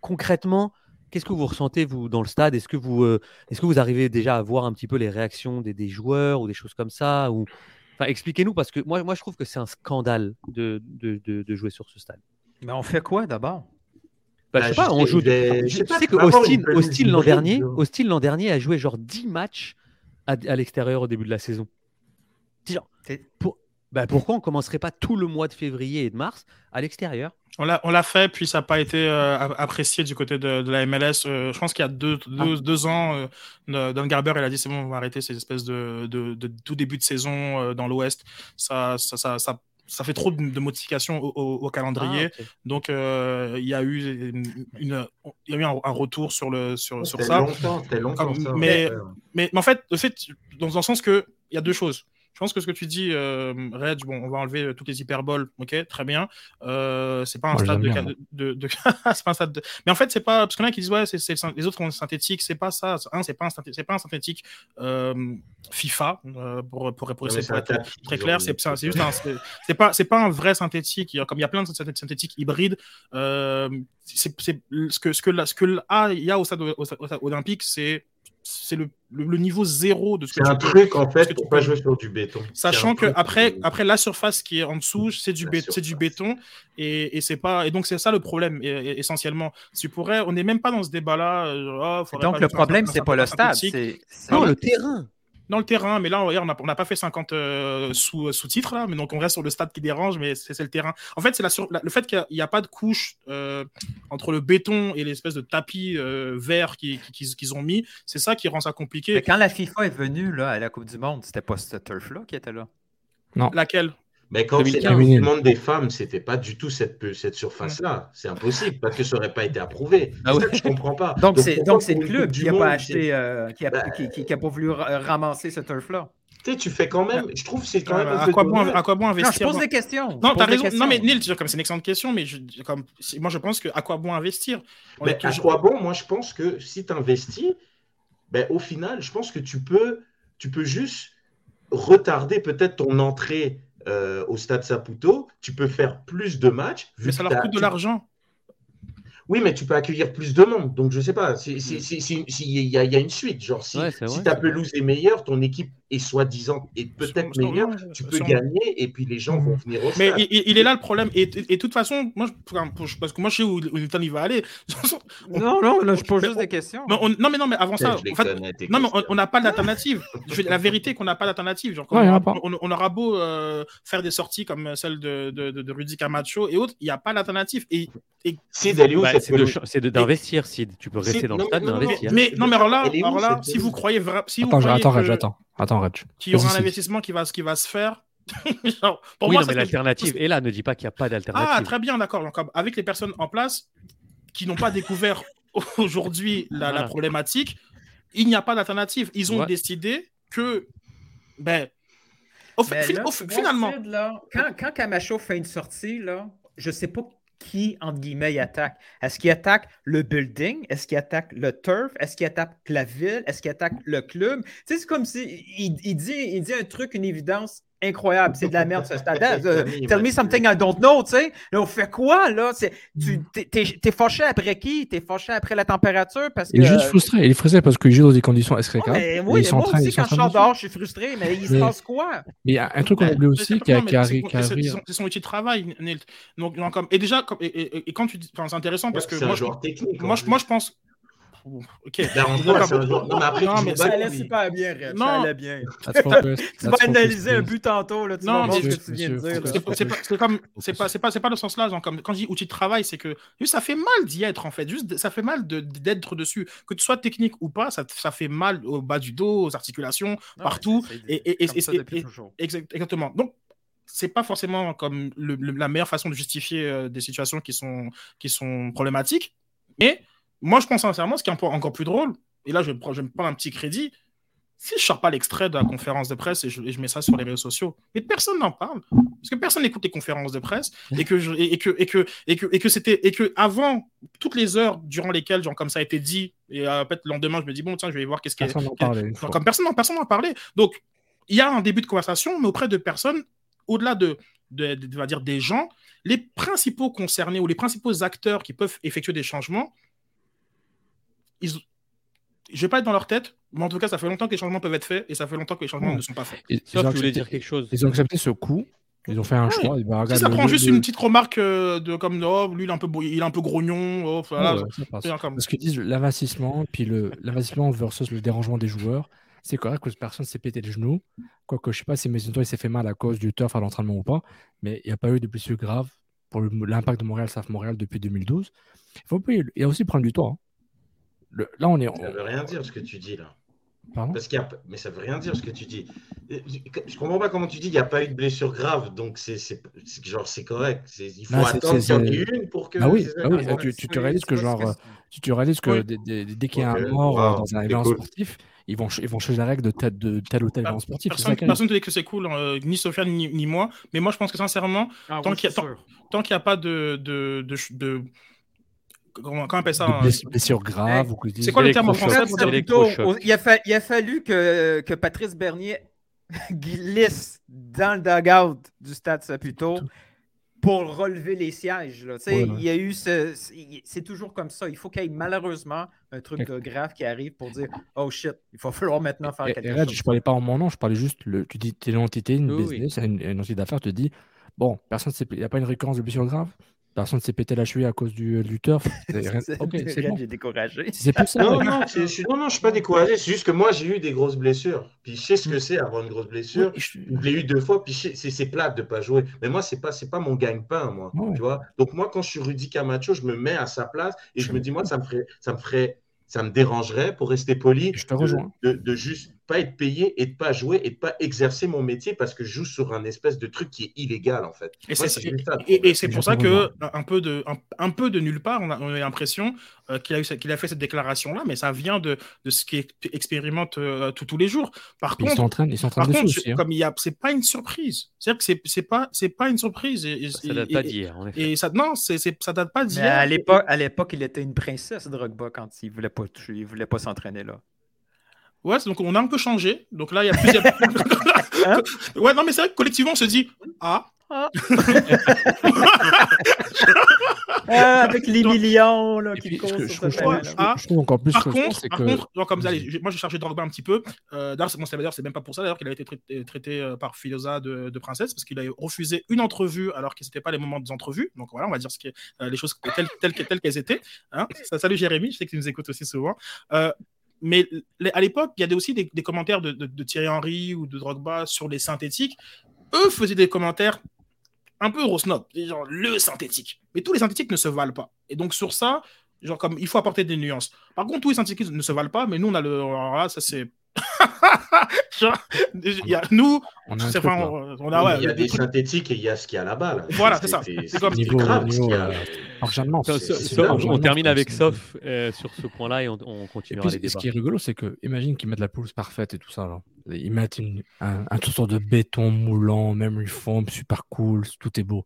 concrètement, qu'est-ce que vous ressentez vous dans le stade? Est-ce que vous, euh, est-ce que vous arrivez déjà à voir un petit peu les réactions des, des joueurs ou des choses comme ça ou... Enfin, expliquez-nous parce que moi, moi, je trouve que c'est un scandale de, de, de- de jouer sur ce stade. Mais on fait quoi d'abord? Bah, Bah, je sais pas, je on sais- joue. je- je Tu sais sais que Austin, l'an dernier, genre. Austin l'an dernier a joué genre 10 matchs à, à l'extérieur au début de la saison. Genre, pour- bah, pourquoi on commencerait pas tout le mois de février et de mars à l'extérieur? On l'a, on l'a fait, puis ça n'a pas été euh, apprécié du côté de, de la MLS. Euh, je pense qu'il y a deux, Ah. deux, deux ans, euh, Don Garber, il a dit c'est bon, on va arrêter ces espèces de, de, de tout début de saison euh, dans l'Ouest. Ça, ça, ça, ça, ça fait trop de, de modifications au, au- au calendrier. Ah. Donc, euh, il y a eu, une, une- il y a eu un, un retour sur, le, sur, sur ça. longtemps, c'était longtemps. Comme- ça, mais-. Mais, mais en fait, le fait, dans un sens que il y a deux choses. Je pense que ce que tu dis, euh, Reg, bon, on va enlever euh, toutes les hyperboles, ok, très bien. Euh, c'est pas un Moi, stade de, j'aime ca- bien, de, de- [LAUGHS] c'est pas un stade de- Mais en fait, c'est pas parce qu'il y en a qui disent ouais, c'est, les autres ont synthétique, c'est pas ça. Un, c'est pas un synthétique, c'est pas un synthétique euh, FIFA euh, pour pour pour, être tapis, très clair. C'est, juste un, c'est, pas c'est pas un vrai synthétique. Il y a- Comme il y a plein de synthé- synthétiques hybrides, euh, c'est, ce que ce que là, ce que là, il y a au stade, au stade- au stade olympique, c'est c'est le, le, le niveau zéro de ce que C'est un peux- truc, en fait, que tu pour pas jouer sur du béton. Sachant que après, que- après la surface qui est en dessous, c'est du, bé- du béton et, et c'est pas et donc c'est ça le problème et- et- essentiellement. Tu pourrais, on n'est même pas dans ce débat-là. euh, oh, Donc, pas le problème, c'est pas le stade. C'est c'est- Non, le terrain. Dans le terrain, mais là, on n'a on pas fait 50 euh, sous, sous-titres, là, mais donc on reste sur le stade qui dérange, mais c'est c'est le terrain. En fait, c'est la sur- la- le fait qu'il n'y a, pas de couche euh, entre le béton et l'espèce de tapis euh, vert qu'ils ont mis, c'est ça qui rend ça Mais compliqué. quand la FIFA est venue là, à la Coupe du Monde, c'était pas ce turf-là qui était là? Laquelle? Mais quand c'est 2015. le monde des femmes, c'était pas du tout cette, surface-là. C'est impossible parce que ça n'aurait pas été approuvé. Ah C'est ouais. ça que je comprends pas. Donc, c'est donc c'est le club qui n'a Monde, pas acheté, euh, qui, a, Bah, qui, qui- qui a pas voulu ra- ramasser ce turf-là. Tu sais, tu fais quand même. Je trouve que c'est quand même. un Euh, à, peu quoi bon, à quoi bon Non, je investir pose des questions. Je Non, des raison. questions. Non, mais Neil, comme c'est une excellente question, mais je, comme, moi je pense que à quoi bon investir Mais à toujours- quoi bon Moi, je pense que si tu investis, ben, au final, je pense que tu peux, tu peux juste retarder peut-être ton entrée euh, au stade Saputo. Tu peux faire plus de matchs. vu Mais ça leur coûte de l'argent. Oui, mais tu peux accueillir plus de monde. Donc, je sais pas. si- si- si- si- si- Il y, a- il y a une suite. Genre, si, Ouais, si ta pelouse est meilleure, ton équipe est soi-disant est peut-être meilleure, tu peux sûrement. gagner et puis les gens vont venir au Mais il, est là le problème. Et et- et de toute façon, moi, je- parce que moi, je sais où, où Newton il va aller. [LAUGHS] Non, non, là, je pose Mais juste on- des questions. Mais on- non, mais non, mais avant ça, en fait, non, mais on- n'a pas d'alternative. La vérité, qu'on n'a pas d'alternative. Genre, Ouais, on, on- on aura beau euh, faire des sorties comme celle de, de, de, de Rudy Camacho et autres, il n'y a pas d'alternative. Et, et Bah, cette c'est de pelouse ch- c'est de- d'investir, Sid. Tu peux rester dans le stade, non, non, mais non, investir. mais non, mais alors là, alors là si vous croyez vraiment, si vous Attends, croyez attends, attends. Attends, Reg. qu'il y aura un investissement qui va, qui va se faire. [LAUGHS] Genre, pour oui, moi, non, mais l'alternative est là. Ne dis pas qu'il n'y a pas Ah, d'alternative. très bien, d'accord. Donc, avec les personnes en place qui n'ont pas découvert [LAUGHS] aujourd'hui la, la Voilà. problématique, il n'y a pas d'alternative. Ils ont Ouais. décidé que, ben, au fi- là, vois, finalement, Sid, là, quand, quand Camacho fait une sortie, là, je sais pas qui, entre guillemets, il attaque? Est-ce qu'il attaque le building? Est-ce qu'il attaque le turf? Est-ce qu'il attaque la ville? Est-ce qu'il attaque le club? Tu sais, c'est comme si il dit un truc, une évidence incroyable. C'est de la merde, ce [LAUGHS] stade. Euh, tell me something I don't know, tu sais. Là, on fait quoi, là? C'est- Tu, t'es, t'es fâché après qui? T'es fâché après la température? Parce que... Il est juste frustré. Il est frustré parce qu'il joue dans des conditions mais et moi, ils sont en moi train- aussi, ils sont quand je sors de- dehors, je suis frustré, mais il se Mais- passe quoi? Mais il y a un truc qu'on oublie aussi qui a, mais c'est- a son- son outil de travail, Nilt. Donc, donc, comme, et déjà, comme- et, et- et quand tu dis, enfin, c'est intéressant parce que je, moi, je pense. Ok. L'arrangement, c'est un joueur. Non, mais après, Non, mais ça allait super bien, Red. Non. Ça allait bien. [LAUGHS] Tu vas analyser un but tantôt, là, tu Non, mais ce que tu viens de dire. C'est pas, pas, c'est pas, c'est pas le sens là. Genre, comme, quand je dis outil de travail, c'est que juste, ça fait mal d'y être en fait. Juste, ça fait mal de- d'être dessus. Que tu sois technique ou pas, ça, ça fait mal au bas du dos, aux articulations, Non, partout. Et, exactement. Donc, c'est pas forcément comme le- le- la meilleure façon de justifier euh, des situations qui sont, qui sont problématiques. Mais moi, je pense sincèrement, ce qui est encore encore plus drôle, et là, je, vais prendre- je vais me prendre un petit crédit. Si je sors pas l'extrait de la conférence de presse et je, et je mets ça sur les réseaux sociaux, mais personne n'en parle, parce que personne n'écoute les conférences de presse et que je- et, et que et que et que et que c'était et que avant toutes les heures durant lesquelles genre comme ça a été dit et euh, peut-être le lendemain je me dis bon tiens je vais voir qu'est-ce qui est Personne n'en qu'est- parlait comme personne n'en personne parlait. Donc, il y a un début de conversation, mais auprès de personnes, au-delà de, de, va dire, des gens, les principaux concernés ou les principaux acteurs qui peuvent effectuer des changements, ils... je ne vais pas être dans leur tête, mais en tout cas, ça fait longtemps que les changements peuvent être faits et ça fait longtemps que les changements Ouais. ne sont pas faits. Ils, ont voulais accepté, dire quelque chose. ils ont accepté ce coup. Ils ont fait un Ouais. choix. Ben, Si ça le- prend le- juste le- une petite remarque euh, de comme oh, lui il est un peu il est un peu grognon, oh, voilà, Ouais, ouais, ça passe. c'est comme- Parce qu'ils disent l'investissement, puis le l'investissement versus le dérangement des joueurs, c'est correct que personne s'est pété les genoux. Quoique, je sais pas si Mason il s'est fait mal à cause du turf à l'entraînement ou pas, mais il n'y a pas eu de blessure grave pour le- l'impact de Montréal, SAF Montréal depuis 2012. Il faut pas, il y a aussi prendre du temps. hein. Le- là, on est. Ça veut rien dire ce que tu dis là. Pardon Parce qu'il y a... Mais ça veut rien dire ce que tu dis. Je comprends pas comment tu dis qu'il n'y a pas eu de blessure grave, donc c'est c'est- c'est- genre c'est correct. C'est- Il faut Non, c'est- attendre c'est- qu'il y en ait une pour que. Ah oui, ah tu, tu te réalises que genre, tu te réalises que Oui. dès, dès- dès qu'il y a un mort euh, wow, dans un événement cool. sportif, ils vont, ch- ils vont changer la règle de tel, de tel ou tel Ah, événement sportif. Personne, ne dit que c'est cool, euh, ni Sofiane ni, ni moi, mais moi je pense que sincèrement, Ah Tant oui, qu'il y a- tant qu'il n'y a pas de, de, de, de- comment, comment on appelle ça de bless- blessure grave ou que C'est quoi le terme en français il, a fa- il a fallu que, que Patrice Bernier [LAUGHS] glisse dans le dugout du stade Saputo pour relever les sièges. là. Tu sais, Ouais, ouais. Il y a eu ce. c'est- toujours comme ça. Il faut qu'il y ait malheureusement un truc de grave qui arrive pour dire Oh shit, il va falloir maintenant faire Et, quelque et là, chose. je parlais pas en mon nom, je parlais juste, le, tu dis, tu es une entité, une Oui, oui. business, une, une entité d'affaires, te dis, bon, personne il n'y a pas une récurrence de blessure grave, personne s'est pété la cheville à cause du, du turf. [LAUGHS] C'est bon. J'ai découragé. C'est plus ça, Non, ouais. non, je suis, non, non, je suis pas découragé. C'est juste que moi, j'ai eu des grosses blessures. Puis je sais ce que c'est avoir une grosse blessure. Oui, je- l'ai eu deux fois, puis c'est c'est plate de pas jouer. Mais moi, c'est pas, c'est pas mon gagne-pain, moi. Ouais. Tu vois. Donc moi, quand je suis Rudy Camacho, je me mets à sa place et je me dis, moi, ça me ferait, ça me ferait, ça me dérangerait, pour rester poli, Je te de- rejoins. De, de juste pas être payé et de pas jouer et de pas exercer mon métier parce que je joue sur un espèce de truc qui est illégal, en fait. Et c'est et- c'est pour ça que un, peu de, un, un peu de nulle part, on a, on a l'impression euh, qu'il a, eu qu'il a fait cette déclaration-là, mais ça vient de, de ce qu'il expérimente euh, tous tous les jours. Par Puis ils contre, s'entraînent, ils s'entraînent par dessus contre, aussi. hein. comme il y a, c'est pas une surprise. C'est-à-dire que c'est- c'est pas, c'est pas une surprise. Et, et- Ça date et- pas d'hier, en. Et ça, non, c'est, c'est- ça date pas d'hier. à l'époque, à l'époque, il était une princesse Drogba quand il voulait pas il voulait pas s'entraîner là. Ouais, donc on a un peu changé. Donc là, il y a plusieurs. [LAUGHS] Hein ouais, non, mais c'est vrai que collectivement, on se dit Ah, Ah, [LAUGHS] avec les millions là, qui que sur je trouve, terrain-là. je trouve- Ah, je trouve encore plus par frustrant, contre, c'est par que. contre, genre comme ça, allez, moi j'ai chargé Drogba un petit peu. Euh, d'ailleurs, c'est- bon, c'est même pas pour ça d'ailleurs qu'il a été traité, traité, euh, par Filosa de, de princesse, parce qu'il a refusé une entrevue alors que c'était pas les moments des entrevues. Donc voilà, on va dire ce qui est, euh, les choses telles, telles, que- telles qu'elles étaient. Hein. Ça, salut Jérémy, je sais que tu nous écoutes aussi souvent. Euh, mais à l'époque, il y avait aussi des, commentaires de, Thierry Henry ou de Drogba sur les synthétiques. Eux faisaient des commentaires un peu Rosnob, genre le synthétique. Mais tous les synthétiques ne se valent pas. Et donc sur ça, genre comme il faut apporter des nuances. Par contre, tous les synthétiques ne se valent pas, mais nous on a le. Alors là, ça c'est. [LAUGHS] y a, nous, On a un c'est truc, enfin, là. on, on a ouais, il y a des synthétiques et il y a ce qu'il y a là-bas. Là. Voilà, c'est ça. C'est comme- Niveau- grave, niveau, ce qu'il y a. euh, on, termine avec Sof euh, sur ce point-là et on, on Et continuera puis, les ce qui est rigolo, c'est que, imagine qu'ils mettent la pelouse parfaite et tout ça. Là. Ils mettent une- un, un tout sort de béton moulant, memory foam, super cool, tout est beau.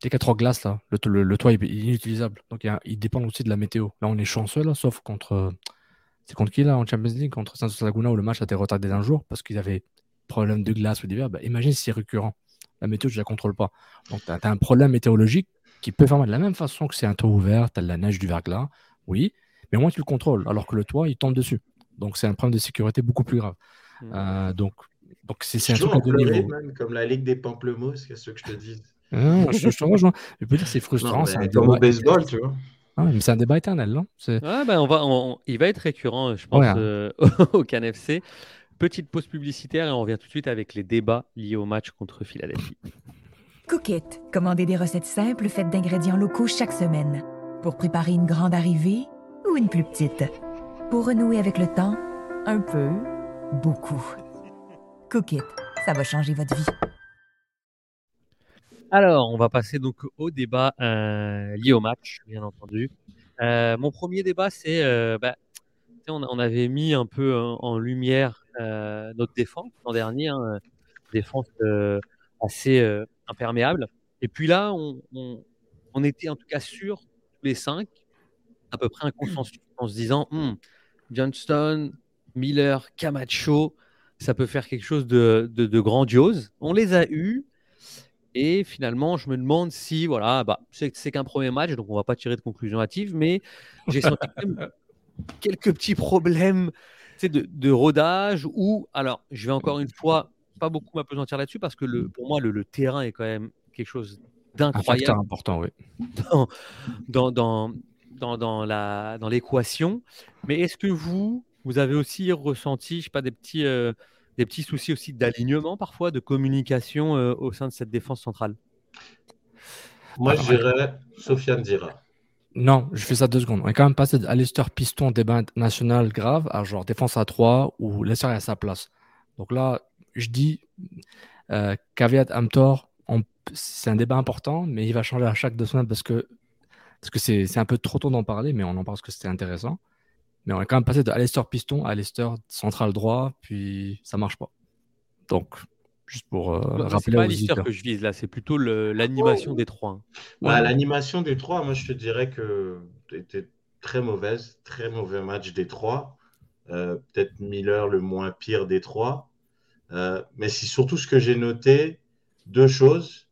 T'es qu'à trois glaces là. Le, le- le toit est inutilisable. Donc il, dépend aussi de la météo. Là, on est chanceux là, sauf contre. C'est contre qui là en Champions League Contre Santos Laguna où le match a été retardé d'un jour parce qu'ils avaient problème de glace ou d'hiver. Bah, imagine si c'est récurrent. La météo, tu la contrôles pas. Donc tu as, un problème météorologique qui peut faire mal. De la même façon que c'est un toit ouvert, tu as de la neige, du verglas, oui, mais au moins tu le contrôles. Alors que le toit, il tombe dessus. Donc c'est un problème de sécurité beaucoup plus grave. Mm. Euh, donc donc c'est un truc à deux niveaux. comme la Ligue des Pamplemousses, qu'est-ce que je te dis? Ah, je, je te rejoins. Je peux dire que c'est frustrant. C'est un Comme au baseball, tu vois. Ah, mais c'est un débat éternel, non? Ouais, ben on va, on- il va être récurrent, je pense, Ouais, euh, [LAUGHS] au CanFC. Petite pause publicitaire et on revient tout de suite avec les débats liés au match contre Philadelphie. Cookit, commandez des recettes simples faites d'ingrédients locaux chaque semaine. Pour préparer une grande arrivée ou une plus petite. Pour renouer avec le temps, un peu, beaucoup. Cookit, ça va changer votre vie. Alors, on va passer donc au débat euh, lié au match, bien entendu. Euh, mon premier débat, c'est euh, bah, on, avait mis un peu en, en lumière euh, notre défense l'an dernier, hein, défense euh, assez euh, imperméable. Et puis là, on, était en tout cas sûrs, tous les cinq, à peu près un consensus, en se disant Hmm, Johnston, Miller, Camacho, ça peut faire quelque chose de- de grandiose. On les a eus. Et finalement, je me demande si, voilà, bah, c'est qu'un premier match, donc on va pas tirer de conclusion hâtive, mais j'ai senti quand même quelques petits problèmes tu sais, de, de rodage ou, alors, je vais encore une fois pas beaucoup m'apesantir là-dessus parce que le, pour moi, le, le terrain est quand même quelque chose Un facteur d'incroyable important, oui. dans, dans, dans, dans, dans la, dans l'équation. Mais est-ce que vous, vous avez aussi ressenti, je sais pas, des petits, euh, des petits soucis aussi d'alignement parfois, de communication euh, au sein de cette défense centrale? Moi, je dirais Sofiane Dira. Non, je fais ça deux secondes. On est quand même passé à Leicester Piston débat national grave à genre défense à 3 où Leicester est à sa place. Donc là, je dis euh, caveat emptor, on- c'est un débat important, mais il va changer à chaque deux semaines parce que parce que c'est c'est un peu trop tôt d'en parler, mais on en parle parce que c'était intéressant. Mais on est quand même passé de Leicester Piston à Leicester central droit, puis ça marche pas. Donc, juste pour euh, C'est rappeler pas aux Lister visiteurs. que je vise là, c'est plutôt l'animation des trois. hein. Bah, Ouais. L'animation des trois, moi je te dirais que était très mauvaise, très mauvais match des trois. Euh, Peut-être Miller le moins pire des trois. Euh, mais c'est surtout ce que j'ai noté, deux choses.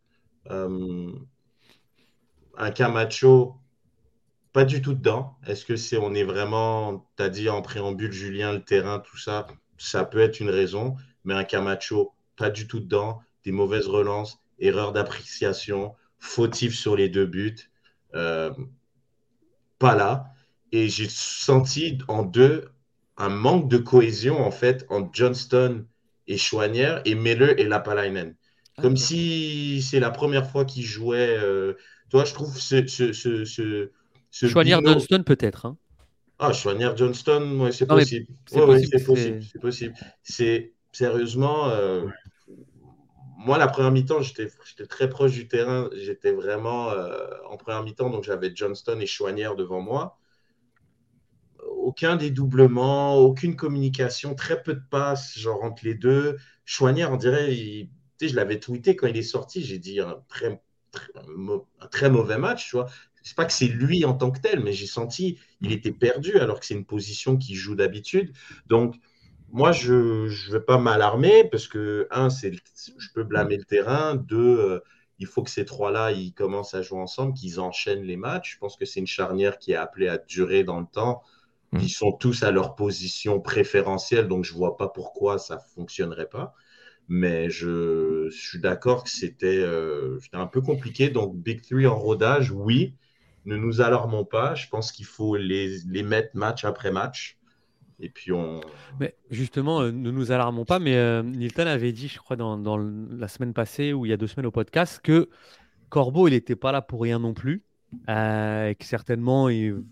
Euh, un Camacho, pas du tout dedans. Est-ce que c'est on est vraiment, tu as dit en préambule, Julien, le terrain, tout ça, ça peut être une raison, mais un Camacho, pas du tout dedans. Des mauvaises relances, erreurs d'appréciation, fautif sur les deux buts. Euh, pas là. Et j'ai senti en deux un manque de cohésion en fait entre Johnston et Chouanière et Miller et Lapalainen. Comme si c'est la première fois qu'ils jouaient. euh, toi, je trouve ce, ce, ce, Chouanière binôme- Dunston peut-être. hein. Ah, Chouanière Johnston, ouais, c'est possible. c'est Ouais, ouais, possible, c'est possible. possible. Sérieusement. euh, moi, la première mi-temps, j'étais très proche du terrain. J'étais vraiment euh, en première mi-temps, donc j'avais Johnston et Chouanière devant moi. Aucun dédoublement, aucune communication, très peu de passes, genre entre les deux. Chouanière, on dirait, il- je l'avais tweeté quand il est sorti, j'ai dit un très, un très mauvais match, tu vois. C'est pas que c'est lui en tant que tel, mais j'ai senti il était perdu alors que c'est une position qu'il joue d'habitude. Donc, moi, je ne vais pas m'alarmer parce que, un, c'est je peux blâmer le terrain. Deux, euh, il faut que ces trois-là, ils commencent à jouer ensemble, qu'ils enchaînent les matchs. Je pense que c'est une charnière qui est appelée à durer dans le temps. Mm. Ils sont tous à leur position préférentielle, donc je ne vois pas pourquoi ça ne fonctionnerait pas. Mais je, je suis d'accord que c'était euh, c'était un peu compliqué. Donc, Big Three en rodage, oui. Ne nous alarmons pas. Je pense qu'il faut les, les mettre match après match. Et puis, on. Mais justement, euh, ne nous alarmons pas, mais euh, Nilton avait dit, je crois, dans, la semaine passée ou il y a deux semaines au podcast, que Corbeau, il n'était pas là pour rien non plus. euh, et que certainement, il,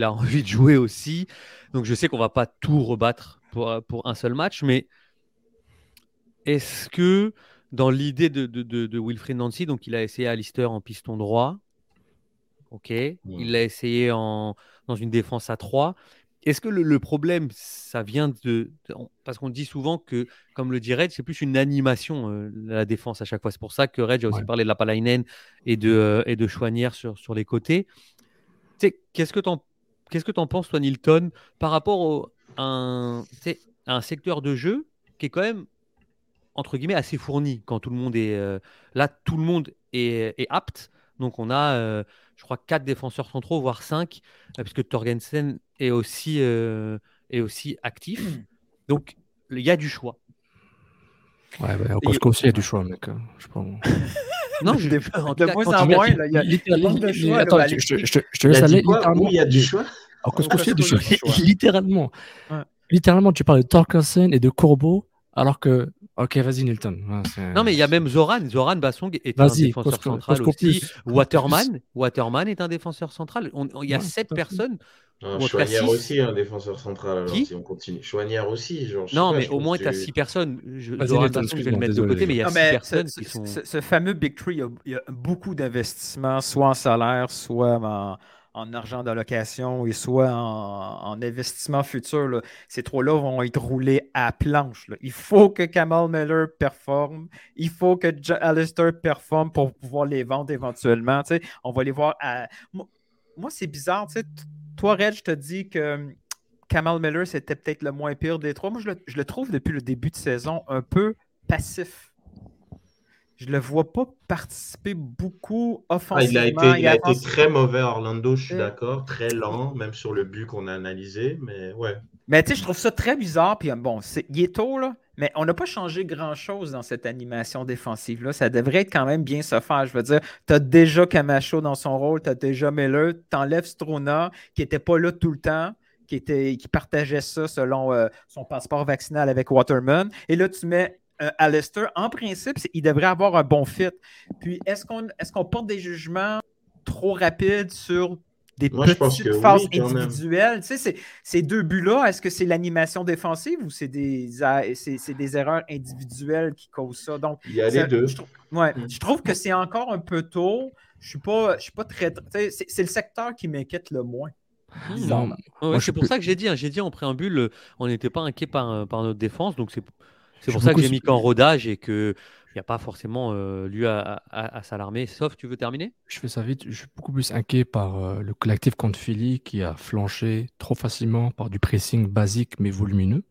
a [LAUGHS] envie de jouer aussi. Donc je sais qu'on va pas tout rebattre pour, pour un seul match, mais est-ce que dans l'idée de, de, de, de Wilfried Nancy, donc il a essayé Alistair en piston droit, ok, il l'a essayé en, dans une défense à 3, est-ce que le, le problème, ça vient de. de- Parce qu'on dit souvent que, comme le dit Reg, c'est plus une animation, euh, la défense à chaque fois. C'est pour ça que Reg a aussi Ouais. parlé de la Palainen et de, euh, et de Chouanière sur, sur les côtés. Qu'est-ce que tu en, qu'est-ce que t'en penses, toi, Nilton, par rapport au, à un, à un secteur de jeu qui est quand même, entre guillemets, assez fourni quand tout le monde est. euh, là, tout le monde est, est apte. Donc, on a, euh, je crois, quatre défenseurs centraux, voire cinq, euh, puisque Torgensen est aussi, euh, est aussi actif. Donc, il y a du choix. Ouais, ouais, au Costco aussi, il y a du choix, mec. hein. Je. [LAUGHS] Non, je, De- en de moins en moins, il y a- Littéralement, choix, attends, je, je- je te- je laisse aller. littéralement. Il y a du choix il y a du choix. Littéralement. Ouais. Littéralement, tu parles de Torkelsen et de Corbeau, alors que. Ok, vas-y, Nilton. Ouais, Non, mais il y a même Zoran. Zoran Bassong est un défenseur central aussi. Waterman, Waterman est un défenseur central. Il y a Ouais, sept personnes. Non, Chouanière six. aussi, un défenseur central. Alors, Qui si on continue. Chouanière aussi. Genre, Non, pas, mais au moins, tu as tu- six personnes. Je, Vas-y, Zoran Bassong, je vais le mettre de côté, mais il y a Non, six mais personnes ce, qui ce- sont. ce- ce fameux Big Tree, il y a, il y a beaucoup d'investissements, soit en salaire, soit en, en argent d'allocation et soit en, en investissement futur. Ces trois-là vont être roulés à planche. Il faut que Kamal Miller performe. Il faut que J- Alistair performe pour pouvoir les vendre éventuellement. On va les voir à. Moi, moi, c'est bizarre. Toi, Red, je te dis que hum, Kamal Miller, c'était peut-être le moins pire des trois. Moi, je le trouve depuis le début de saison un peu passif. Je le vois pas participer beaucoup Ah, offensivement. il a été, il a été très mauvais à Orlando, je suis Euh. d'accord. Très lent, même sur le but qu'on a analysé. Mais ouais. Mais tu sais, je trouve ça très bizarre. Puis bon, il est tôt, là, mais on n'a pas changé grand-chose dans cette animation défensive-là. Ça devrait être quand même bien se faire. Je veux dire, tu as déjà Camacho dans son rôle, tu as déjà Miller, tu enlèves Strona, qui n'était pas là tout le temps, qui, était, qui partageait ça selon euh, son passeport vaccinal avec Waterman. Et là, tu mets euh, Alistair. En principe, il devrait avoir un bon fit. Puis, est-ce qu'on, est-ce qu'on porte des jugements trop rapides sur des Moi, petites phases oui, individuelles? Tu sais, c'est- ces deux buts-là, est-ce que c'est l'animation défensive ou c'est des, c'est, des erreurs individuelles qui causent ça? Donc, Il y a ça- les deux. Je trouve, ouais, Mm. je trouve que c'est encore un peu tôt. Je suis pas, je suis pas très. tu sais, C'est, le secteur qui m'inquiète le moins. Hmm. Ouais, je c'est pour plus- ça que j'ai dit, hein, j'ai dit en préambule, euh, on n'était pas inquiet par, euh, par notre défense, donc c'est c'est pour ça que j'ai mis qu'en rodage et qu'il n'y a pas forcément euh, lieu à, à- à s'alarmer. Sauf, tu veux terminer? Je fais ça vite. Je suis beaucoup plus inquiet par euh, le collectif contre Philly qui a flanché trop facilement par du pressing basique mais volumineux.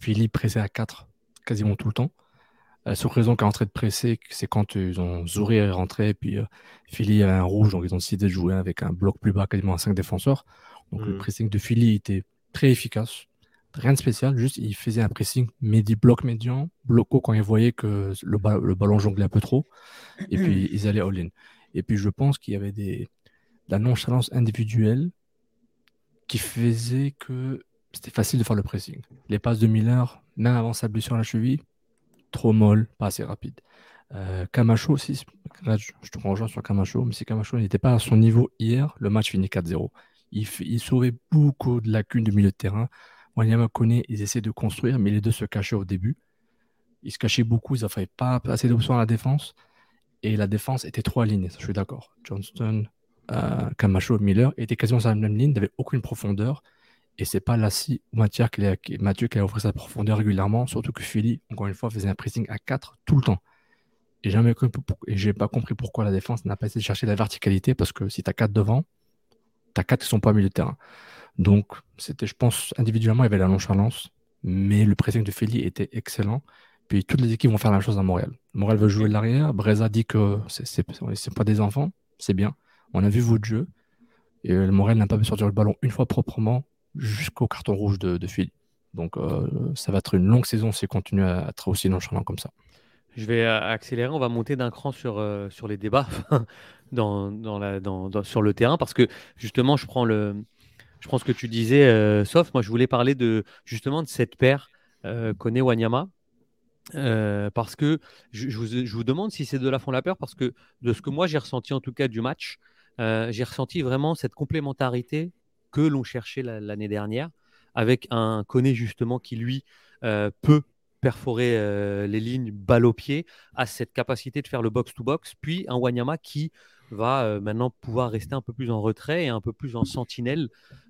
Philly pressé à 4 quasiment tout le temps. La seule raison qu'à entrée de presser, c'est quand ils ont Zouri est rentré, puis euh, Philly avait un rouge, donc ils ont décidé de jouer avec un bloc plus bas, quasiment à 5 défenseurs. Donc le Mhm. pressing de Philly était très efficace. Rien de spécial, juste il faisait un pressing médi bloc médian, bloco quand ils voyaient que le, ba- le ballon jonglait un peu trop, et puis ils allaient all-in. Et puis je pense qu'il y avait des, de la nonchalance individuelle qui faisait que c'était facile de faire le pressing. Les passes de Miller, même avant sa blessure à la cheville, trop molle, pas assez rapide. Euh, Camacho aussi, là, je, je te rejoins sur Camacho, mais si Camacho n'était pas à son niveau hier, le match finit 4-0. Il, il sauvait beaucoup de lacunes du milieu de terrain. Wanyama connaît, ils essaient de construire, mais les deux se cachaient au début. Ils se cachaient beaucoup, ils n'avaient pas assez d'options à la défense. Et la défense était trop alignée, ça, je suis d'accord. Johnston, euh, Camacho, Miller étaient quasiment sur la même ligne, n'avaient aucune profondeur. Et c'est pas Lassie ou Mathieu qui, a, offert sa profondeur régulièrement, surtout que Philly, encore une fois, faisait un pressing à 4 tout le temps. Et jamais et j'ai pas compris pourquoi la défense n'a pas essayé de chercher la verticalité, parce que si tu as 4 devant, tu as 4 qui sont pas au de terrain. Donc, c'était, je pense, individuellement, il y avait la nonchalance, mais le pressing de Philly était excellent. Puis toutes les équipes vont faire la même chose à Montréal. Montréal veut jouer de l'arrière. Breza dit que c'est pas des enfants, c'est bien. On a vu votre jeu. Et Montréal n'a pas pu sortir le ballon une fois proprement jusqu'au carton rouge de, de Philly. Donc euh, ça va être une longue saison s'il continue à être aussi nonchalant comme ça. Je vais euh, accélérer, on va monter d'un cran sur, euh, sur les débats [LAUGHS] sur le terrain parce que justement, je prends, le, je prends ce que tu disais, euh, sauf moi, je voulais parler de, justement de cette paire euh, Kone Wanyama. euh, parce que je, vous, je vous demande si c'est de la fond la peur, parce que de ce que moi j'ai ressenti en tout cas du match, euh, j'ai ressenti vraiment cette complémentarité que l'on cherchait la- l'année dernière, avec un Koné justement qui lui euh, peut perforer les lignes balle au pied, a cette capacité de faire le box-to-box, puis un Wanyama qui va euh, maintenant pouvoir rester un peu plus en retrait et un peu plus en sentinelle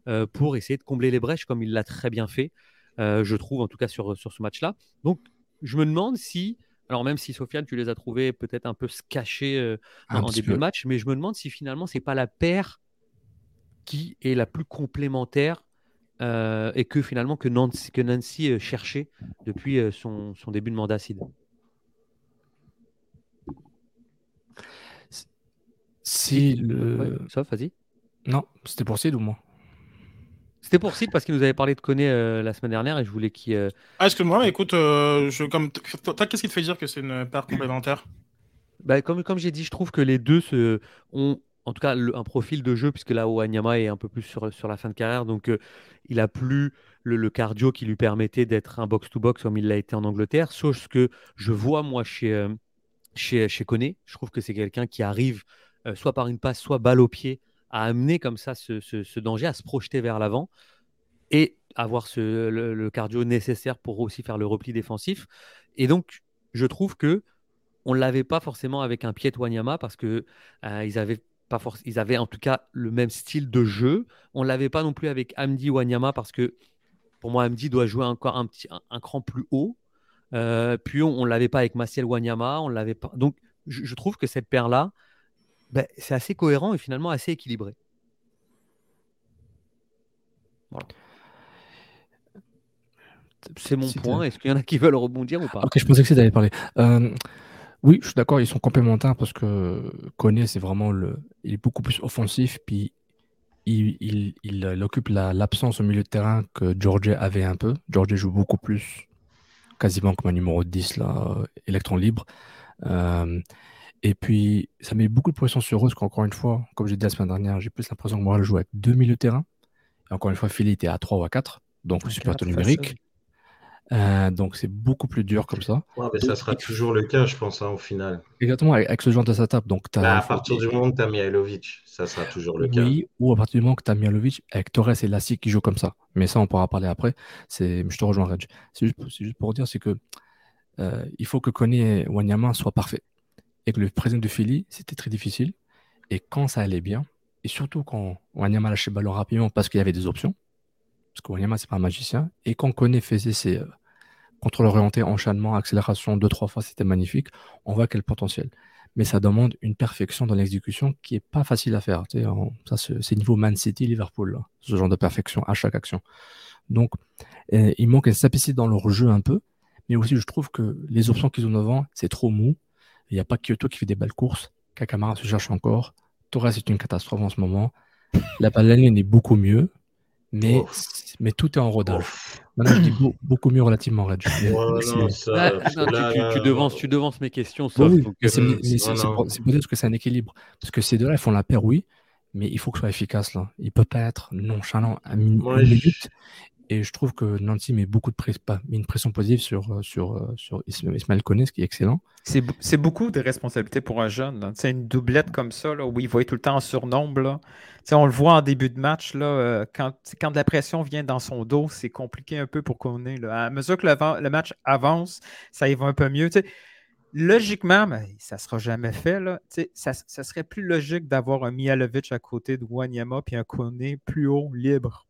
euh, pour essayer de combler les brèches comme il l'a très bien fait, je trouve, en tout cas sur, sur ce match-là. Donc, je me demande si, alors même si Sofiane, tu les as trouvés peut-être un peu se cacher en début de match, mais je me demande si finalement, c'est pas la paire qui est la plus complémentaire euh, et que finalement que Nancy, que Nancy euh, cherchait depuis euh, son, son, début de mandat Sid. Si le. Vas-y. Non, c'était pour Sid ou moi C'était pour Sid parce qu'il nous avait parlé de Koné la semaine dernière et je voulais qu'il. Ah, excuse-moi, mais écoute, je, comme toi, qu'est-ce qui te fait dire que c'est une paire [CLEARS THROAT] complémentaire? Bah, Comme, comme j'ai dit, je trouve que les deux se, ont en tout cas un profil de jeu, puisque là, Wanyama est un peu plus sur, sur la fin de carrière, donc euh, il a plus le, cardio qui lui permettait d'être un box-to-box comme il l'a été en Angleterre, sauf ce que je vois moi chez, euh, chez, chez Koné. Je trouve que c'est quelqu'un qui arrive euh, soit par une passe, soit balle au pied, à amener comme ça ce, ce, danger, à se projeter vers l'avant et avoir ce, le, cardio nécessaire pour aussi faire le repli défensif. Et donc, je trouve que on l'avait pas forcément avec un pied de Wanyama parce que ils avaient ils avaient en tout cas le même style de jeu. On l'avait pas non plus avec Amdi Wanyama parce que pour moi, Amdi doit jouer encore un, petit, un, cran plus haut. Euh, puis on ne l'avait pas avec Maciel Wanyama. On l'avait pas. Donc je, trouve que cette paire-là, ben, c'est assez cohérent et finalement assez équilibré. C'est mon point. Est-ce qu'il y en a qui veulent rebondir ou pas? Ok, je pensais que c'était d'aller parler. Euh, oui, je suis d'accord, ils sont complémentaires parce que Koné, c'est vraiment le. Il est beaucoup plus offensif, puis il, il, il, occupe l'absence au milieu de terrain que George avait un peu. George joue beaucoup plus, quasiment comme un numéro 10, là, électron libre. Euh, et puis, ça met beaucoup de pression sur eux, parce qu'encore une fois, comme j'ai dit la semaine dernière, j'ai plus l'impression que Moral joue avec deux milieux de terrain. Et encore une fois, Philly était à 3 ou à 4, donc super numérique. Euh, donc c'est beaucoup plus dur comme ça. Ouais, mais ça sera toujours le cas, je pense, hein, au final. Exactement, avec, ce genre de setup. Donc, bah, à partir du moment que tu as Mihailovic, ça sera toujours le cas. Oui, ou à partir du moment que tu as Mihailovic avec Torres et Lassi qui jouent comme ça. Mais ça, on pourra parler après. Je te rejoins, Reg. C'est juste, juste, pour dire, c'est que euh, il faut que Kone et Wanyama soient parfaits. Et que le président de Philly, c'était très difficile. Et quand ça allait bien, et surtout quand Wanyama lâchait le ballon rapidement parce qu'il y avait des options, parce que Wanyama, c'est pas un magicien, et quand Kone faisait ses, euh, Contrôle orienté, enchaînement, accélération, deux, trois fois, c'était magnifique. On voit quel potentiel. Mais ça demande une perfection dans l'exécution qui est pas facile à faire. ça, c'est niveau Man City, Liverpool, ce genre de perfection à chaque action. Donc, il manque une simplicité dans leur jeu un peu, mais aussi je trouve que les options qu'ils ont devant, c'est trop mou. Il n'y a pas Kyoto qui fait des belles courses. Kakamara se cherche encore. Torres est une catastrophe en ce moment. La balle est beaucoup mieux mais, mais tout est en rodage. Maintenant, je dis beaucoup mieux relativement Red. [LAUGHS] tu, devances, tu devances mes questions, sauf. c'est peut-être que c'est un équilibre. Parce que ces deux-là, ils font la paire, oui, mais il faut que ce soit efficace. Là. Il ne peut pas être nonchalant à minute. Et je trouve que Nancy met beaucoup de une pression positive sur, euh, sur, euh, sur Ismaël Koné, ce qui est excellent. C'est beaucoup de responsabilités pour un jeune. Une doublette comme ça, là, où il va tout le temps en surnombre. On le voit en début de match, là, euh, quand, quand la pression vient dans son dos, c'est compliqué un peu pour Koné. À mesure que le, match avance, ça y va un peu mieux. Logiquement, mais ça ne sera jamais fait. Là, ça, ça serait plus logique d'avoir un Mialovic à côté de Wanyama puis un Koné plus haut, libre.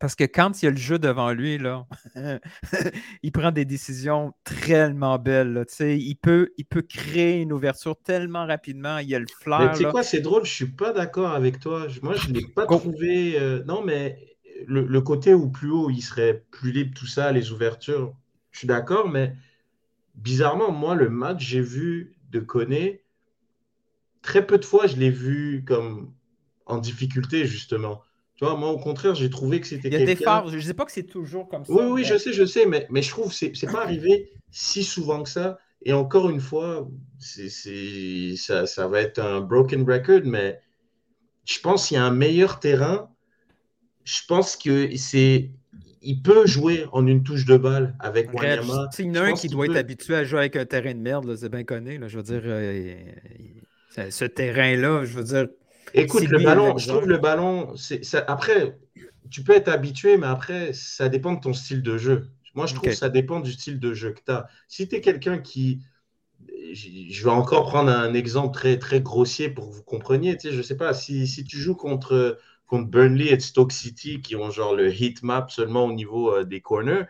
Parce que quand il y a le jeu devant lui, là, [LAUGHS] il prend des décisions tellement belles. il, peut, il peut créer une ouverture tellement rapidement. Il y a le flair. Tu sais quoi, c'est drôle, je ne suis pas d'accord avec toi. Moi, je ne l'ai pas trouvé. Euh, non, mais le, côté où plus haut, il serait plus libre, tout ça, les ouvertures, je suis d'accord, mais bizarrement, moi, le match, j'ai vu de Koné, très peu de fois, je l'ai vu comme en difficulté, justement. Tu vois, moi, au contraire, j'ai trouvé que c'était. Il y a des phares. Je ne sais pas que c'est toujours comme ça. Oui, oui, je sais, je sais, mais, mais je trouve que ce n'est pas arrivé si souvent que ça. Et encore une fois, c'est, ça, ça va être un broken record, mais je pense qu'il y a un meilleur terrain. Je pense que c'est. Il peut jouer en une touche de balle avec Wanyama. C'est un qui doit être habitué à jouer avec un terrain de merde, c'est bien connu. je veux dire, euh, ce terrain-là, je veux dire, Écoute, le ballon, je trouve le ballon, après, tu peux être habitué, mais après, ça dépend de ton style de jeu. Moi, je trouve que ça dépend du style de jeu que tu as. Si tu es quelqu'un qui. Je vais encore prendre un exemple très, très grossier pour que vous compreniez. Tu sais, je sais pas, si, si tu joues contre, contre Burnley et Stoke City qui ont genre le heat map seulement au niveau euh, des corners,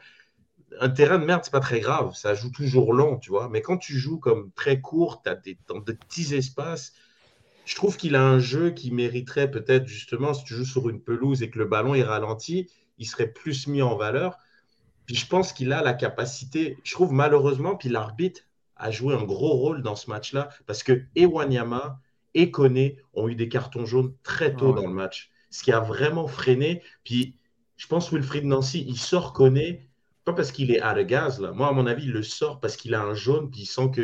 un terrain de merde, c'est pas très grave. Ça joue toujours long, tu vois. Mais quand tu joues comme très court, tu as des, dans de petits espaces, je trouve qu'il a un jeu qui mériterait peut-être justement, si tu joues sur une pelouse et que le ballon est ralenti, il serait plus mis en valeur. Puis je pense qu'il a la capacité, je trouve malheureusement, puis l'arbitre a joué un gros rôle dans ce match-là, parce que et Wanyama et Kone ont eu des cartons jaunes très tôt Ah ouais. dans le match, ce qui a vraiment freiné. Puis je pense Wilfried Nancy, il sort Kone, pas parce qu'il est à de gaz, là. Moi, à mon avis, il le sort parce qu'il a un jaune, puis il sent que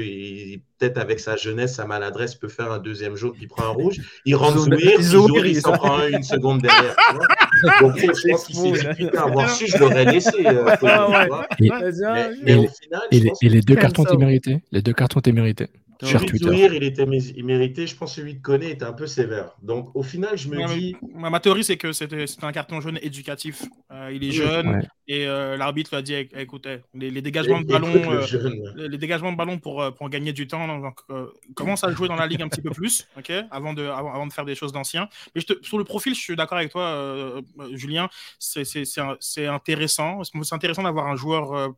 peut-être avec sa jeunesse, sa maladresse, peut faire un deuxième jaune, puis il prend un rouge. Il rentre Zouir, Zouir, il il s'en prend un une seconde derrière. [LAUGHS] Donc, je pense qu'il s'est dit, putain, avoir su, je [LAUGHS] l'aurais laissé. euh, Ah ouais. Et, Mais, Et mais au les- final, et je les, pense et les deux cartons étaient mérités. Les deux cartons étaient mérités. Il était mé- mérité. Je pense que celui de Kone était un peu sévère. Donc, au final, je me Ouais, dis. Ma, ma théorie, c'est que c'était un carton jaune éducatif. Euh, il est jeune ouais. et euh, l'arbitre lui a dit éc- écoutez, les, les dégagements de ballon. euh, les dégagements de ballon pour, euh, pour gagner du temps. Donc, euh, commence à jouer dans la ligue un petit peu plus, [LAUGHS] ok, avant de, avant, avant de faire des choses d'anciens. Mais je te- sur le profil, je suis d'accord avec toi, euh, euh, Julien. C'est intéressant. C'est intéressant d'avoir un joueur euh,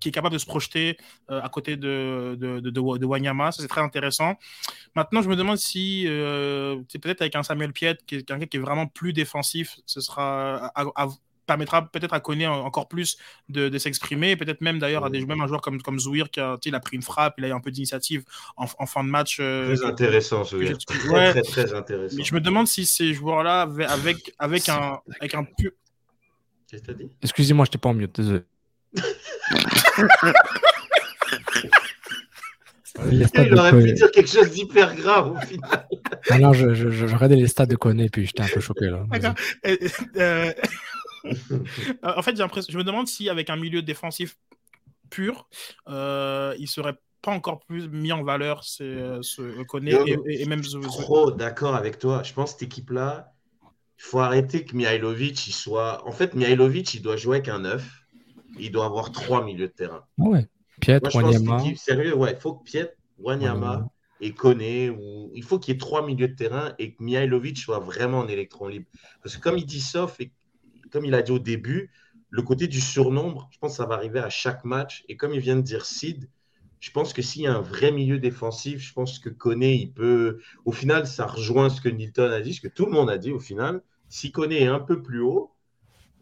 qui est capable de se projeter euh, à côté de, de, de, de- de Wanyama. Ça, c'est très intéressant. Maintenant, je me demande si, euh, c'est peut-être avec un Samuel Piet, qui est quelqu'un qui est vraiment plus défensif, ce sera à- à- permettra peut-être à Koné encore plus de, de s'exprimer, peut-être même d'ailleurs à des, même un joueur comme, comme Zouir qui a, tu sais, il a pris une frappe, il a eu un peu d'initiative en, en fin de match. euh, Très intéressant, que j'ai- Très, très, très intéressant. mais je me demande si ces joueurs-là, avec, avec, avec un, avec un pu- Qu'est-ce que t'as dit? Excusez-moi, je n'étais pas en mute, désolé. Il aurait pu dire quelque chose d'hyper grave au final. Ah non, je, je, je regardais les stats de Koné puis j'étais un peu choqué là. D'accord. Euh, euh, [LAUGHS] en fait, j'ai l'impression, je me demande si avec un milieu défensif pur, euh, il serait pas encore plus mis en valeur ce, ce Koné Yo, et, et- et même je suis trop d'accord avec toi. Je pense que cette équipe-là, il faut arrêter que Mihailovic, il soit. En fait, Mihailovic, il doit jouer avec un 9. Il doit avoir trois milieux de terrain. Ah ouais. Piet, Moi, je Wanyama. sérieux, ouais, il faut que Piet, Wanyama Wanyama. et Koné, ou... il faut qu'il y ait trois milieux de terrain et que Mihailovic soit vraiment en électron libre. Parce que comme il dit Sof, et comme il a dit au début, le côté du surnombre, je pense que ça va arriver à chaque match. Et comme il vient de dire Sid, je pense que s'il y a un vrai milieu défensif, je pense que Koné, il peut. Au final, ça rejoint ce que Nilton a dit, ce que tout le monde a dit au final. Si Koné est un peu plus haut,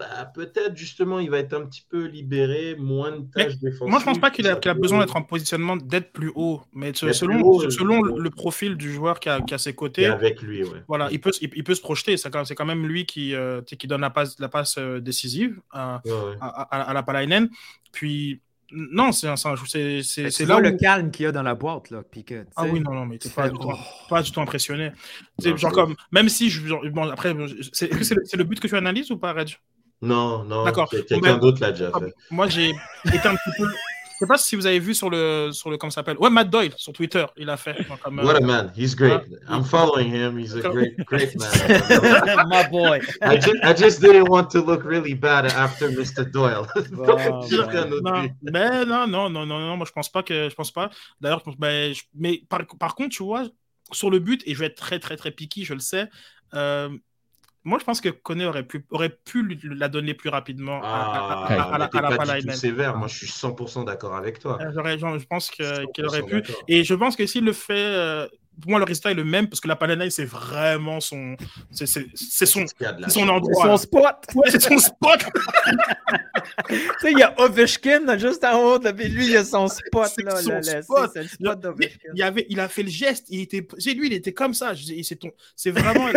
bah, peut-être justement il va être un petit peu libéré, moins de tâches défensives. Moi, je pense pas qu'il a, besoin d'être en positionnement d'être plus haut, mais selon, plus haut, selon le profil du joueur qui a, qui a ses Et côtés, avec lui, ouais. voilà, il peut, se- il, il peut se projeter. C'est quand, c'est quand même lui qui, euh, qui donne la passe, la passe euh, décisive à, Ouais, ouais. à, à- à la Palainen. Puis, non, c'est un- c'est Mais là où... le calme qu'il y a dans la boîte, là, puis que, tu Ah oui, non, non, mais t'es tu pas, fais, du tout, oh. pas du tout impressionné. Genre comme, même si, je, bon, après, c'est est-ce que c'est le, c'est le but que tu analyses ou pas, Reg? Non, non, quelqu'un Mais- d'autre l'a déjà Ah, fait. Moi, j'ai été un petit peu. Je sais pas si vous avez vu sur le, sur le comment ça s'appelle? Ouais, Matt Doyle sur Twitter, il a fait. Donc, comme, euh, What a man, he's great. Ah, I'm following him. He's a great, great [LAUGHS] man. [LAUGHS] My boy. I just, I just didn't want to look really bad after Mr. Doyle. [LAUGHS] Bon. rien d'autre Non, mais non, non, non, non, non, moi je pense pas que je pense pas. D'ailleurs, je pense- ben, je- mais par, par contre, tu vois, sur le but, et je vais être très, très, très piqué, je le sais. euh, moi, je pense que Koné aurait pu, aurait pu lui- la donner plus rapidement à, à- à- Ah, à- à la- la pas du tout Palainen. sévère. Moi, je suis 100% d'accord avec toi. Genre, Je pense qu'il aurait 100% pu. Et je pense que s'il le fait, euh, pour moi, le résultat est le même parce que la Palanen, c'est vraiment son. C'est c'est- c'est son, son endroit. C'est son spot. Ouais, c'est son spot. [LAUGHS] tu sais, il y a Ovechkin juste en haut, puis lui, il a son spot. C'est Là, son là, là, spot. C'est c'est le Il, spot d'Ovechkin. il avait, il a fait le geste. Il était, c'est lui, il était comme ça. C'est ton, c'est vraiment.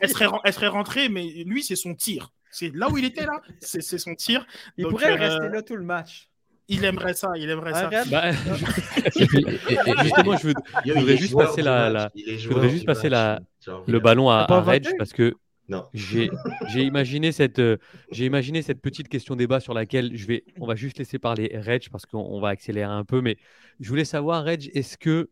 elle, serait, elle serait rentrée, mais lui, c'est son tir. C'est là où il était là. C'est c'est son tir. Il Donc, pourrait euh, rester là tout le match. Il aimerait ça. Il aimerait ça. Bah, [LAUGHS] justement, je, veux- Yo, je il voudrais juste joueur passer la, la- je voudrais juste la, le ballon à, Reg parce que j'ai j'ai imaginé cette euh, j'ai imaginé cette petite question débat sur laquelle je vais on va juste laisser parler Reg parce qu'on on va accélérer un peu mais je voulais savoir Reg est-ce que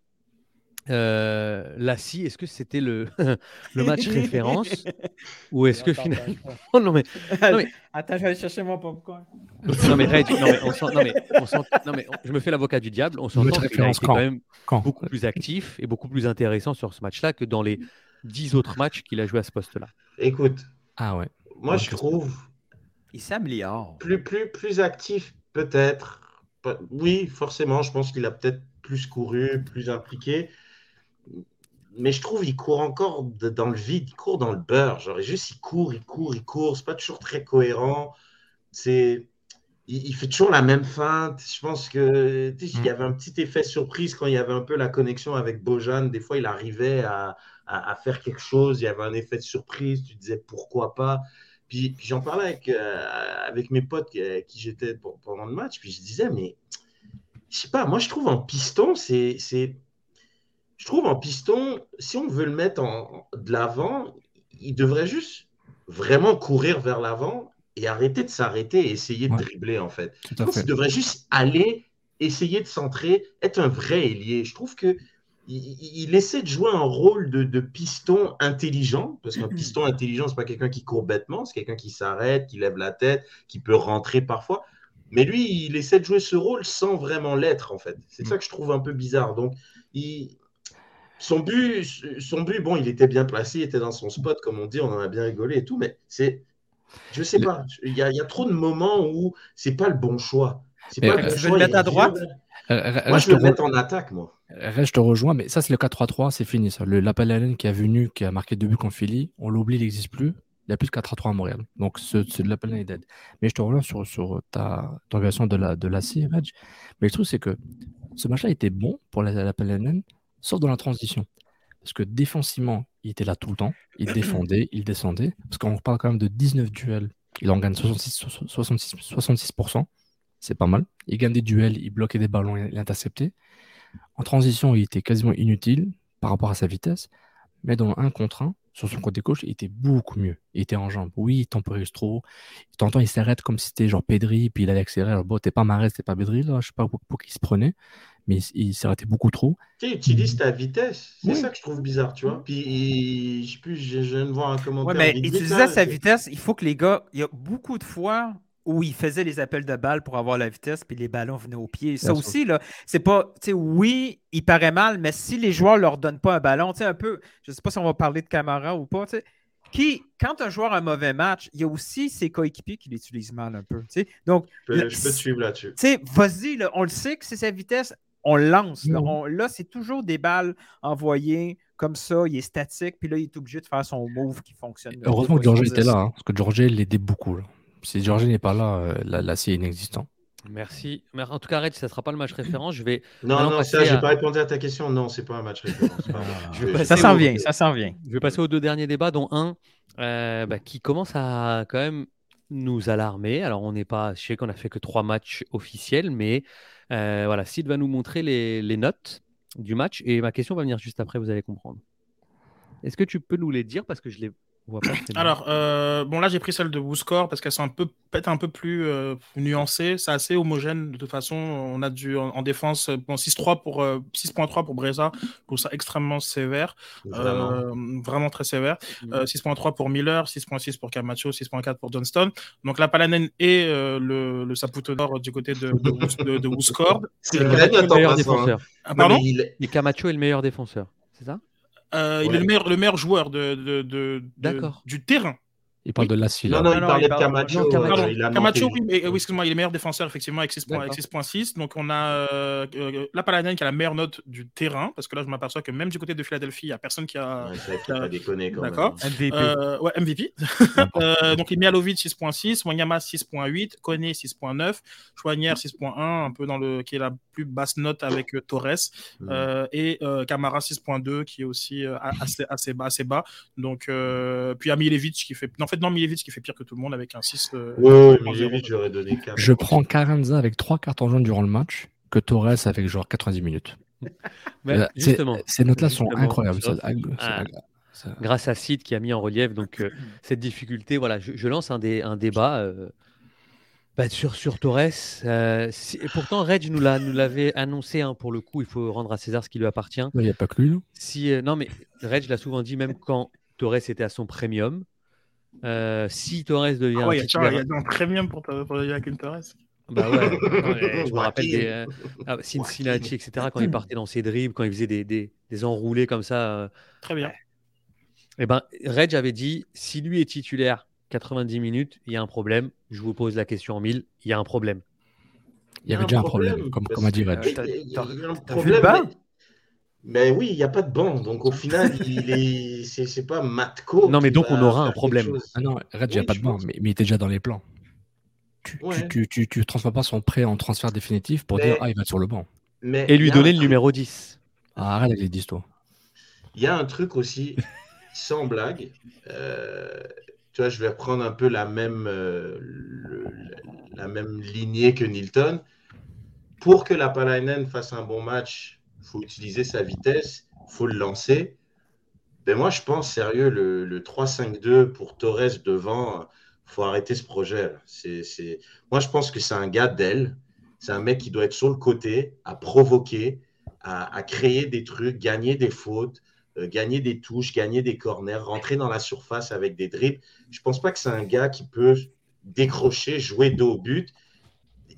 Euh, Lassie, est-ce que c'était le, [LAUGHS] le match référence [LAUGHS] ou est-ce que Attends, finalement. attends. [LAUGHS] non, mais, non, mais, Attends, je vais aller chercher mon popcorn. non, mais, Red, non, mais on non, mais on non, mais on- je me fais l'avocat du diable. On s'entend qu'il a référence été quand quand? même Quand? beaucoup plus actif et beaucoup plus intéressant sur ce match-là que dans les 10 autres matchs qu'il a joué à ce poste-là. Écoute, Ah ouais. moi je trouve Il s'améliore. plus, plus, plus actif, peut-être. Oui, forcément, je pense qu'il a peut-être plus couru, plus impliqué. Mais je trouve qu'il court encore de- dans le vide, il court dans le beurre. Genre, juste, il court, il court, il court. C'est pas toujours très cohérent. C'est. Il, il fait toujours la même feinte. Je pense que il y avait un petit effet surprise quand il y avait un peu la connexion avec Bojan. Des fois, il arrivait à, à- à faire quelque chose. Il y avait un effet de surprise. Tu disais pourquoi pas. Puis, puis j'en parlais avec, euh, avec mes potes qui, avec qui j'étais pendant le match. Puis je disais, mais je sais pas, moi je trouve en piston, c'est. Je trouve en piston, si on veut le mettre en, de l'avant, il devrait juste vraiment courir vers l'avant et arrêter de s'arrêter et essayer de Ouais. dribbler en fait. Tout à fait. qu'il devrait juste aller, essayer de centrer, être un vrai ailier. Je trouve que il, il- il essaie de jouer un rôle de, de piston intelligent, parce qu'un piston intelligent, c'est pas quelqu'un qui court bêtement, c'est quelqu'un qui s'arrête, qui lève la tête, qui peut rentrer parfois. Mais lui, il essaie de jouer ce rôle sans vraiment l'être, en fait. C'est ça que je trouve un peu bizarre. Donc, il- son but, son but, bon, il était bien placé, il était dans son spot, comme on dit, on en a bien rigolé et tout, mais c'est, je sais pas, il y a, il y a trop de moments où c'est pas le bon choix. C'est pas le euh, bon choix, le à droite. Euh, Re- Moi, je te le mettre en attaque, moi. Re- je te rejoins, mais ça, c'est le 4-3-3, c'est fini. Ça. Le Lapalainen qui est venu, qui a marqué deux buts contre Philly, on l'oublie, il n'existe plus. Il n'y a plus de 4-3-3 à Montréal. Donc, ce, ce Lapalainen est dead. Mais je te rejoins sur, sur ta, ton version de la, de la C. Mais le truc, c'est que ce match-là était bon pour la Lapalainen, sauf dans la transition. Parce que défensivement, il était là tout le temps. Il [CLEARS THROAT] défendait, il descendait. Parce qu'on parle quand même de 19 duels. Il en gagne 66, 66, 66%. C'est pas mal. Il gagne des duels, il bloquait des ballons, il interceptait. En transition, il était quasiment inutile par rapport à sa vitesse. Mais dans 1 contre 1, sur son côté gauche, il était beaucoup mieux. Il était en jambes. Oui, il temporise trop. De temps en temps, il s'arrête comme si c'était genre Pedri, puis il allait accélérer. Alors, bon, t'es pas Marais, t'es pas Pedri, là. Je sais pas pour, pour qui il se prenait. Mais il, il s'arrêtait beaucoup trop. Tu sais, utilise ta vitesse. C'est Oui. ça que je trouve bizarre, tu vois. Puis, il- je sais plus, je, je viens de voir un commentaire. Ouais, mais là, sa vitesse, il faut que les gars. Il y a beaucoup de fois où il faisait les appels de balles pour avoir la vitesse, puis les ballons venaient au pied. Ça Bien sûr. aussi, là, c'est pas. Tu sais, oui, il paraît mal, mais si les joueurs leur donnent pas un ballon, tu sais, un peu. Je sais pas si on va parler de Camara ou pas, tu sais. Qui, quand un joueur a un mauvais match, il y a aussi ses coéquipiers qui l'utilisent mal un peu. tu sais. Donc, Je peux, là, je peux te suivre là-dessus. tu sais, vas-y, là, on le sait que c'est sa vitesse, on lance. Là. On- là, c'est toujours des balles envoyées comme ça, il est statique, puis là, il est obligé de faire son move qui fonctionne. Heureusement que Georges était là, hein, parce que Georges l'aidait beaucoup. là. Si Georges n'est pas là, euh, la, la C est inexistant. Merci. Mais en tout cas, Red, ça ne sera pas le match référence. Je vais, Non, non, ça, j'ai à- pas répondu à ta question. Non, c'est pas un match référence. [LAUGHS] Je Je- passer Ça s'en au- vient, ça s'en vient. je vais passer aux deux derniers débats, dont un euh, bah, qui commence à quand même nous alarmer. Alors, on n'est pas, je sais qu'on a fait que trois matchs officiels, mais euh, voilà, Sid va nous montrer les, les notes du match. Et ma question va venir juste après, vous allez comprendre. Est-ce que tu peux nous les dire parce que je les pas. Alors, euh, bon, là, j'ai pris celle de WooScore parce qu'elles sont un peu, peut-être un peu plus euh, nuancées. C'est assez homogène. De toute façon, on a du en, en défense, bon, 6-3 pour, euh, 6.3 pour Breza. Je trouve ça extrêmement sévère. Vraiment. Euh, vraiment très sévère. Mhm. Euh, 6.3 pour Miller, 6.6 pour Camacho, 6.4 pour Johnston. Donc la Palanen et euh, le, le Saputo Nord du côté de, de, Wus- de, de Wooscore. C'est Euh, le meilleur hein. défenseur. Ah, Non, pardon mais il- Et Camacho est le meilleur défenseur, c'est ça? Euh, Il est le meilleur, le meilleur joueur de, de, de- de- D'accord. du terrain. Il parle Oui. de la C. Non, non, il parlait il de Camacho. non, Camacho. euh, il a oui, mais, euh, oui, excuse-moi, il est meilleur défenseur effectivement avec 6 points- avec D'accord. 6.6. Donc on a euh, euh, la Palanen qui a la meilleure note du terrain, parce que là je m'aperçois que même du côté de Philadelphie, il n'y a personne qui a. Ouais, qu'il a déconné quand même. D'accord. MVP. Euh, ouais, MVP. N'importe [LAUGHS] Euh, donc, Mialovic 6.6, Wanyama 6.8, Kone 6.9, Chouanière 6.1, un peu dans le qui est la plus basse note avec euh, Torres, Mm. euh, et euh, Camara 6.2 qui est aussi euh, assez, assez bas, assez bas. Donc, euh, puis Amilevic qui fait, non, en fait, non, Milevic qui fait pire que tout le monde avec un 6. euh, Ouais, ouais, 3.0. Milevic, j'aurais donné 4. Je prends Carranza avec trois cartons jaunes durant le match que Torres avec genre 90 minutes. [LAUGHS] Mais Là, c'est- justement, Ces notes-là sont incroyables. Ah. ça- grâce à Sid qui a mis en relief donc euh, [COUGHS] cette difficulté. Voilà, je, je lance un, dé- un débat. euh, Bah, sur, sur Torres, euh, si- et pourtant Reg nous l'a- nous l'avait annoncé, hein, pour le coup, il faut rendre à César ce qui lui appartient. Il n'y a pas que lui. non? Si, euh, non, mais Reg l'a souvent dit, même quand Torres était à son premium, euh, si Torres devient Ah ouais, il y a- titulaire- il y a un premium pour, pour Joaquin Torres. Bah ouais, [LAUGHS] je me rappelle des euh, ah, Cincinnati, etc. Quand il partait dans ses dribbles, quand il faisait des, des, des enroulés comme ça. euh, Très bien. eh ben, Reg avait dit si lui est titulaire 90 minutes, il y a un problème. Je vous pose la question en mille, il y a un problème. Il y avait déjà un problème, comme, comme a dit Reg. parce T'as- vu problème. le banc Mais... mais oui, il n'y a pas de banc. Donc au final, il est... [LAUGHS] c'est c'est pas Matko. Non, mais donc, on aura un problème. Ah non, Reg, il n'y a pas de banc, mais, mais il était déjà dans les plans. Tu ne Ouais. tu, tu, tu transfères pas son prêt en transfert définitif pour Mais- dire Ah, il va être sur le banc. Mais Et lui donner le truc- numéro 10. Ah, arrête avec les histoires. Il y a un truc aussi, sans blague. euh, tu vois, je vais reprendre un peu la même, euh, le- la même lignée que Nilton. Pour que la Palainen fasse un bon match, faut utiliser sa vitesse, faut le lancer. Ben moi, je pense sérieux, le, le 3-5-2 pour Torres devant, faut arrêter ce projet. C'est. Moi, je pense que c'est un gars d'aile. C'est un mec qui doit être sur le côté, à provoquer, à, créer des trucs, gagner des fautes, euh, gagner des touches, gagner des corners, rentrer dans la surface avec des dribbles. Je pense pas que c'est un gars qui peut décrocher, jouer dos au but.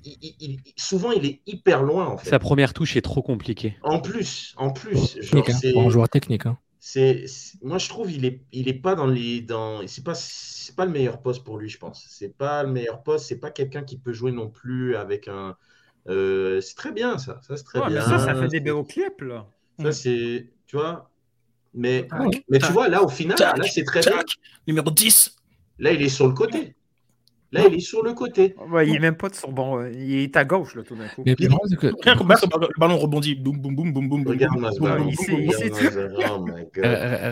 Il- il- il- souvent, il est hyper loin, en fait. Sa première touche est trop compliquée. En plus, en plus, genre, Technique, hein, un joueur technique. Hein. c'est, c'est- moi je trouve il est, il est pas dans les, dans, c'est pas, c'est pas le meilleur poste pour lui, je pense. C'est pas le meilleur poste. C'est pas quelqu'un qui peut jouer non plus avec un. euh, c'est très bien ça, ça c'est très Ouais, mais bien. ça, ça fait des beaux clips, là. Ça c'est, tu vois. Mais, Tac, mais tu vois là au final, tac, là c'est très bien. tac. Numéro 10. Là il est sur le côté. Là il est sur le côté. Ouais, il est même pas de son bon. euh, Il est à gauche, là, tout d'un coup. Mais le problème, c'est que le ballon- le rebondit. Boum, boum, boum, boum, boum. Regarde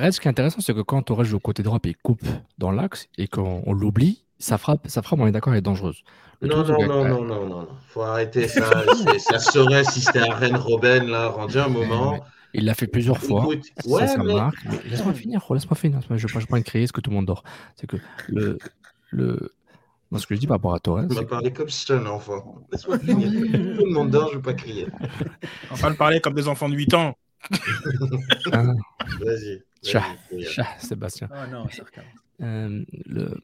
Reste, ce qui est intéressant, c'est que quand Torres joue au côté droit et il coupe dans l'axe et qu'on on l'oublie, sa frappe, sa frappe, on est d'accord, elle est dangereuse. Le Non, non, euh, non, non, non, non. Faut arrêter ça. Ça serait si c'était un Rennes Robben, là, rendu un moment. Il l'a fait plusieurs fois. Écoute, ça, ouais, ça mais- marque. Laisse-moi finir, laisse-moi finir. Je ne vais pas de crier ce que tout le monde dort. C'est que le. le... Moi, ce que je dis par rapport à Torres, On va parler comme si j'étais un enfant. Laisse-moi finir. Tout le monde dort, je ne veux pas crier. On va le parler comme des enfants de 8 ans. Ah, Vas-y. Chat, Sébastien. Ah non. Euh, le...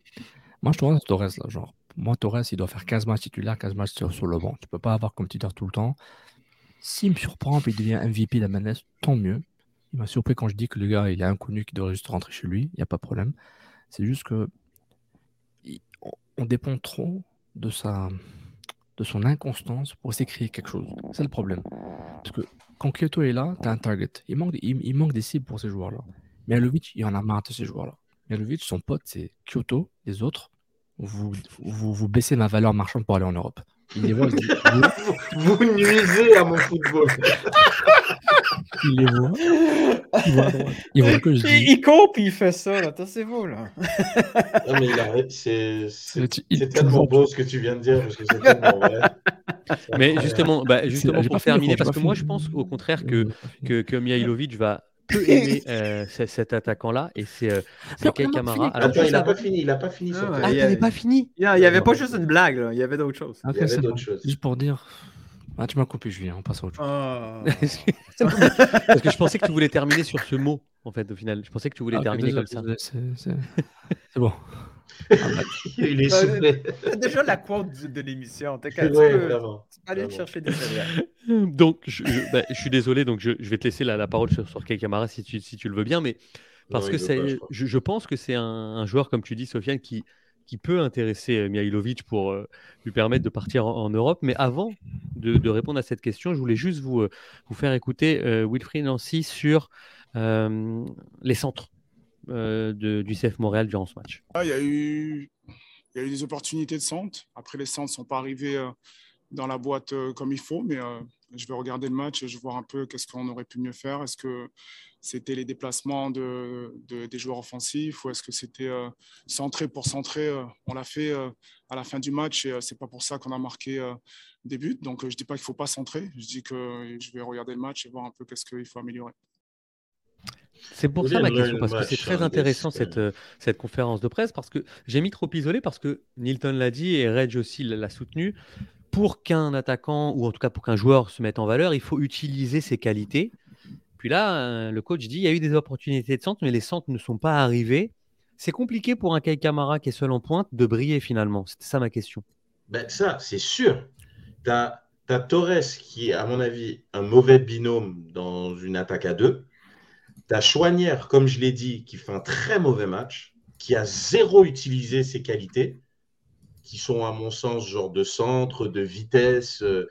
Moi, je trouve Torres, là, genre, moi, Torres, il doit faire 15 matchs titulaires, 15 matchs sur, sur le banc. Tu peux pas avoir comme titulaire tout le temps. S'il me surprend et il devient MVP de la manette, tant mieux. Il m'a surpris quand je dis que le gars, il est inconnu, qu'il devrait juste rentrer chez lui. Il n'y a pas de problème. C'est juste que on- dépend trop de sa de son inconstance pour essayer de créer quelque chose. C'est le problème. Parce que quand Kyoto est là, tu as un target. Il manque, il, il manque des cibles pour ces joueurs-là. Mialovic, il en a marre de ces joueurs-là. Mialovic, son pote, c'est Kyoto, les autres. Vous, vous, vous baissez ma valeur marchande pour aller en Europe. Il les voit, il, dit, vous- [LAUGHS] Vous nuisez à mon football. [LAUGHS] il les voit. Il voit. Il voit que je Il, dis. il court puis il fait ça, là. Tassez-vous, là. Non, mais il a- c'est c'est- c'est tellement beau ce que tu viens de dire, parce que c'est tellement vrai. C'est [LAUGHS] Mais justement, bah, justement pour terminer, parce que moi, je pense au contraire que, que, que Mihailovic va peu aimer euh, [LAUGHS] ce- cet attaquant-là, et c'est euh, c'est. Alors, Attends, juste il n'a pas fini, il n'a pas fini Ah. Ah, il t'avais pas fini Il n'y avait pas juste une blague, là. Il y avait d'autres choses. Il y avait c'est d'autres choses. Juste pour dire. Ah, tu m'as coupé, Julien. On passe à autre chose. Ah. [LAUGHS] [LAUGHS] Parce que je pensais que tu voulais terminer sur ce mot, en fait, au final. Je pensais que tu voulais Ah, terminer comme ça. c'est- C'est [LAUGHS] c'est bon. Il est soufflé. T'as déjà la quote de l'émission. T'as qu'à- aller chercher des. Donc, je, je- bah, je suis désolé, donc je, je vais te laisser la, la parole sur, sur Kei Kamara si tu, si tu le veux bien, mais parce Non, que je, je pense que c'est un, un joueur, comme tu dis, Sofiane, qui, qui peut intéresser euh, Mihailovic pour euh, lui permettre de partir en, Europe. Mais avant de, répondre à cette question, je voulais juste vous, euh, faire écouter Wilfried Nancy sur les centres du CF Montréal durant ce match. Ah, Il y, a eu, il y a eu des opportunités de centre. Après, les centres ne sont pas arrivés dans la boîte comme il faut, mais je vais regarder le match et je vais voir un peu qu'est-ce qu'on aurait pu mieux faire. Est-ce que c'était les déplacements de, de- des joueurs offensifs ou est-ce que c'était euh, centré pour centrer euh, On l'a fait euh, à la fin du match et euh, c'est pas pour ça qu'on a marqué euh, des buts. Donc, euh, je dis pas qu'il faut pas centrer. Je dis que je vais regarder le match et voir un peu qu'est-ce qu'il faut améliorer. C'est pour Vous ça ma voulez question, parce que c'est très intéressant cette, cette conférence de presse, parce que j'ai mis trop isolé, parce que Nilton l'a dit et Reg aussi l'a soutenu. Pour qu'un attaquant, ou en tout cas pour qu'un joueur se mette en valeur, il faut utiliser ses qualités. Puis là, euh, le coach dit il y a eu des opportunités de centre, mais les centres ne sont pas arrivés. C'est compliqué pour un Kai Kamara qui est seul en pointe de briller finalement. C'était ça ma question. Ben, ça, c'est sûr. Tu as, Torres qui est, à mon avis, un mauvais binôme dans une attaque à deux. Tu as Chouanière, comme je l'ai dit, qui fait un très mauvais match, qui a zéro utilisé ses qualités, qui sont, à mon sens, genre de centre, de vitesse. euh,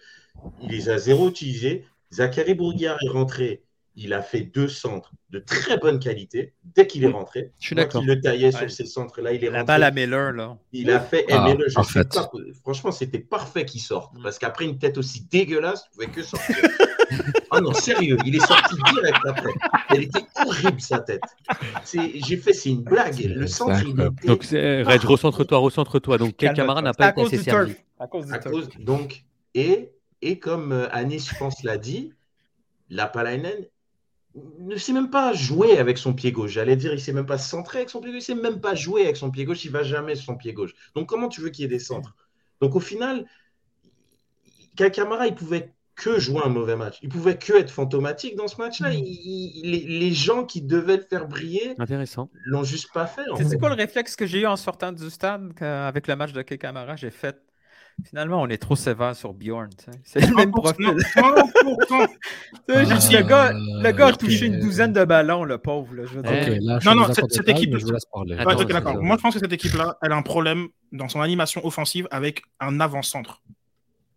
il les a zéro utilisés. Zachary Bourguiard est rentré. Il a fait deux centres de très bonne qualité dès qu'il est rentré. Je suis d'accord. qui le taillait Ouais. sur ces centres-là, il est La rentré. balle à Miller, là. Il a fait. Ah, je pas, franchement, c'était parfait qu'il sorte. Parce qu'après une tête aussi dégueulasse, tu pouvais que sortir. oh [LAUGHS] non, sérieux, il est sorti direct après. Elle était horrible, sa tête. J'ai fait, c'est une blague. Le centre, il était. Donc, Reg, recentre-toi, recentre-toi. Donc, Calme-toi. Kamara n'a pas été assez servi. À cause du à cause, donc, et, et comme euh, Anis, je pense, l'a dit, la Palainen ne sait même pas jouer avec son pied gauche. J'allais dire, il sait même pas centrer avec son pied gauche, il sait même pas jouer avec son pied gauche, il va jamais sur son pied gauche. Donc, comment tu veux qu'il y ait des centres? Donc, au final, Kai Kamara, il pouvait que jouer un mauvais match. Il pouvait que être fantomatique dans ce match-là. Il- il- les, les gens qui devaient le faire briller Intéressant. l'ont juste pas fait. C'est quoi le réflexe que j'ai eu en sortant du stade avec le match de Kei Kamara? J'ai fait. Finalement, on est trop sévère sur Bjorn. C'est le même profil. 100%. [LAUGHS] Tu sais, j'ai dit, le gars, le gars a touché ok. une douzaine de ballons, le pauvre. là, je veux Ok, dire. là, je Non, non, cette- équipe- je parler. Attends, Ouais. Moi, je pense que cette équipe-là, elle a un problème dans son animation offensive avec un avant-centre.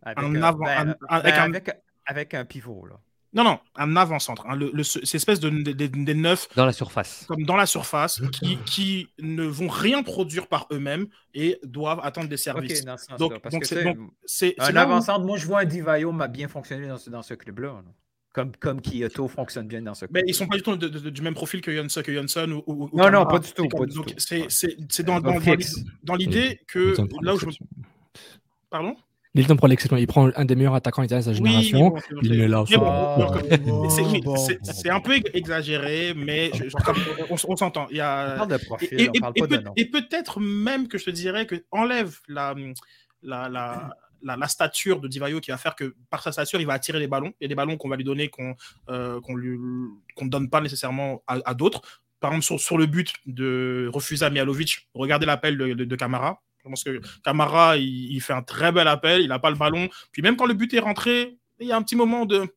Avec, Un un, avant- ben, un- avec ben, un- avec, avec un pivot. Là. Non, non, un avant-centre. hein, le- le- cette espèce de, de- de- des neufs Dans la surface. comme dans la surface qui, qui ne vont rien produire par eux-mêmes et doivent attendre des services. dans ce sens-là. donc, c'est un avant-centre, moi, je vois un Divayo m'a bien fonctionné dans ce, dans ce club-là. là. Comme, comme Kyoto fonctionne bien dans ce club. Mais ils sont pas du tout de- de- du même profil que Johnson, que Johnson ou, ou- ou Non, non, pas du tout, C'est dans, dans, dans l'idée- dans l'idée que là où je me... Pardon? Nilton prend l'exception. Il prend un des meilleurs attaquants italiens de sa génération. bon, il met là. Bon, bon, c'est un peu exagéré, mais je- on, on s'entend. Il y On a, parle de profil, et, peut-être même que je te dirais que enlève la, la, la, la, la stature de Divayo qui va faire que par sa stature, il va attirer les ballons. Il y a des ballons qu'on va lui donner qu'on euh, qu'on lui- qu'on ne donne pas nécessairement à, à d'autres. Par exemple, sur, sur le but de refuser à Mialovic, regardez l'appel de, de, de Camara. Je pense que Camara, il, fait un très bel appel, il n'a pas le ballon. Puis même quand le but est rentré, il y a un petit moment de.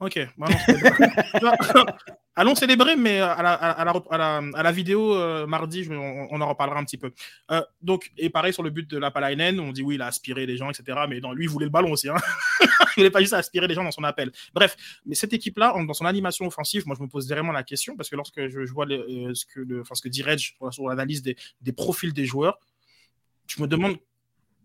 Ok, bah c'est- [LAUGHS] allons célébrer, mais à la, à la, à la, à vidéo euh, mardi, on, en reparlera un petit peu. Euh, donc, et pareil sur le but de la Palainen, on dit oui, il a aspiré les gens, etc. Mais lui, il voulait le ballon aussi. Hein. [LAUGHS] il voulait pas juste aspirer les gens dans son appel. Bref, mais cette équipe-là, dans son animation offensive, moi, je me pose vraiment la question parce que lorsque je, vois euh, ce, que le, dit Reg sur, l'analyse des, des profils des joueurs, je me demande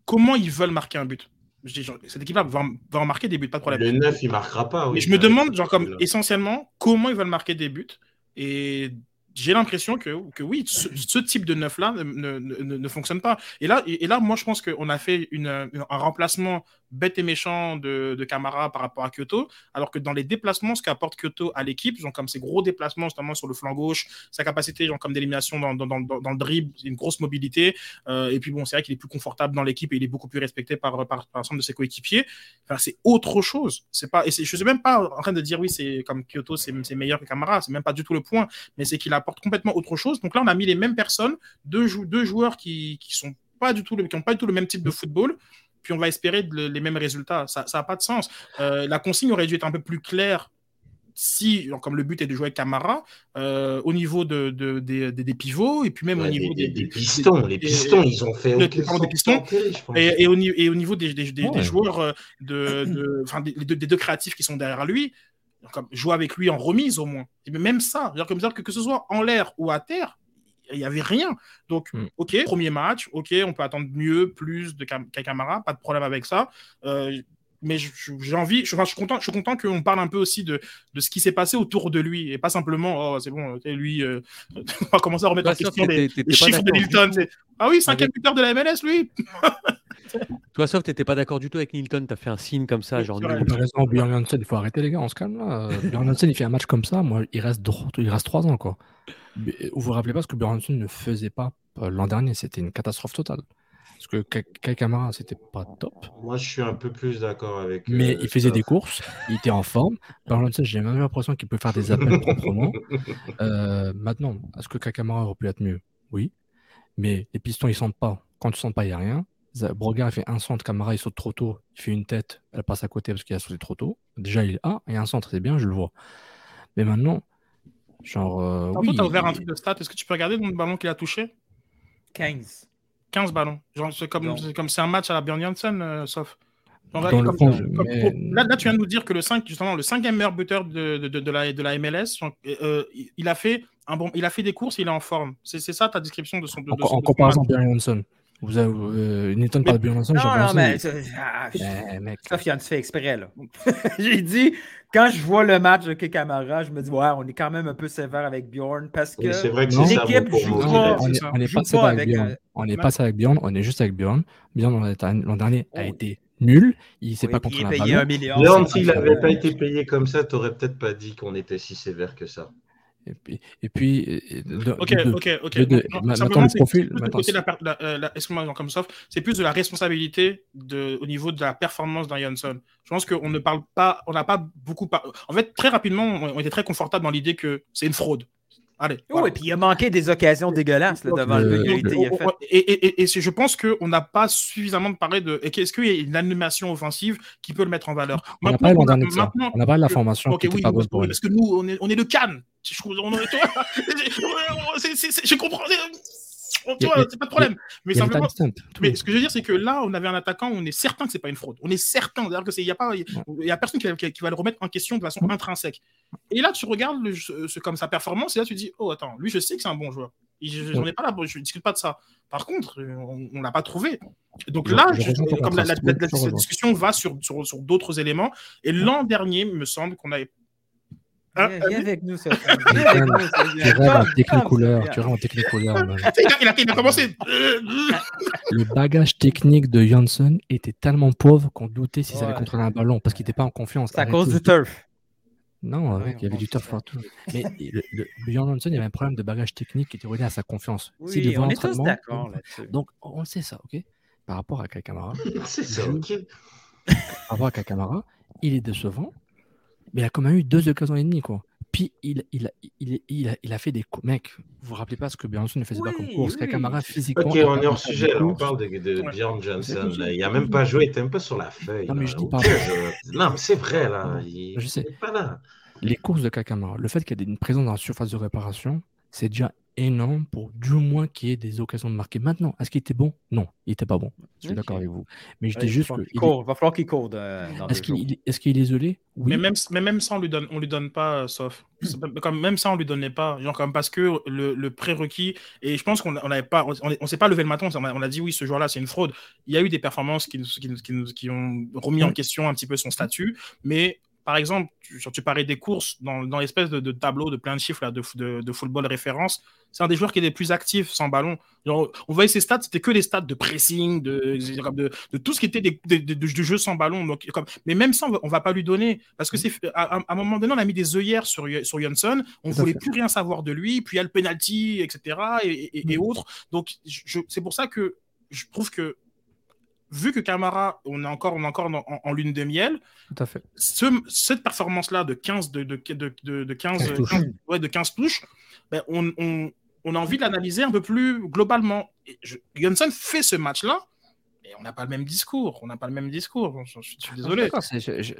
comment ils veulent marquer un but. Je dis, genre, cette équipe-là va, va en marquer des buts, pas de problème. Le 9, il marquera pas. oui. Mais je me demande, genre, comme essentiellement, comment ils veulent marquer des buts. Et j'ai l'impression que, que oui, ce, ce type de neuf-là ne, ne, ne- ne fonctionne pas. Et là, et, et là moi, je pense qu'on a fait une- un remplacement bête et méchant de, de Camara par rapport à Kyoto, alors que dans les déplacements, ce qu'apporte Kyoto à l'équipe, genre comme ses gros déplacements, notamment sur le flanc gauche, sa capacité, comme d'élimination dans, dans, dans, dans le dribble, une grosse mobilité. euh, et puis bon, c'est vrai qu'il est plus confortable dans l'équipe et il est beaucoup plus respecté par, par, par l'ensemble de ses coéquipiers. Enfin, c'est autre chose. C'est pas, et je suis même pas en train de dire oui, c'est comme Kyoto, c'est meilleur que Camara. C'est même pas du tout le point. Mais c'est qu'il apporte complètement autre chose. Donc là, on a mis les mêmes personnes, deux, jou- deux joueurs qui, qui sont pas du tout, qui ont pas du tout le même type de football. Puis on va espérer de- les mêmes résultats. Ça n'a pas de sens. Euh, la consigne aurait dû être un peu plus claire si, comme le but est de jouer avec Camara, euh, au niveau de, de- des- des, des pivots et puis même Ouais, au niveau des, des, des pistons. les des- pistons, ils ont fait pardon, pistons. Et, et au, et au niveau des, des- des- des Ouais. joueurs de, [CLEARS THROAT] des, des- des deux créatifs qui sont derrière lui, comme, jouer avec lui en remise au moins. Et même ça, dire que, que ce soit en l'air ou à terre, il n'y avait rien. Donc, Mm. ok, premier match, ok, on peut attendre mieux, plus de Cam- Camara, pas de problème avec ça. Euh, mais j'ai envie, je, enfin, je suis content, je suis content qu'on parle un peu aussi de, de ce qui s'est passé autour de lui et pas simplement, oh, c'est bon, lui, euh, [LAUGHS] on va commencer à remettre en question que les, les chiffres de c'est- Ah oui, cinquième Avec- buteur de la MLS, lui [LAUGHS] Toi, Sof, t'étais pas d'accord du tout avec Nilton. T'as fait un signe comme ça, genre. T'as raison, Björn Janssen, il faut arrêter les gars, on se calme là. Euh, Björn Janssen, il fait un match comme ça, moi, il reste, dro- il reste 3 ans quoi. Mais Vous vous rappelez pas ce que Janssen ne faisait pas euh, l'an dernier, c'était une catastrophe totale. Parce que Kai Kamara, c'était pas top, Moi, je suis un peu plus d'accord avec. mais euh, il faisait des courses, il était en forme. Janssen, j'ai même l'impression qu'il peut faire des appels [LAUGHS] proprement. Euh, maintenant, est-ce que Kai Kamara aurait pu être mieux? Oui. Mais les pistons, ils sentent pas. Quand tu sens pas, il n'y a rien. Broga il fait un centre, Camara il saute trop tôt, il fait une tête, elle passe à côté parce qu'il a sauté trop tôt. Déjà, il ah, il y a un centre, c'est bien, je le vois. Mais maintenant, genre, euh, oui, t'as ouvert un truc de stats. Est-ce que tu peux regarder le nombre de ballons qu'il a touché? 15. 15 ballons. Genre, c'est comme c'est comme c'est un match à la Björn Janssen, euh, sauf. Genre, Dans le comme- fond, comme- mais- pour- là, là, tu viens de nous dire que le 5, justement, le cinquième meilleur buteur de, de, de, de la, de la MLS, genre, euh, il a fait un bon, il a fait des courses, il est en forme. C'est c'est ça ta description de son. De, en, de en comparaison, match? Björn Johnson. Vous avez, euh, Newton parle de Björn Johnson, Non, non, mais. ah, mec. Sauf qu'il en fait exprès, là. [LAUGHS] J'ai dit, quand je vois le match de Camara, je me dis, ouais, on est quand même un peu sévère avec Bjorn parce que l'équipe joue pas. on c'est est, ça. on est Joue pas sévère avec avec, Bjorn. euh, On n'est pas sévère avec Bjorn, on est juste avec Bjorn. Bjorn l'an dernier a Oh. été nul. Il s'est Oui, pas est un payé un ballon. c'est s'il n'avait pas été payé comme ça, t'aurais peut-être pas dit qu'on était si sévère que ça. Et puis, et puis de- Ok, de ok, ok. De deux. Non, Ma- simplement, Maintenant, le c'est- profil. plus de la per- la- la- excuse-moi, Jean, comme sauf, c'est plus de la responsabilité de, au niveau de la performance d'un Johnson. Je pense qu'on ne parle pas, on n'a pas beaucoup. par- En fait, très rapidement, on, on était très confortable dans l'idée que c'est une fraude. Allez. Oui, voilà. et puis il a manqué des occasions dégueulasses là, devant le, Le- a il a On- fait. on- Et, et- et- je pense qu'on n'a pas suffisamment parlé de. et Est-ce qu'il y a une animation offensive qui peut le mettre en valeur? On n'a Maintenant pas qu'on a- de maintenant On n'a pas eu la formation Ok, qui était oui, pas parce bonne que, pour elle. parce que nous, on est, on est le Cannes. On est- [LAUGHS] je comprends. C'est pas de problème. Mais simplement, mais ce que je veux dire, c'est que là, on avait un attaquant on est certain que c'est pas une fraude. On est certain. C'est-à-dire que c'est, il y a pas, il y a personne qui va, qui- qui va le remettre en question de façon intrinsèque. Et là, tu regardes le, ce- comme sa performance et là, tu dis, oh attends, lui, je sais que c'est un bon joueur. Je, j'en ai pas là, je ne discute pas de ça. Par contre, on, on l'a pas trouvé. Donc là, je je- comme la, discussion va sur, sur, sur d'autres éléments. Et l'an dernier, il me semble qu'on avait. Hein, Viens, avec nous, ça. Tu rêves en ça, tu rêves en technicoleur. man. il, a, il commencé. [LAUGHS] Le bagage technique de Johnson était tellement pauvre qu'on doutait s'il savait contrôler un ballon parce qu'il n'était pas en confiance. C'est à cause du turf. Non, Ouais, mec, il y avait du turf partout. Mais le, le, le Jan Johnson, il y avait un problème de bagage technique qui était relié à sa confiance. Oui, on est tous d'accord là-dessus. Donc, on sait ça, ok? Par rapport à Kai Kamara, [LAUGHS] C'est ça, Je- ok. par rapport à Kai Kamara, il est décevant, mais il a quand même eu deux occasions et demie, quoi. Puis il, il, a- il, il, a, il a fait des courses. Mec, vous vous rappelez pas ce que Bjornsson ne faisait pas comme course oui. Kamara, physiquement. Ok, on est hors sujet, là. On parle de, de Ouais. Bjorn Johnson. Je- là. Il a même pas joué, il était même pas sur la feuille. Non, mais là. je dis pas- je- Non, mais c'est vrai, là. Il Je sais. il est pas là. Les courses de Kai Kamara, le fait qu'il y ait une présence dans la surface de réparation, c'est déjà énorme pour du moins qu'il y ait des occasions de marquer. Maintenant, est-ce qu'il était bon? Non, il était pas bon. Je suis d'accord avec vous. Mais je Ouais, dis il juste va il est- court. Va falloir qu'il court de- dans Est-ce qu'il est, qu'il est isolé? Oui. Mais même, mais même ça, on lui donne, on lui donne pas, euh, sauf. Comme, même ça, on lui donnait pas. Genre, comme parce que le, le prérequis, et je pense qu'on on n'avait pas, on, on s'est pas levé le matin, on a, on a dit oui, ce joueur-là, c'est une fraude. Il y a eu des performances qui, nous- qui, nous- qui, nous- qui ont remis en question un petit peu son statut, mais par exemple, tu, tu parlais des courses dans, dans l'espèce de, de tableau de plein de chiffres là, de, de, de football référence. C'est un des joueurs qui est les plus actifs sans ballon. Genre, on voyait ses stats, c'était que des stats de pressing, de, tout ce qui était des, du jeu sans ballon. Donc, comme, mais même ça, on va, on va pas lui donner. Parce que c'est à, à un moment donné, on a mis des œillères sur, sur Johnson. On à voulait plus rien savoir de lui. Puis il y a le penalty, etc. et, et- et Mm. autres. Donc, c'est pour ça que je trouve que vu que Camara, on est encore, on est encore en, en lune de miel, Tout à fait. ce- cette performance-là de 15, de, de, de, de, de 15, 15 touches. 15 ouais, de 15 touches, ben, on, on, on a envie de l'analyser un peu plus globalement. Et je, Johnson fait ce match-là, et on n'a pas le même discours. On n'a pas le même discours. Je, je- je suis désolé.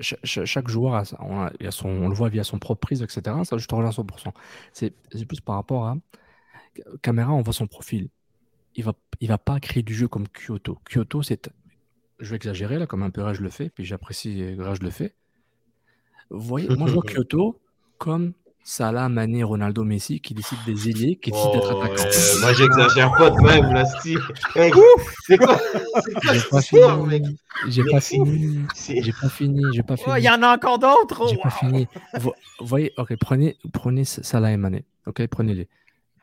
Ch- ch- chaque joueur, a, on, a- il a son, on le voit via son propre prise, etc. Ça, je te rejoins à 100%. C'est c'est plus par rapport à Caméra, on voit son profil. Il va, il va pas créer du jeu comme Kyoto. Kyoto, c'est. Je vais exagérer là, comme un peu je le fait, puis j'apprécie euh, Rage le fait. Vous voyez, moi je vois [LAUGHS] Kyoto comme Salah, Mané, Ronaldo, Messi qui décident des ailiers, qui décident d'être Oh, attaquants. euh, moi, j'exagère pas de même, là, Steve. [LAUGHS] Hey, c'est quoi, c'est quoi J'ai pas sport, fini. mec? J'ai pas fini. J'ai pas fini. J'ai pas Oh, fini. il y en a encore d'autres. J'ai oh, pas wow. fini. Vous vous voyez, ok, prenez, prenez Salah et Mané. Ok, prenez-les.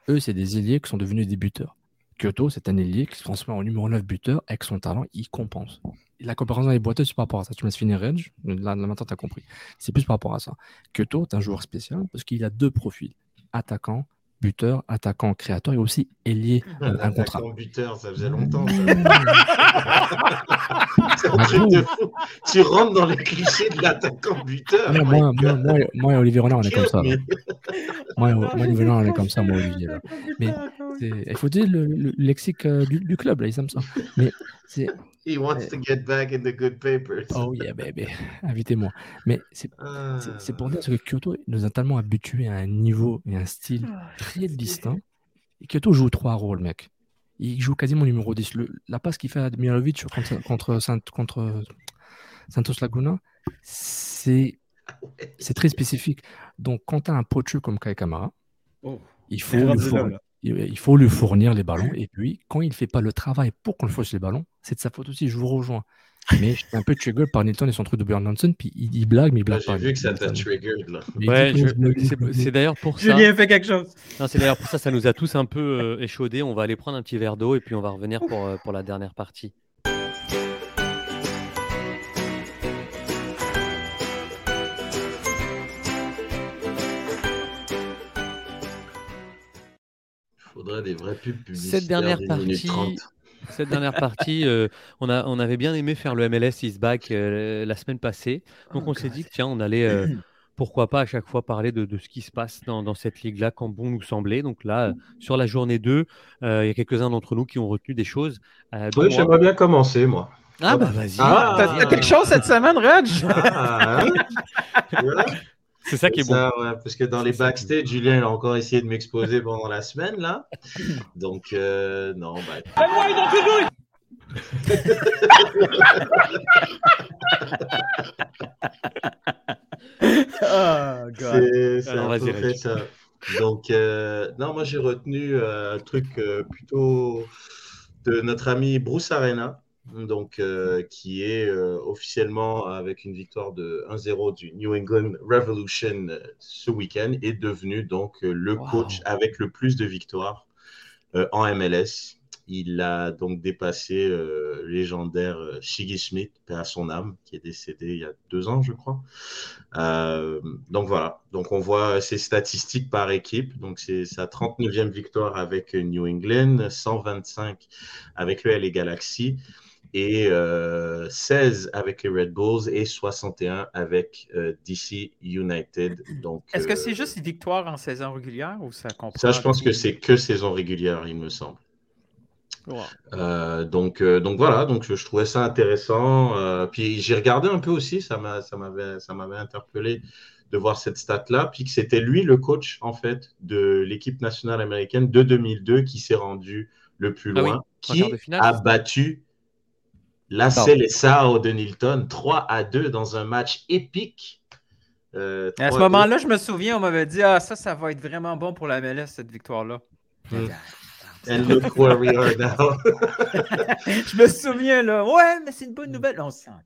Eux, c'est des ailiers qui sont devenus des buteurs. Kyoto, un ailier qui se transforme en numéro 9 buteur avec son talent, il compense. La comparaison est boiteuse par rapport à ça. Tu me laisses finir, Reg. Là, là maintenant, tu as compris. C'est plus par rapport à ça. Kyoto est un joueur spécial parce qu'il a deux profils attaquant, buteur, attaquant, créateur et aussi ailier. euh, un contrat. Attaquant buteur, ça faisait longtemps. ça. Un truc de fou. Tu rentres dans les clichés de l'attaquant buteur. Non, moi, moi, moi, moi et Olivier Renard, on est comme ça. [LAUGHS] Moi, et- Ah, Olivier Renard, on est comme ça, moi, Olivier. là. Mais c'est- il faut dire le, le lexique euh, du, du club, là, ils aiment ça. Mais c'est. He wants to get back in the good papers. Oh yeah, baby. Invitez-moi. Mais c'est Ah. pour dire que Kyoto nous a tellement habitués à un niveau et un style très distinct. Et Kyoto joue trois rôles, mec. Il joue quasiment numéro 10. Le- la passe qu'il fait à Milovic contre, contre, Saint- contre Santos Laguna, c'est c'est très spécifique. Donc, quand tu as un pocheux comme Kai Kamara, Oh. il, faut Il est là. il faut lui fournir les ballons. Et puis, quand il ne fait pas le travail pour qu'on lui fournisse les ballons, c'est de sa faute aussi. Je vous rejoins. [LAUGHS] Mais j'étais un peu trigger par Nilton et son truc de Björn Hansen, puis il, il blague, mais il Là, blague J'ai pas. vu que ça t'a il Ouais, je- je je c'est d'ailleurs pour ça. Julien fait quelque chose. Non, c'est d'ailleurs pour ça, ça nous a tous un peu euh, échaudés. On va aller prendre un petit verre d'eau et puis on va revenir pour, euh, pour la dernière partie. Faudrait des vraies pubs publicitaires. Cette dernière partie, trente. cette dernière partie euh, on, a, on avait bien aimé faire le MLS is back euh, la semaine passée. Donc Oh, on s'est dit que tiens, on allait euh, [CLEARS THROAT] pourquoi pas à chaque fois parler de, de ce qui se passe dans, dans cette ligue-là quand bon nous semblait. Donc là, euh, sur la journée 2, euh, il y a quelques-uns d'entre nous qui ont retenu des choses. euh, moi. J'aimerais bien commencer, moi. Ah bah vas-y. Ah, T'as t'as quelque chose cette semaine? Ah, hein [LAUGHS] vois? C'est ça qui est bon. Ouais, parce que dans les backstage, Julien il a encore essayé de m'exposer pendant la semaine, là. Donc, euh, non, bah. [LAUGHS] Oh, God. C'est peu près Reg. ça. Donc, euh, non, moi j'ai retenu euh, un truc euh, plutôt de notre ami Bruce Arena, donc, euh, qui est euh, officiellement avec une victoire de 1-0 du New England Revolution euh, ce week-end, est devenu donc le Wow. coach avec le plus de victoires en MLS. Il a donc dépassé le légendaire Shiggy paix à son âme, qui est décédé il y a deux ans, je crois. Donc voilà, donc on voit ses statistiques par équipe. Donc c'est sa 39e victoire avec New England, 125 avec le LA Galaxy et euh, 16 avec les Red Bulls et 61 avec euh, DC United. Donc Est-ce que euh, c'est juste une victoire en saison régulière ou ça comprend? ça, je pense que c'est que saison régulière, il me semble. Wow. Euh, donc, donc voilà, donc je, je trouvais ça intéressant. Puis j'ai regardé un peu aussi, ça m'a, ça m'avait, ça m'avait interpellé de voir cette stat-là, puis que c'était lui le coach en fait de l'équipe nationale américaine de 2002 qui s'est rendu le plus Ah oui, loin, qui a battu la. Seleção de Nilton 3 à 2 dans un match épique. Euh, À ce 3-2. moment-là, je me souviens, on m'avait dit Ah, ça, ça va être vraiment bon pour la MLS, cette victoire-là. Mm. And look where we are now. [LAUGHS] je me souviens, là. Ouais, mais c'est une bonne nouvelle. On s'entend.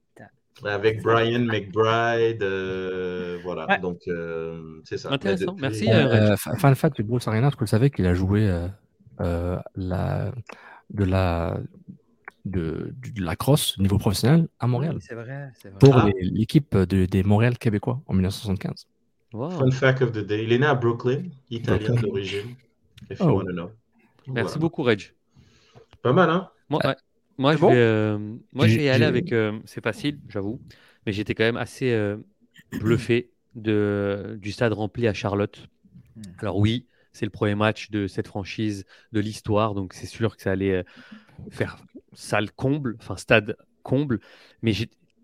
Avec Brian McBride, euh, voilà. Ouais. Donc, euh, c'est ça. Intéressant. Depuis- Merci, euh, fun fact du Bruce Arena, est-ce que vous savez qu'il a joué euh, euh, la, de la de, la crosse niveau professionnel à Montréal Oui, c'est vrai, c'est vrai. pour Ah. l'équipe de- des Montréal québécois en 1975. Wow. Fun fact of the day. Il est né à Brooklyn, italien Brooklyn. d'origine. If you Oh. want to know. Merci Voilà. beaucoup, Reg. Pas mal, hein? Moi, ouais. Moi, je bon? vais, euh, moi, je J'ai- vais y aller avec. euh, c'est facile, j'avoue. Mais j'étais quand même assez euh, bluffé de, du stade rempli à Charlotte. Hmm. Alors, oui, c'est le premier match de cette franchise de l'histoire. Donc, c'est sûr que ça allait euh, faire salle comble, enfin, stade comble. Mais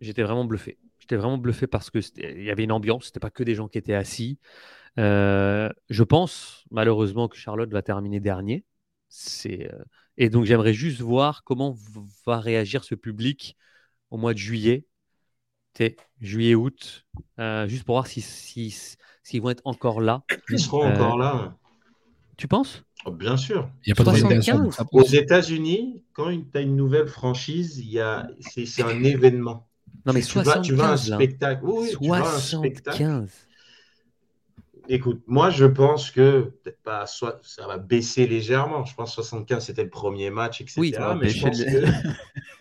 j'étais vraiment bluffé. J'étais vraiment bluffé parce que il y avait une ambiance. C'était pas que des gens qui étaient assis. Euh, je pense, malheureusement, que Charlotte va terminer dernier. C'est. euh, et donc, j'aimerais juste voir comment va réagir ce public au mois de juillet, tu juillet-août, euh, juste pour voir s'ils si, s'ils vont être encore là. Ils seront encore là. Tu penses? Oh, bien sûr. Il n'y a pas de 75. validation, donc ça Aux. États-Unis, quand tu as une nouvelle franchise, il y a, c'est, un événement. Non, mais tu, tu vas, tu vas à un 75 spectacle. Oui, oui, tu vas à un spectacle. 75. Écoute, moi je pense que peut-être pas, soit ça va baisser légèrement. Je pense que 75 c'était le premier match, etc. Oui, mais je baisser pense le-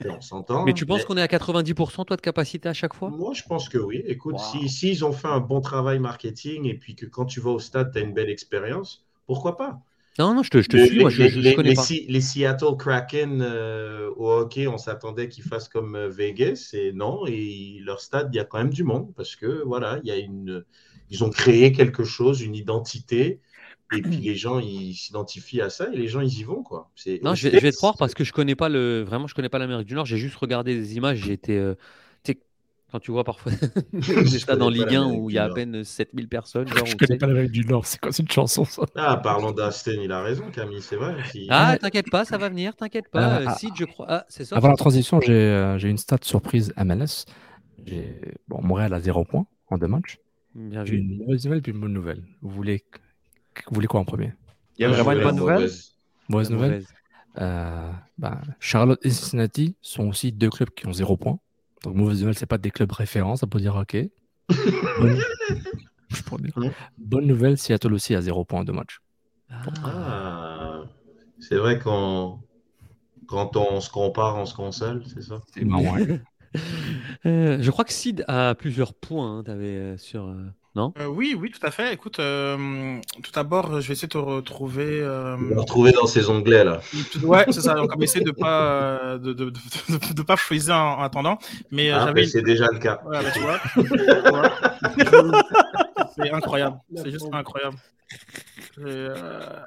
que [LAUGHS] on s'entend. Mais tu penses qu'on est à 90% toi de capacité à chaque fois? Moi, je pense que oui. Écoute, Wow. si, s'ils ont fait un bon travail marketing et puis que quand tu vas au stade, tu as une belle expérience, pourquoi pas? Non, non, je te, je te Le- suis, moi je, les, je- je les- connais les pas. Si- les Seattle Kraken euh, au hockey, on s'attendait qu'ils fassent comme euh, Vegas et non. Et leur stade, il y a quand même du monde parce que voilà, il y a une, ils ont créé quelque chose, une identité. Et puis les gens, ils s'identifient à ça et les gens, ils y vont quoi. Non, je vais, je vais States, te croire parce que je connais pas le. Vraiment, je connais pas l'Amérique du Nord. J'ai juste regardé des images. J'ai été. euh, quand tu vois parfois des stades en Ligue 1 l'Amérique où il y a à peine 7000 personnes. Genre, Je où, connais pas l'Amérique du Nord. C'est quoi cette chanson, ça? Ah, parlons d'Aston, il a raison, Camille, c'est vrai. Si- Ah, t'inquiète pas, ça va venir, t'inquiète pas. Euh, Euh, ah, Sid, je crois. Ah, c'est ça Avant la transition, j'ai euh, j'ai une stat surprise MLS. Bon, Montréal a 0 points en deux matchs. Bien J'ai vu. une mauvaise nouvelle puis une bonne nouvelle. Vous voulez, vous voulez quoi en premier? Il y a vraiment une bonne nouvelle? mauvaise. Nouvelle? mauvaise. Euh, ben, Charlotte et Cincinnati sont aussi deux clubs qui ont 0 points. Donc, mauvaise nouvelle, c'est pas des clubs références, ça peut dire OK. [LAUGHS] Bonne... je pourrais dire. Ouais. Bonne nouvelle, Seattle aussi a 0 points en deux matchs. Ah, c'est vrai qu'on quand on se compare, on se console, c'est ça? Ben ouais. [LAUGHS] Euh, je crois que Sid a plusieurs points. Tu avais sur. euh, Non? Euh, oui, oui, tout à fait. Écoute, euh, tout d'abord, je vais essayer de te retrouver. euh, le retrouver dans ses onglets là. [LAUGHS] Ouais, c'est ça. Donc, on va essayer de pas euh, de, de, de, de- de pas freezer en, en attendant. Mais euh, Ah, j'avais. c'est déjà le cas. Ouais, bah. Tu vois. [LAUGHS] c'est incroyable. C'est juste incroyable. Euh,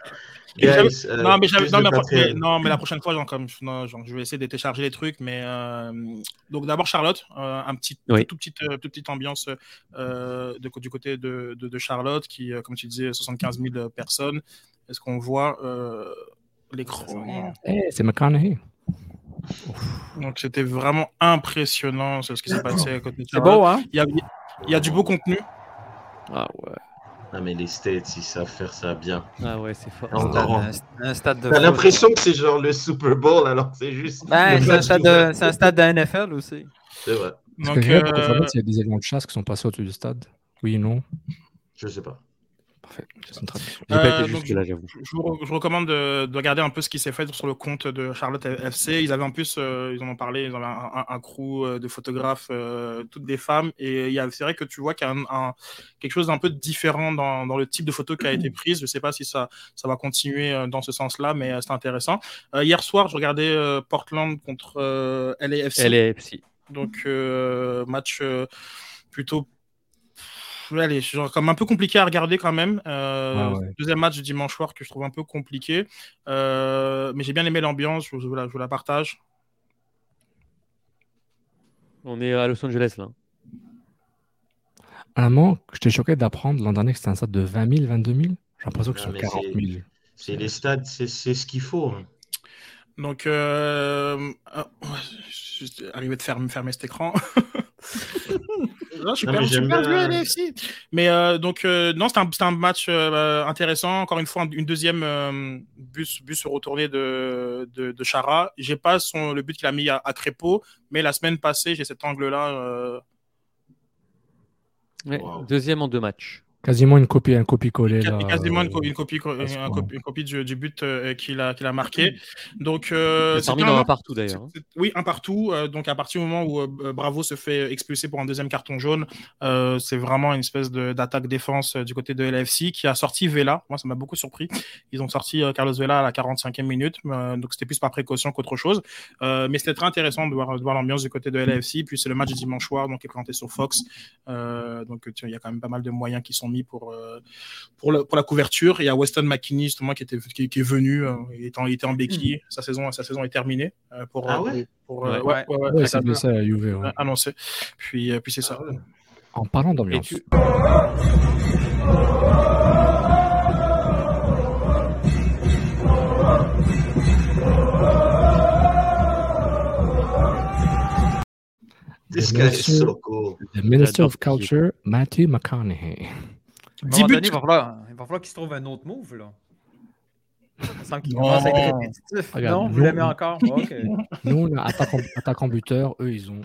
Guys, euh, non, mais j'avais- plus non, de mais, Patreon. mais- non, mais la prochaine fois, genre, comme, non, genre, je vais essayer de télécharger les trucs. Mais euh, donc d'abord Charlotte, euh, un petit, Oui. tout petite, euh, toute petite ambiance euh, de, du côté de, de, de Charlotte, qui, euh, comme tu disais, 75 000 personnes. Est-ce qu'on voit euh, l'écran? Eh, c'est McConaughey. Donc c'était vraiment impressionnant ce qui s'est passé à côté de C'est Charlotte. beau, hein? Il y a, il y a du beau contenu. Ah ouais. Ah, mais les States, ils savent faire ça bien. Ah ouais, c'est fort. Encore. Un, un stade de T'as l'impression que c'est genre le Super Bowl alors c'est juste. Ben, c'est un stade de, c'est un stade de NFL aussi. C'est vrai. Donc, euh, s'il y a des avions de chasse qui sont passés au-dessus du stade? Oui, non? Je sais pas. Parfait. C'est une Euh, donc, là. Je vous, re- je vous recommande de, de regarder un peu ce qui s'est fait sur le compte de Charlotte FC. Ils avaient en plus, euh, ils en ont parlé, ils avaient un, un- un crew euh, de photographes, euh, toutes des femmes. Et c'est vrai que tu vois qu'il y a un, un- quelque chose d'un peu différent dans, dans le type de photo qui a été prise. Je ne sais pas si ça, ça va continuer euh, dans ce sens-là, mais euh, c'est intéressant. Euh, hier soir, je regardais euh, Portland contre euh, LAFC. LAFC. Donc, euh, match euh, plutôt. Allez, genre, comme un peu compliqué à regarder quand même. Euh, Ah ouais. Deuxième match du dimanche soir que je trouve un peu compliqué. Euh, mais j'ai bien aimé l'ambiance, je, vous la, je vous la partage. On est à Los Angeles là. Honnêtement, j'étais choqué d'apprendre l'an dernier que c'était un stade de 20 000, 22 000. J'ai l'impression que c'est mais 40 000. C'est les stades, c'est ce qu'il faut. hein. Donc, euh, ah, ouais, je suis arrivé de fermer, fermer cet écran. [LAUGHS] Non, mais bien- euh, donc, euh, non, c'était un, c'était un match euh, intéressant. Encore une fois, une deuxième euh, bus, bus retourné de, de, de Chara. J'ai pas son, le but qu'il a mis à, à Crépeau, mais la semaine passée, j'ai cet angle-là. euh, Ouais, Wow. Deuxième en deux matchs. Quasiment une copie, un copie-coller. quasiment une, euh, co- une copie, un une copie du, du but euh, qu'il a, qu'il a marqué. Donc, euh, C'est un- un partout d'ailleurs. hein. c'est- Oui, un partout. euh, donc, à partir du moment où euh, Bravo se fait expulser pour un deuxième carton jaune, euh, c'est vraiment une espèce de- d'attaque-défense du côté de LFC qui a sorti Vela. Moi, ça m'a beaucoup surpris. Ils ont sorti euh, Carlos Vela à la 45e minute. euh, donc, c'était plus par précaution qu'autre chose. Euh, mais c'était très intéressant de voir, de voir l'ambiance du côté de LFC. Puis, c'est le match du dimanche soir, donc, qui est présenté sur Fox. Euh, donc, il y a quand même pas mal de moyens qui sont mis pour, euh, pour, la couverture. Il y a Weston McKinney, justement, qui, était, qui, qui est venu. euh, il, était en, il était en béquille. Sa, saison, sa saison est terminée. euh, pour, Ah ouais? pour, euh, Ouais. ouais, ouais, ouais, Ouais, très c'est bien blessé à Juve. ouais. annoncé. Puis, euh, puis c'est ça. Ah. En parlant d'ambiance, tu- This Le guy is monsieur- so cool. le Minister of Culture, Matthew McConaughey. À un 10 moment buts. donné, il va falloir, il va falloir qu'il se trouve un autre move, là. Semble qu'il Non. commence à être répétitif. Regarde, non, vous l'aimez encore? [LAUGHS] Nous, on a attaquant, attaquant buteur, eux, ils ont.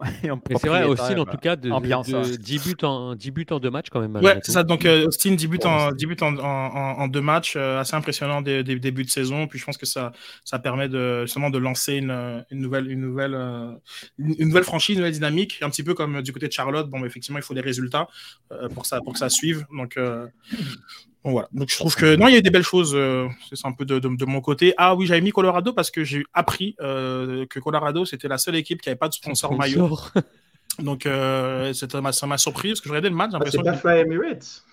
[LAUGHS] Mais c'est vrai, Austin, en tout cas, de, ambiance, de- hein. 10, buts en, 10 buts en deux matchs quand même. Ouais, c'est ça. Donc, euh, Austin, 10 buts, en, 10 buts en, en- en- en deux matchs, euh, assez impressionnant des, des débuts de saison. Puis je pense que ça, ça permet de, justement de lancer une, une nouvelle, une, nouvelle, euh, une, nouvelle franchise, une nouvelle dynamique. Un petit peu comme du côté de Charlotte. Bon, effectivement, il faut des résultats euh, pour, ça, pour que ça suive. Donc, euh, bon, voilà. Donc, je trouve que non, il y a eu des belles choses. euh, c'est un peu de, de, de mon côté. Ah oui, j'avais mis Colorado parce que j'ai appris euh, que Colorado, c'était la seule équipe qui n'avait pas de sponsor maillot. Donc, euh, c'était- ça m'a surpris parce que je regardais le match. j'ai Ah, c'est pas que- Fly Emirates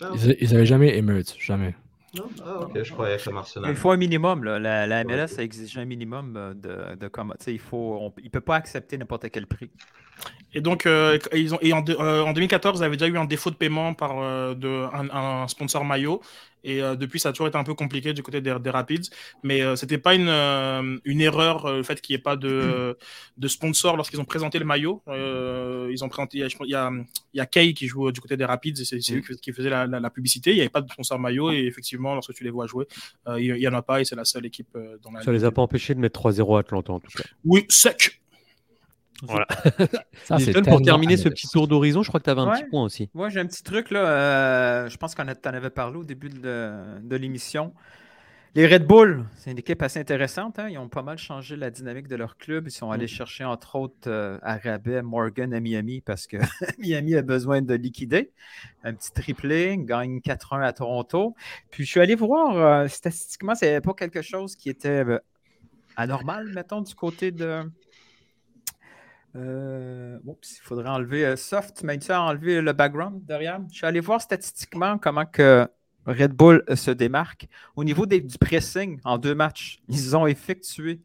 Ah, Ils, ils avaient jamais Emirates, jamais. non Ah, ok, je croyais Arsenal. Il faut un minimum. Là. La, la MLS a exigé un minimum euh, de, de comment. tu sais, Il faut, on- il peut pas accepter n'importe quel prix. Et donc, euh, ils ont, et en, euh, en 2014, ils avaient déjà eu un défaut de paiement par euh, de, un, un sponsor maillot. Et euh, depuis, ça a toujours été un peu compliqué du côté des, des Rapids. Mais euh, c'était pas une, une erreur, le fait qu'il n'y ait pas de, de sponsor lorsqu'ils ont présenté le maillot. Ils ont présenté, il y a- il y a, Kay qui joue du côté des Rapids et c'est lui qui, qui faisait la, la- la publicité. Il n'y avait pas de sponsor maillot. Et effectivement, lorsque tu les vois jouer, il n'y en a pas et c'est la seule équipe dans la Ça les a pas empêchés de mettre 3-0 à Atlanta en tout cas. Oui, sec. Voilà. [LAUGHS] Ça, pour terminer ce petit tour d'horizon, je crois que tu avais un Ouais. petit point aussi. Moi, j'ai un petit truc, là. euh, je pense qu'on en avait parlé au début de, de l'émission. Les Red Bull, c'est une équipe assez intéressante. hein. Ils ont pas mal changé la dynamique de leur club. Ils sont allés chercher, entre autres, euh, à rabais Morgan à Miami parce que [LAUGHS] Miami a besoin de liquider. Un petit triplé, gagne 4-1 à Toronto. Puis je suis allé voir, euh, statistiquement, c'est pas quelque chose qui était euh, anormal, mettons, du côté de. Euh, oups, il faudrait enlever euh, Soft, tu m'as dit ça, enlever le background derrière. Je suis allé voir statistiquement comment que Red Bull euh, se démarque. Au niveau des- du pressing en deux matchs, ils ont effectué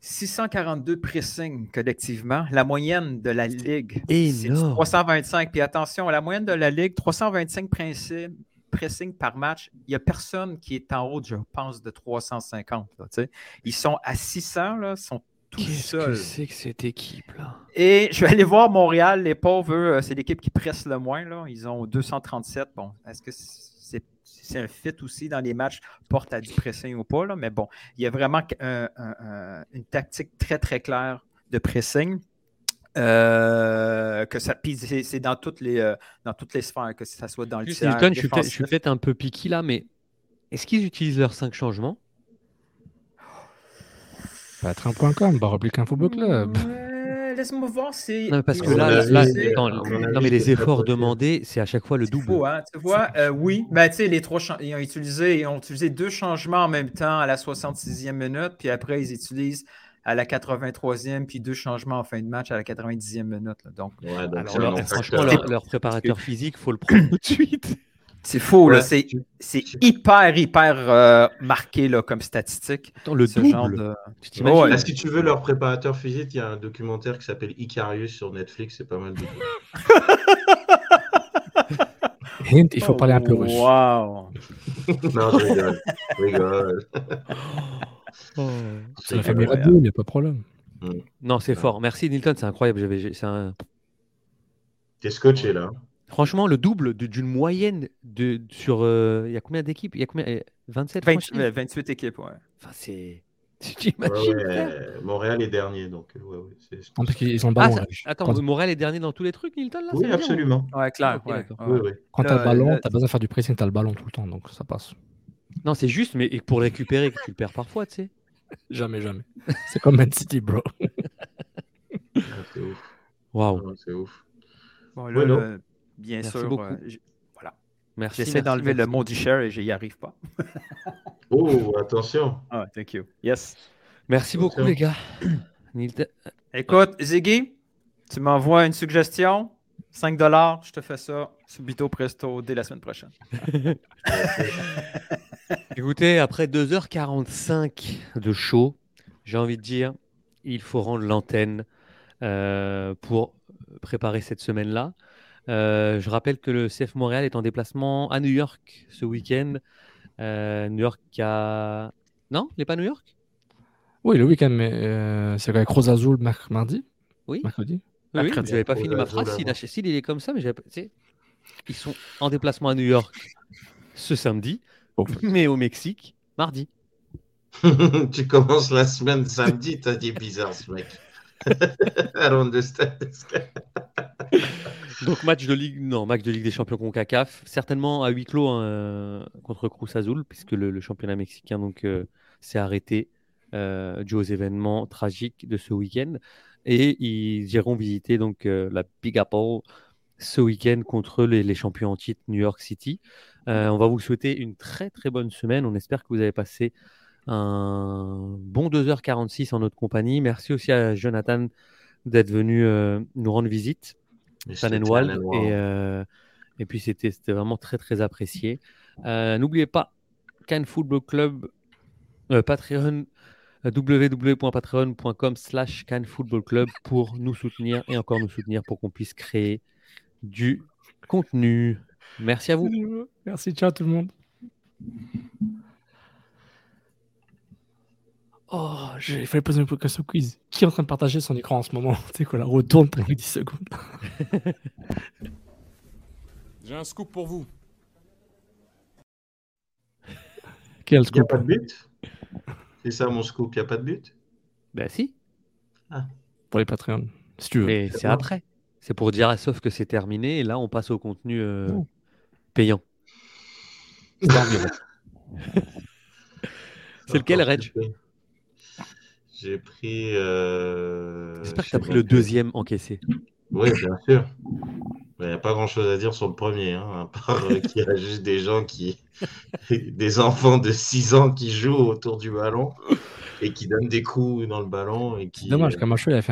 642 pressing collectivement. La moyenne de la ligue, c'est Énorme. 325. Puis attention, la moyenne de la ligue, 325 pressing, pressing par match. Il n'y a personne qui est en haut, je pense, de 350. là, tu sais. ils sont à 600, là, ils sont tout Qu'est-ce que seuls. c'est que cette équipe-là Et je vais aller voir Montréal. Les pauvres, eux, euh, c'est l'équipe qui presse le moins. Là. Ils ont 237. Bon, est-ce que c'est c'est un fit aussi dans les matchs, porte à du pressing ou pas? Là? Mais bon, il y a vraiment un- un- un- une tactique très, très claire de pressing. Euh, que ça, c'est c'est dans toutes les euh, dans toutes les sphères, que ça soit dans le Juste, tiers je suis peut-être je suis peut-être un peu piqué là, mais est-ce qu'ils utilisent leurs 5 changements? Patreon.com, Baroblique Info Book Club. Ouais, Laisse-moi voir si. Non, mais parce que là, non, mais les efforts demandés, c'est à chaque fois le double. Faux, hein, tu vois, euh, oui. Ben, tu sais, les trois ils ont utilisé, ils ont utilisé deux changements en même temps à la 66e minute, puis après, ils utilisent à la 83e, puis deux changements en fin de match à la 90e minute. là. Donc, Ouais, donc Alors, non-facteur. franchement, leur, leur préparateur physique, faut le [LAUGHS] prendre tout de suite. C'est faux. Ouais. C'est, c'est hyper, hyper euh, marqué là, comme statistique. Attends, le ce double. genre de. Tu t'imagines Ouais. Est-ce que tu veux leur préparateur physique? Il y a un documentaire qui s'appelle Icarius sur Netflix, c'est pas mal tout. [LAUGHS] Hint, il faut parler un peu russe. Wow! [LAUGHS] non, je rigole. Je rigole. Oh. C'est la famille Red Bull, il n'y a pas de problème. Non, c'est fort. Merci Nilton, c'est incroyable. J'avais- j'ai- c'est un- T'es scotché là. Franchement, le double d'une moyenne de, sur. euh, Il y a combien d'équipes? Il y a combien eh, 27 20 franchises euh, 28 équipes, ouais. Enfin, c'est. [LAUGHS] Tu Ouais, t'imagines ouais, frère? Montréal est dernier, donc euh, ouais, ouais, c'est- Non, parce qu'ils ont le Ah, ballon. ça- là. Attends, Quand, Montréal est dernier dans tous les trucs, Nilton là Oui, dire, absolument. Ouais, clair. Ok, ouais. Oui, oui. quand t'as Là, le ballon, là- t'as besoin de faire du pressing, t'as le ballon tout le temps, donc ça passe. ou- Non, c'est juste, mais et pour le récupérer, que tu le perds parfois, tu sais. [LAUGHS] Jamais, jamais. C'est comme Man City, bro. Ah, C'est ouf. Waouh. Ah, C'est ouf. Bon, là, Ouais, non. là, bien Merci sûr, beaucoup. euh, voilà. Merci. J'essaie merci, d'enlever le mot du share et j'y arrive pas. [LAUGHS] Oh, attention. Ah, thank you. Yes. Merci beaucoup, Attention. les gars. [CLEARS THROAT] Écoute, Ziggy, tu m'envoies une suggestion, 5 dollars, je te fais ça subito presto dès la semaine prochaine. [LAUGHS] Écoutez, après 2h45 de show, j'ai envie de dire, il faut rendre l'antenne euh, pour préparer cette semaine-là. Euh, je rappelle que le CF Montréal est en déplacement à New York ce week-end. Euh, New York a... Non, il n'est pas à New York? Oui, le week-end, mais euh, c'est avec Rose Azul mardi Oui. Mercredi Oui, oui, n'avais pas fini ma phrase. S'il il est comme ça, mais j'avais pas- ils sont en déplacement à New York ce samedi, [LAUGHS] mais au Mexique mardi. [LAUGHS] tu commences la semaine samedi, t'as dit bizarre ce mec. [LAUGHS] I don't understand. Donc match de Ligue, non, match de Ligue des Champions CONCACAF, certainement à huis clos hein, contre Cruz Azul, puisque le, championnat mexicain donc euh, s'est arrêté euh, dû aux événements tragiques de ce week-end. Et ils iront visiter donc euh, la Big Apple ce week-end contre les, champions en titre New York City. Euh, on va vous souhaiter une très très bonne semaine. On espère que vous avez passé un bon 2h46 en notre compagnie. Merci aussi à Jonathan d'être venu nous rendre visite. Tannenwald. Et, euh, et puis c'était c'était vraiment très très apprécié. Euh, N'oubliez pas, Cannes Football Club, euh, Patreon, www.patreon.com slash Cannes Football Club pour nous soutenir et encore nous soutenir pour qu'on puisse créer du contenu. Merci à vous. Merci, ciao tout le monde. Oh, j'ai failli poser une question quiz. Qui est en train de partager son écran en ce moment? Tu sais qu'on la retourne pendant 10 secondes? [LAUGHS] J'ai un scoop pour vous. Quel Il n'y a scoop? pas de but? C'est ça mon scoop, il n'y a pas de but? Ben si, pour les Patreons, si tu veux. mais c'est après. C'est pour dire à Sauf que c'est terminé et là on passe au contenu euh, Oh. payant. C'est [LAUGHS] lequel, Reg? J'ai pris. euh, J'espère que tu as pris le deuxième encaissé. Oui, bien sûr. Il n'y a pas grand-chose à dire sur le premier, hein, à part euh, qu'il y a juste des gens qui. [LAUGHS] des enfants de 6 ans qui jouent autour du ballon et qui donnent des coups dans le ballon et qui. Dommage, euh, Camacho, il a fait